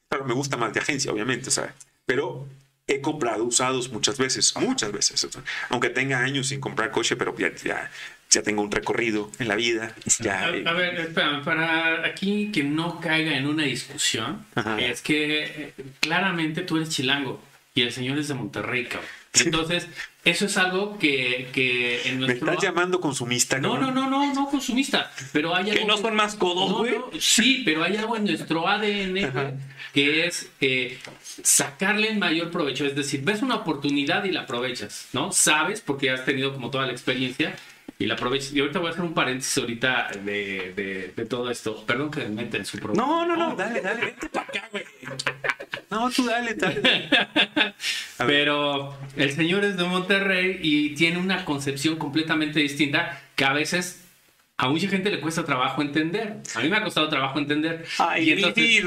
Claro, me gusta más de agencia, obviamente, ¿sabes? Pero he comprado usados muchas veces, muchas veces. Aunque tenga años sin comprar coche, pero ya, ya, ya tengo un recorrido en la vida. a, ver, espera, para aquí que no caiga en una discusión, es que eh, claramente tú eres chilango y el señor es de Monterrey, cabrón. Entonces, eso es algo que, que en nuestro... ¿Me estás llamando consumista? No, no, no, no, no consumista. Pero hay algo... ¿Que no son más codos, güey? sí, pero hay algo en nuestro ADN que es eh, sacarle el mayor provecho. Es decir, ves una oportunidad y la aprovechas, ¿no? Sabes, porque has tenido como toda la experiencia, y la aprovecho. Y ahorita voy a hacer un paréntesis ahorita de, de, todo esto. Perdón que me meta en su programa. No, no, no, dale, dale, vente para acá, güey. No, tú dale, dale. Pero el señor es de Monterrey y tiene una concepción completamente distinta que a veces a mucha gente le cuesta trabajo entender. A mí me ha costado trabajo entender. Ay, y entonces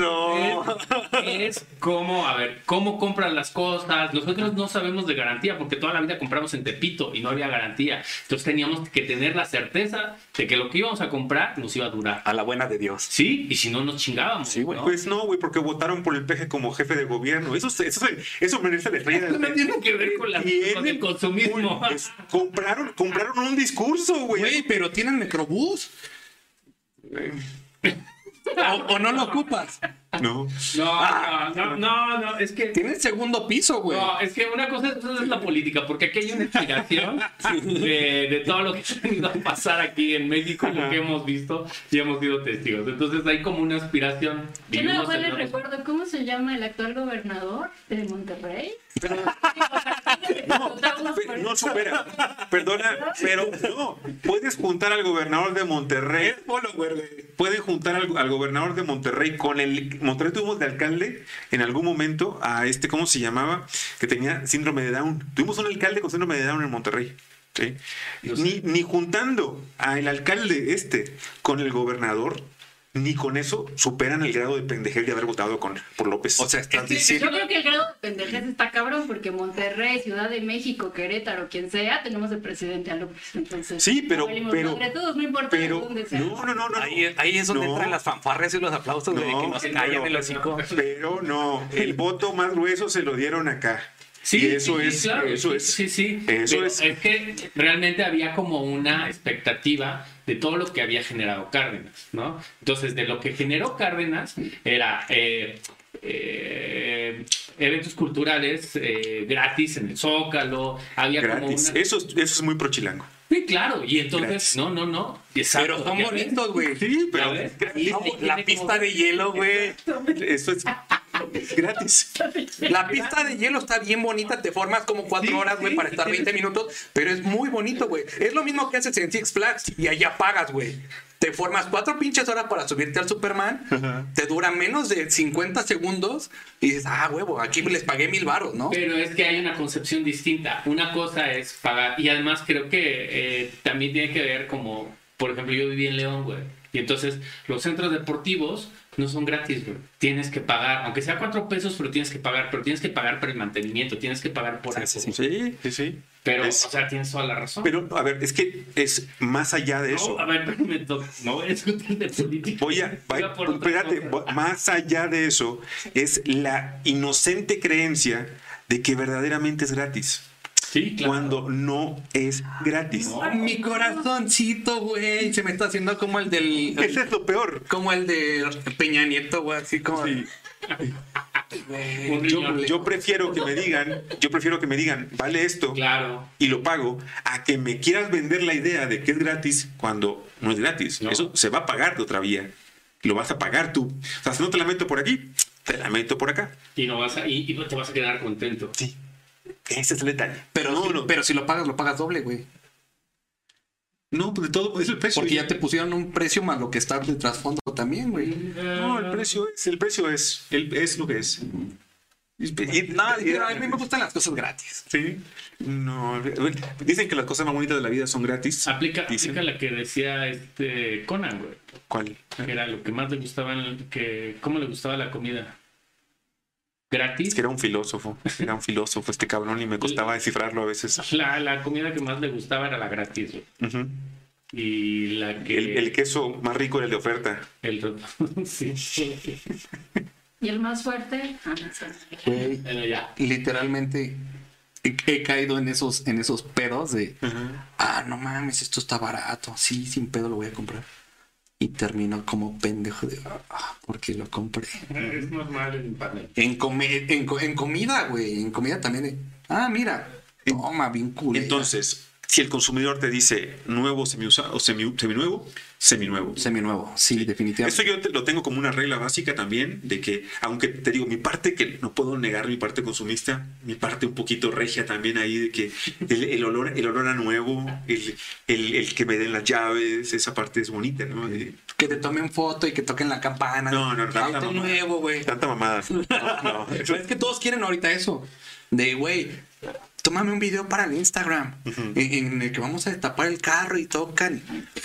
es, es como, a ver, cómo compran las cosas. Nosotros no sabemos de garantía porque toda la vida compramos en Tepito y no había garantía. Entonces teníamos que tener la certeza de que lo que íbamos a comprar nos iba a durar. A la buena de Dios. Sí, y si no nos chingábamos. Sí, güey. Pues no, güey, porque votaron por el peje como jefe de gobierno. Eso, eso, eso merece la estrella. Eso no tiene que ver con, la, con el consumismo. compraron, compraron un discurso, güey. Güey, pero tienen microbús o, no lo ocupas. No. No, no, no, no, es que. Tiene el segundo piso, güey. No, es que una cosa es, la política, porque aquí hay una explicación de, todo lo que ha venido a pasar aquí en México, lo que hemos visto y hemos sido testigos. Entonces hay como una aspiración. Yo no recuerdo cómo se llama el actual gobernador de Monterrey. No, no supera. Perdona, pero no. Puedes juntar al gobernador de Monterrey. Pueden juntar al, al, gobernador de Monterrey con el. Monterrey tuvimos de alcalde en algún momento a este, ¿cómo se llamaba? Que tenía síndrome de Down. Tuvimos un alcalde con síndrome de Down en Monterrey. ¿sí? Ni, ni juntando al alcalde este con el gobernador ni con eso superan el grado de pendejez de haber votado con, por López. O sea, estás diciendo... Yo creo que el grado de pendejez está cabrón porque Monterrey, Ciudad de México, Querétaro, quien sea, tenemos de presidente a López. Entonces, sí, pero... pero todos, no importa pero, dónde sea. No, no, no. no ahí, ahí, es donde entran las fanfarrias y los aplausos de que no se callan en los cinco. Pero no, el voto más grueso se lo dieron acá. Sí, eso es, eso es. Sí, sí. Eso es. es que realmente había como una expectativa de todo lo que había generado Cárdenas, ¿no? Entonces, de lo que generó Cárdenas era eh, eh, eventos culturales eh, gratis en el Zócalo, había como una... Eso, eso es muy prochilango. Sí, claro, y entonces, no, no, no. pero son bonitos, güey. Sí, pero la, pista de hielo, güey. Eso es gratis. La pista de hielo está bien bonita, te formas como cuatro horas, güey, para estar 20 minutos, pero es muy bonito, güey. Es lo mismo que haces en Six Flags y allá pagas, güey. Te formas cuatro pinches horas para subirte al Superman, te dura menos de 50 segundos y dices, ah, huevo, aquí les pagué mil baros, ¿no? Pero es que hay una concepción distinta. Una cosa es pagar, y además creo que eh, también tiene que ver como, por ejemplo, yo viví en León, güey, y entonces los centros deportivos no son gratis, güey. Tienes que pagar, aunque sea cuatro pesos, pero tienes que pagar, pero tienes que pagar por el mantenimiento, tienes que pagar por eso. Sí, sí, sí. Pero, o sea, tienes toda la razón. Pero, a ver, es que es más allá de eso. A ver, no voy a discutir de política. Voy a, espérate, más allá de eso, es la inocente creencia de que verdaderamente es gratis. Sí, claro. Cuando no es gratis. mi corazoncito, güey. Se me está haciendo como el del. Ese es lo peor. Como el de Peña Nieto, güey. Así como. Sí. Yo, prefiero que me digan, yo prefiero que me digan, vale esto claro. y lo pago, a que me quieras vender la idea de que es gratis cuando no es gratis. Eso se va a pagar de otra vía. Lo vas a pagar tú. O sea, si no te la meto por aquí, te la meto por acá. Y no vas a, y, te vas a quedar contento. Sí. Ese es el detalle. Pero, si, pero si lo pagas, lo pagas doble, güey. No, pues de todo es el precio. Porque ya te pusieron un precio más lo que está de trasfondo también, güey. No, el precio es, el precio es, el, es lo que es. no, a mí me gustan las cosas gratis. Sí. No, dicen que las cosas más bonitas de la vida son gratis. Aplica, aplica la que decía este Conan, güey. ¿Cuál? era lo que más le gustaba, que, cómo le gustaba la comida. Gratis. Es que era un filósofo, era un filósofo este cabrón y me costaba descifrarlo a veces. La, la comida que más le gustaba era la gratis. Y la que... El, queso más rico era el de oferta. El... sí. ¿Y el más fuerte? Ah, ya. Literalmente he, caído en esos, en esos pedos de, ah, no mames, esto está barato. Sí, sin pedo lo voy a comprar y terminó como pendejo de ah, porque lo compré. Es normal en panel. En, en, comida, güey. En comida también. ah, mira. Toma, cool. Entonces, si el consumidor te dice nuevo, semiusado, semi, seminuevo, seminuevo. Seminuevo, sí, definitivamente. Eso yo lo tengo como una regla básica también, de que, aunque te digo, mi parte que no puedo negar, mi parte consumista, mi parte un poquito regia también ahí, de que el, olor, el olor a nuevo, el, el, que me den las llaves, esa parte es bonita, ¿no? que te tomen foto y que toquen la campana. No, no, no. Auto nuevo, güey. Tanta mamada. No, es que todos quieren ahorita eso. De, güey, tómame un video para el Instagram en, el que vamos a destapar el carro y tocan.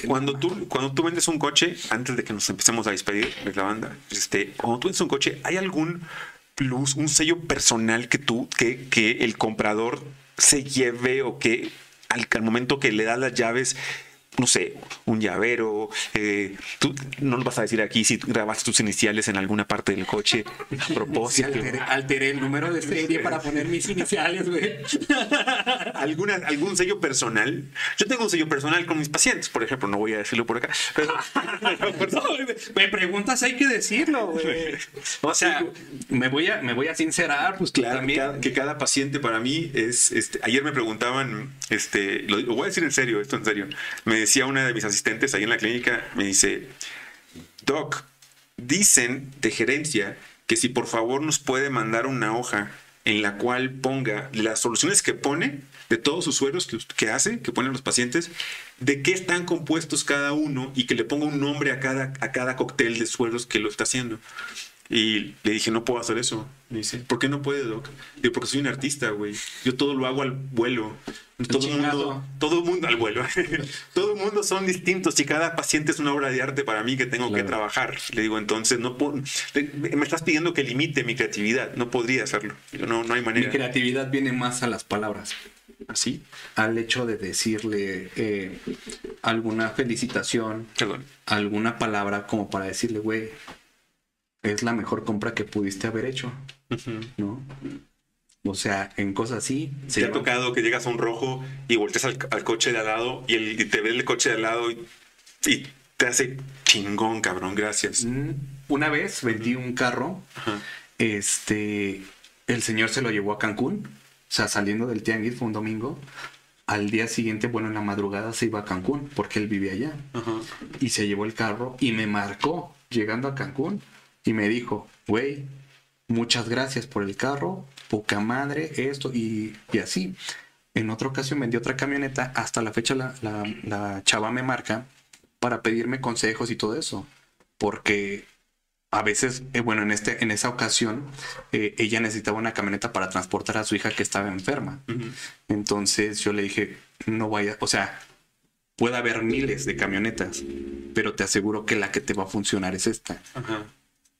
Cuando tú, cuando tú vendes un coche, antes de que nos empecemos a despedir de la banda, este, cuando tú vendes un coche, ¿hay algún plus, un sello personal que tú, que, que el comprador se lleve o que al, al momento que le das las llaves no sé, un llavero. Eh, tú no nos vas a decir aquí si grabaste tus iniciales en alguna parte del coche a propósito. alteré, el número de serie para poner mis iniciales, güey. ¿Alguna, ¿Algún sello personal? Yo tengo un sello personal con mis pacientes, por ejemplo, no voy a decirlo por acá. Pero... me preguntas, hay que decirlo, güey. O sea, me voy a, me voy a sincerar, pues claro, también. que cada paciente para mí es, este, ayer me preguntaban, este, lo, lo voy a decir en serio, esto en serio. Me decía una de mis asistentes ahí en la clínica, me dice, Doc, dicen de gerencia que si por favor nos puede mandar una hoja en la cual ponga las soluciones que pone de todos sus sueros que, hace, que ponen los pacientes, de qué están compuestos cada uno y que le ponga un nombre a cada, a cada cóctel de sueros que lo está haciendo. Y le dije, no puedo hacer eso. Me dice, ¿por qué no puede, Doc? Digo, porque soy un artista, güey. Yo todo lo hago al vuelo. Todo el mundo, todo mundo al vuelo. todo el mundo son distintos y cada paciente es una obra de arte para mí que tengo que trabajar. Le digo, entonces no puedo, me estás pidiendo que limite mi creatividad. No podría hacerlo. no, no hay manera. Mi creatividad viene más a las palabras. ¿Así? Al hecho de decirle eh, alguna felicitación, alguna palabra como para decirle, güey, es la mejor compra que pudiste haber hecho, ¿no? O sea, en cosas así. Se te ha tocado que llegas a un rojo y volteas al, coche de al lado y, el, te ve el coche de al lado y, te hace chingón, cabrón, gracias. Mm, una vez vendí un carro, este, el señor se lo llevó a Cancún, o sea, saliendo del tianguis fue un domingo. Al día siguiente, bueno, en la madrugada se iba a Cancún porque él vivía allá. Y se llevó el carro y me marcó llegando a Cancún y me dijo, güey, muchas gracias por el carro, poca madre, esto y, así. En otra ocasión vendí otra camioneta, hasta la fecha la, la, chava me marca para pedirme consejos y todo eso, porque a veces, eh, bueno, en, este, en esa ocasión, eh, ella necesitaba una camioneta para transportar a su hija que estaba enferma. Entonces yo le dije, no vaya, o sea, puede haber miles de camionetas, pero te aseguro que la que te va a funcionar es esta.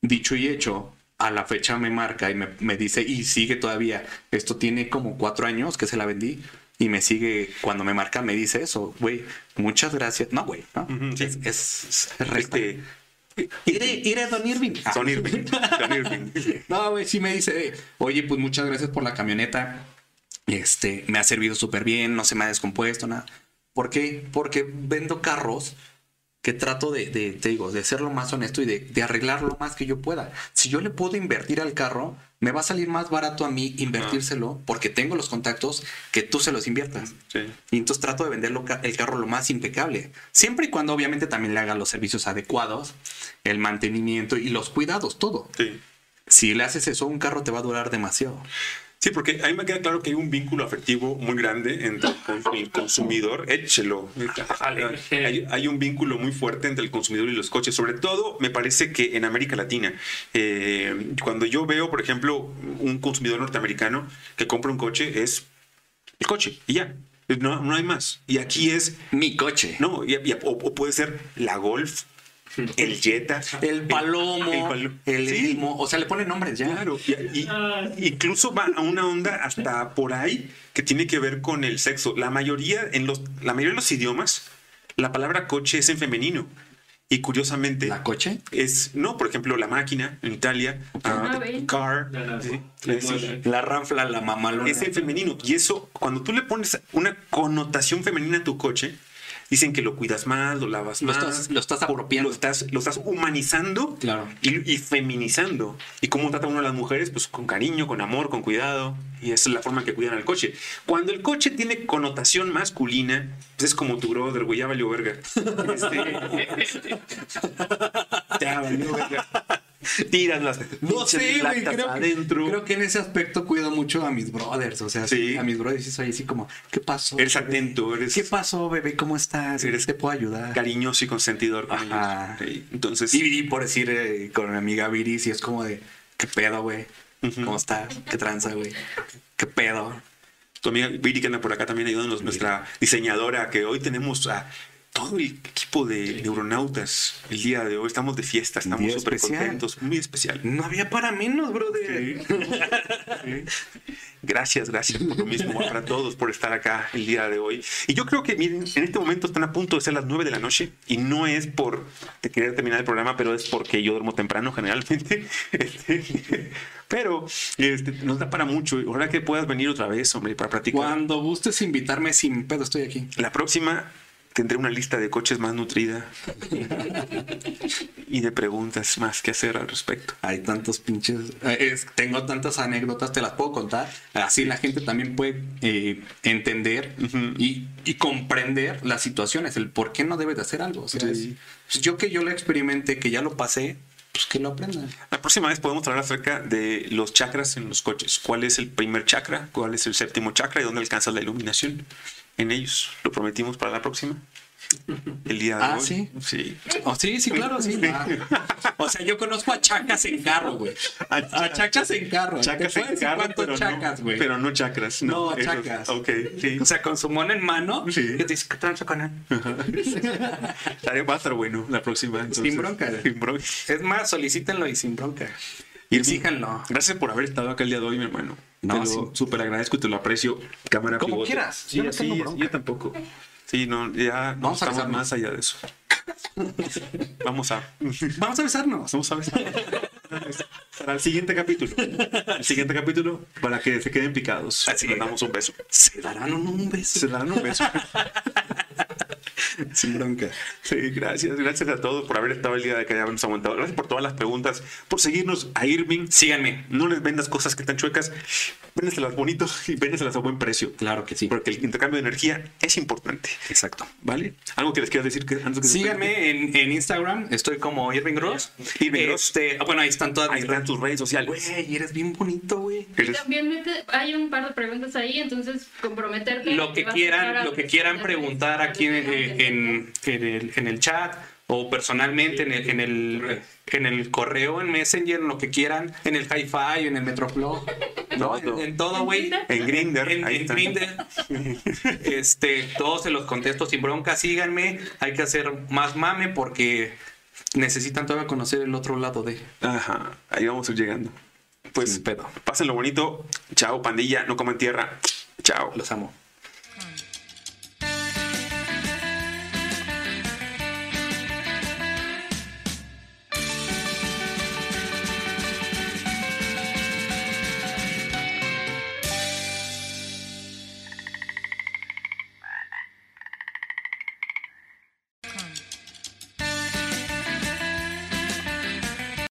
Dicho y hecho, a la fecha me marca y me, dice, y sigue todavía, esto tiene como cuatro años que se la vendí. Y me sigue, cuando me marca, me dice eso, güey, muchas gracias. No, güey, ¿no? es, es, este, Iré, iré a Don Irving. Don Irving. Don Irving. no, güey, sí me dice, oye, pues muchas gracias por la camioneta. Este, me ha servido súper bien, no se me ha descompuesto, nada. ¿Por qué? Porque vendo carros que trato de, te digo, de ser lo más honesto y de, arreglar lo más que yo pueda. Si yo le puedo invertir al carro, me va a salir más barato a mí invertírselo porque tengo los contactos que tú se los inviertas. Y entonces trato de venderlo el carro lo más impecable. Siempre y cuando obviamente también le haga los servicios adecuados, el mantenimiento y los cuidados, todo. Si le haces eso, un carro te va a durar demasiado. Sí, porque a mí me queda claro que hay un vínculo afectivo muy grande entre el consumidor. Échelo. Hay, un vínculo muy fuerte entre el consumidor y los coches. Sobre todo, me parece que en América Latina. Eh, cuando yo veo, por ejemplo, un consumidor norteamericano que compra un coche, es el coche y ya. No, no hay más. Y aquí es... Mi coche. No, o puede ser la Golf, el Jetta, el Palomo, el, el o sea, le ponen nombres ya. Claro, y, incluso va a una onda hasta por ahí que tiene que ver con el sexo. La mayoría, en los, la mayoría de los idiomas, la palabra coche es en femenino. Y curiosamente. ¿La coche? Es. No, por ejemplo, la máquina en Italia. Ah, car. La, ranfla, la mamalona. Es en femenino. Y eso, cuando tú le pones una connotación femenina a tu coche, dicen que lo cuidas más, lo lavas lo más. Estás, lo estás apropiando. Lo estás, lo estás humanizando claro. y, feminizando. ¿Y cómo trata uno a las mujeres? Pues con cariño, con amor, con cuidado. Y esa es la forma que cuidan al coche. Cuando el coche tiene connotación masculina, pues es como tu brother, güey, ya valió verga. Este, ya valió verga. tiras las no sé, güey, creo, adentro. creo que en ese aspecto cuido mucho a mis brothers, o sea, a mis brothers y soy así como, ¿qué pasó? Eres atento, eres ¿Qué pasó, bebé? ¿Cómo estás? Eres te puedo ayudar. Cariñoso y consentidor con Ajá. Entonces, y, por decir eh, con mi amiga Viri, si es como de, ¿qué pedo, güey? ¿Cómo estás? ¿Qué tranza, güey? ¿Qué pedo? Tu amiga Viri que anda por acá también ayudándonos, nuestra diseñadora, que hoy tenemos a todo el equipo de neuronautas el día de hoy. Estamos de fiesta, estamos súper contentos, muy especial. No había para menos, brother. Gracias, gracias por lo mismo para todos por estar acá el día de hoy. Y yo creo que, miren, en este momento están a punto de ser las 9 de la noche y no es por querer terminar el programa, pero es porque yo duermo temprano generalmente. Este, pero este, nos da para mucho. Ojalá que puedas venir otra vez, hombre, para platicar. Cuando gustes invitarme, sin pedo, estoy aquí. La próxima tendré una lista de coches más nutrida y de preguntas más que hacer al respecto. Hay tantos pinches, eh, tengo tantas anécdotas, te las puedo contar. Así la gente también puede eh, entender y, comprender las situaciones, el por qué no debes de hacer algo. Pues yo que yo lo experimenté, que ya lo pasé, pues que lo aprendan. La próxima vez podemos hablar acerca de los chakras en los coches. ¿Cuál es el primer chakra? ¿Cuál es el séptimo chakra? ¿Y dónde alcanza la iluminación en ellos? Lo prometimos para la próxima. El día de ah, sí. Sí. Oh, sí, sí, claro, sí. O sea, yo conozco a chacas en carro, güey. A, chacas en carro. Chacas en carro, pero, chacas, no, pero no chakras. No, no chacas. Ok, sí. O sea, con su mano en mano. Sí. ¿Qué te dice? ¿Qué tranza con él? Va a estar bueno la próxima. Entonces. Sin bronca. Sin bronca. Es más, solicítenlo y sin bronca. Y exíjanlo. Gracias por haber estado acá el día de hoy, mi hermano. No, súper agradezco y te lo aprecio. Cámara Como quieras. Sí, yo, así, yo tampoco. Sí, no, ya no Vamos estamos más allá de eso. Vamos a. Vamos a besarnos. Vamos a besarnos. Para el siguiente capítulo. El siguiente capítulo, para que se queden picados. Así le damos un beso. Se darán un beso. Se darán un beso. Sin bronca. Sí, gracias. Gracias a todos por haber estado el día de que hayamos aguantado. Gracias por todas las preguntas, por seguirnos a Irving. Síganme. No les vendas cosas que están chuecas. Véndeselas bonitos y véndeselas a buen precio. Claro que sí. Porque el intercambio de energía es importante. Exacto. ¿Vale? ¿Algo que les quieras decir que antes que Síganme en, Instagram. Estoy como Irving Gross. Irving Gross. Este, bueno, ahí están todas ahí están tus redes sociales. Güey, eres bien bonito, güey. Y también hay un par de preguntas ahí, entonces comprometerte. Lo que quieran, lo que quieran preguntar aquí en, en, el, chat o personalmente en el, en el, en el correo, en Messenger, en lo que quieran, en el Hi-Fi, en el Metroflow, ¿no? En, todo, güey. En Grinder. En, Grinder. este, todos se los contesto sin bronca. Síganme. Hay que hacer más mame porque necesitan todavía conocer el otro lado de. Ajá. Ahí vamos a ir llegando. Pues, pedo. Pásenlo bonito. Chao, pandilla. No coman tierra. Chao. Los amo.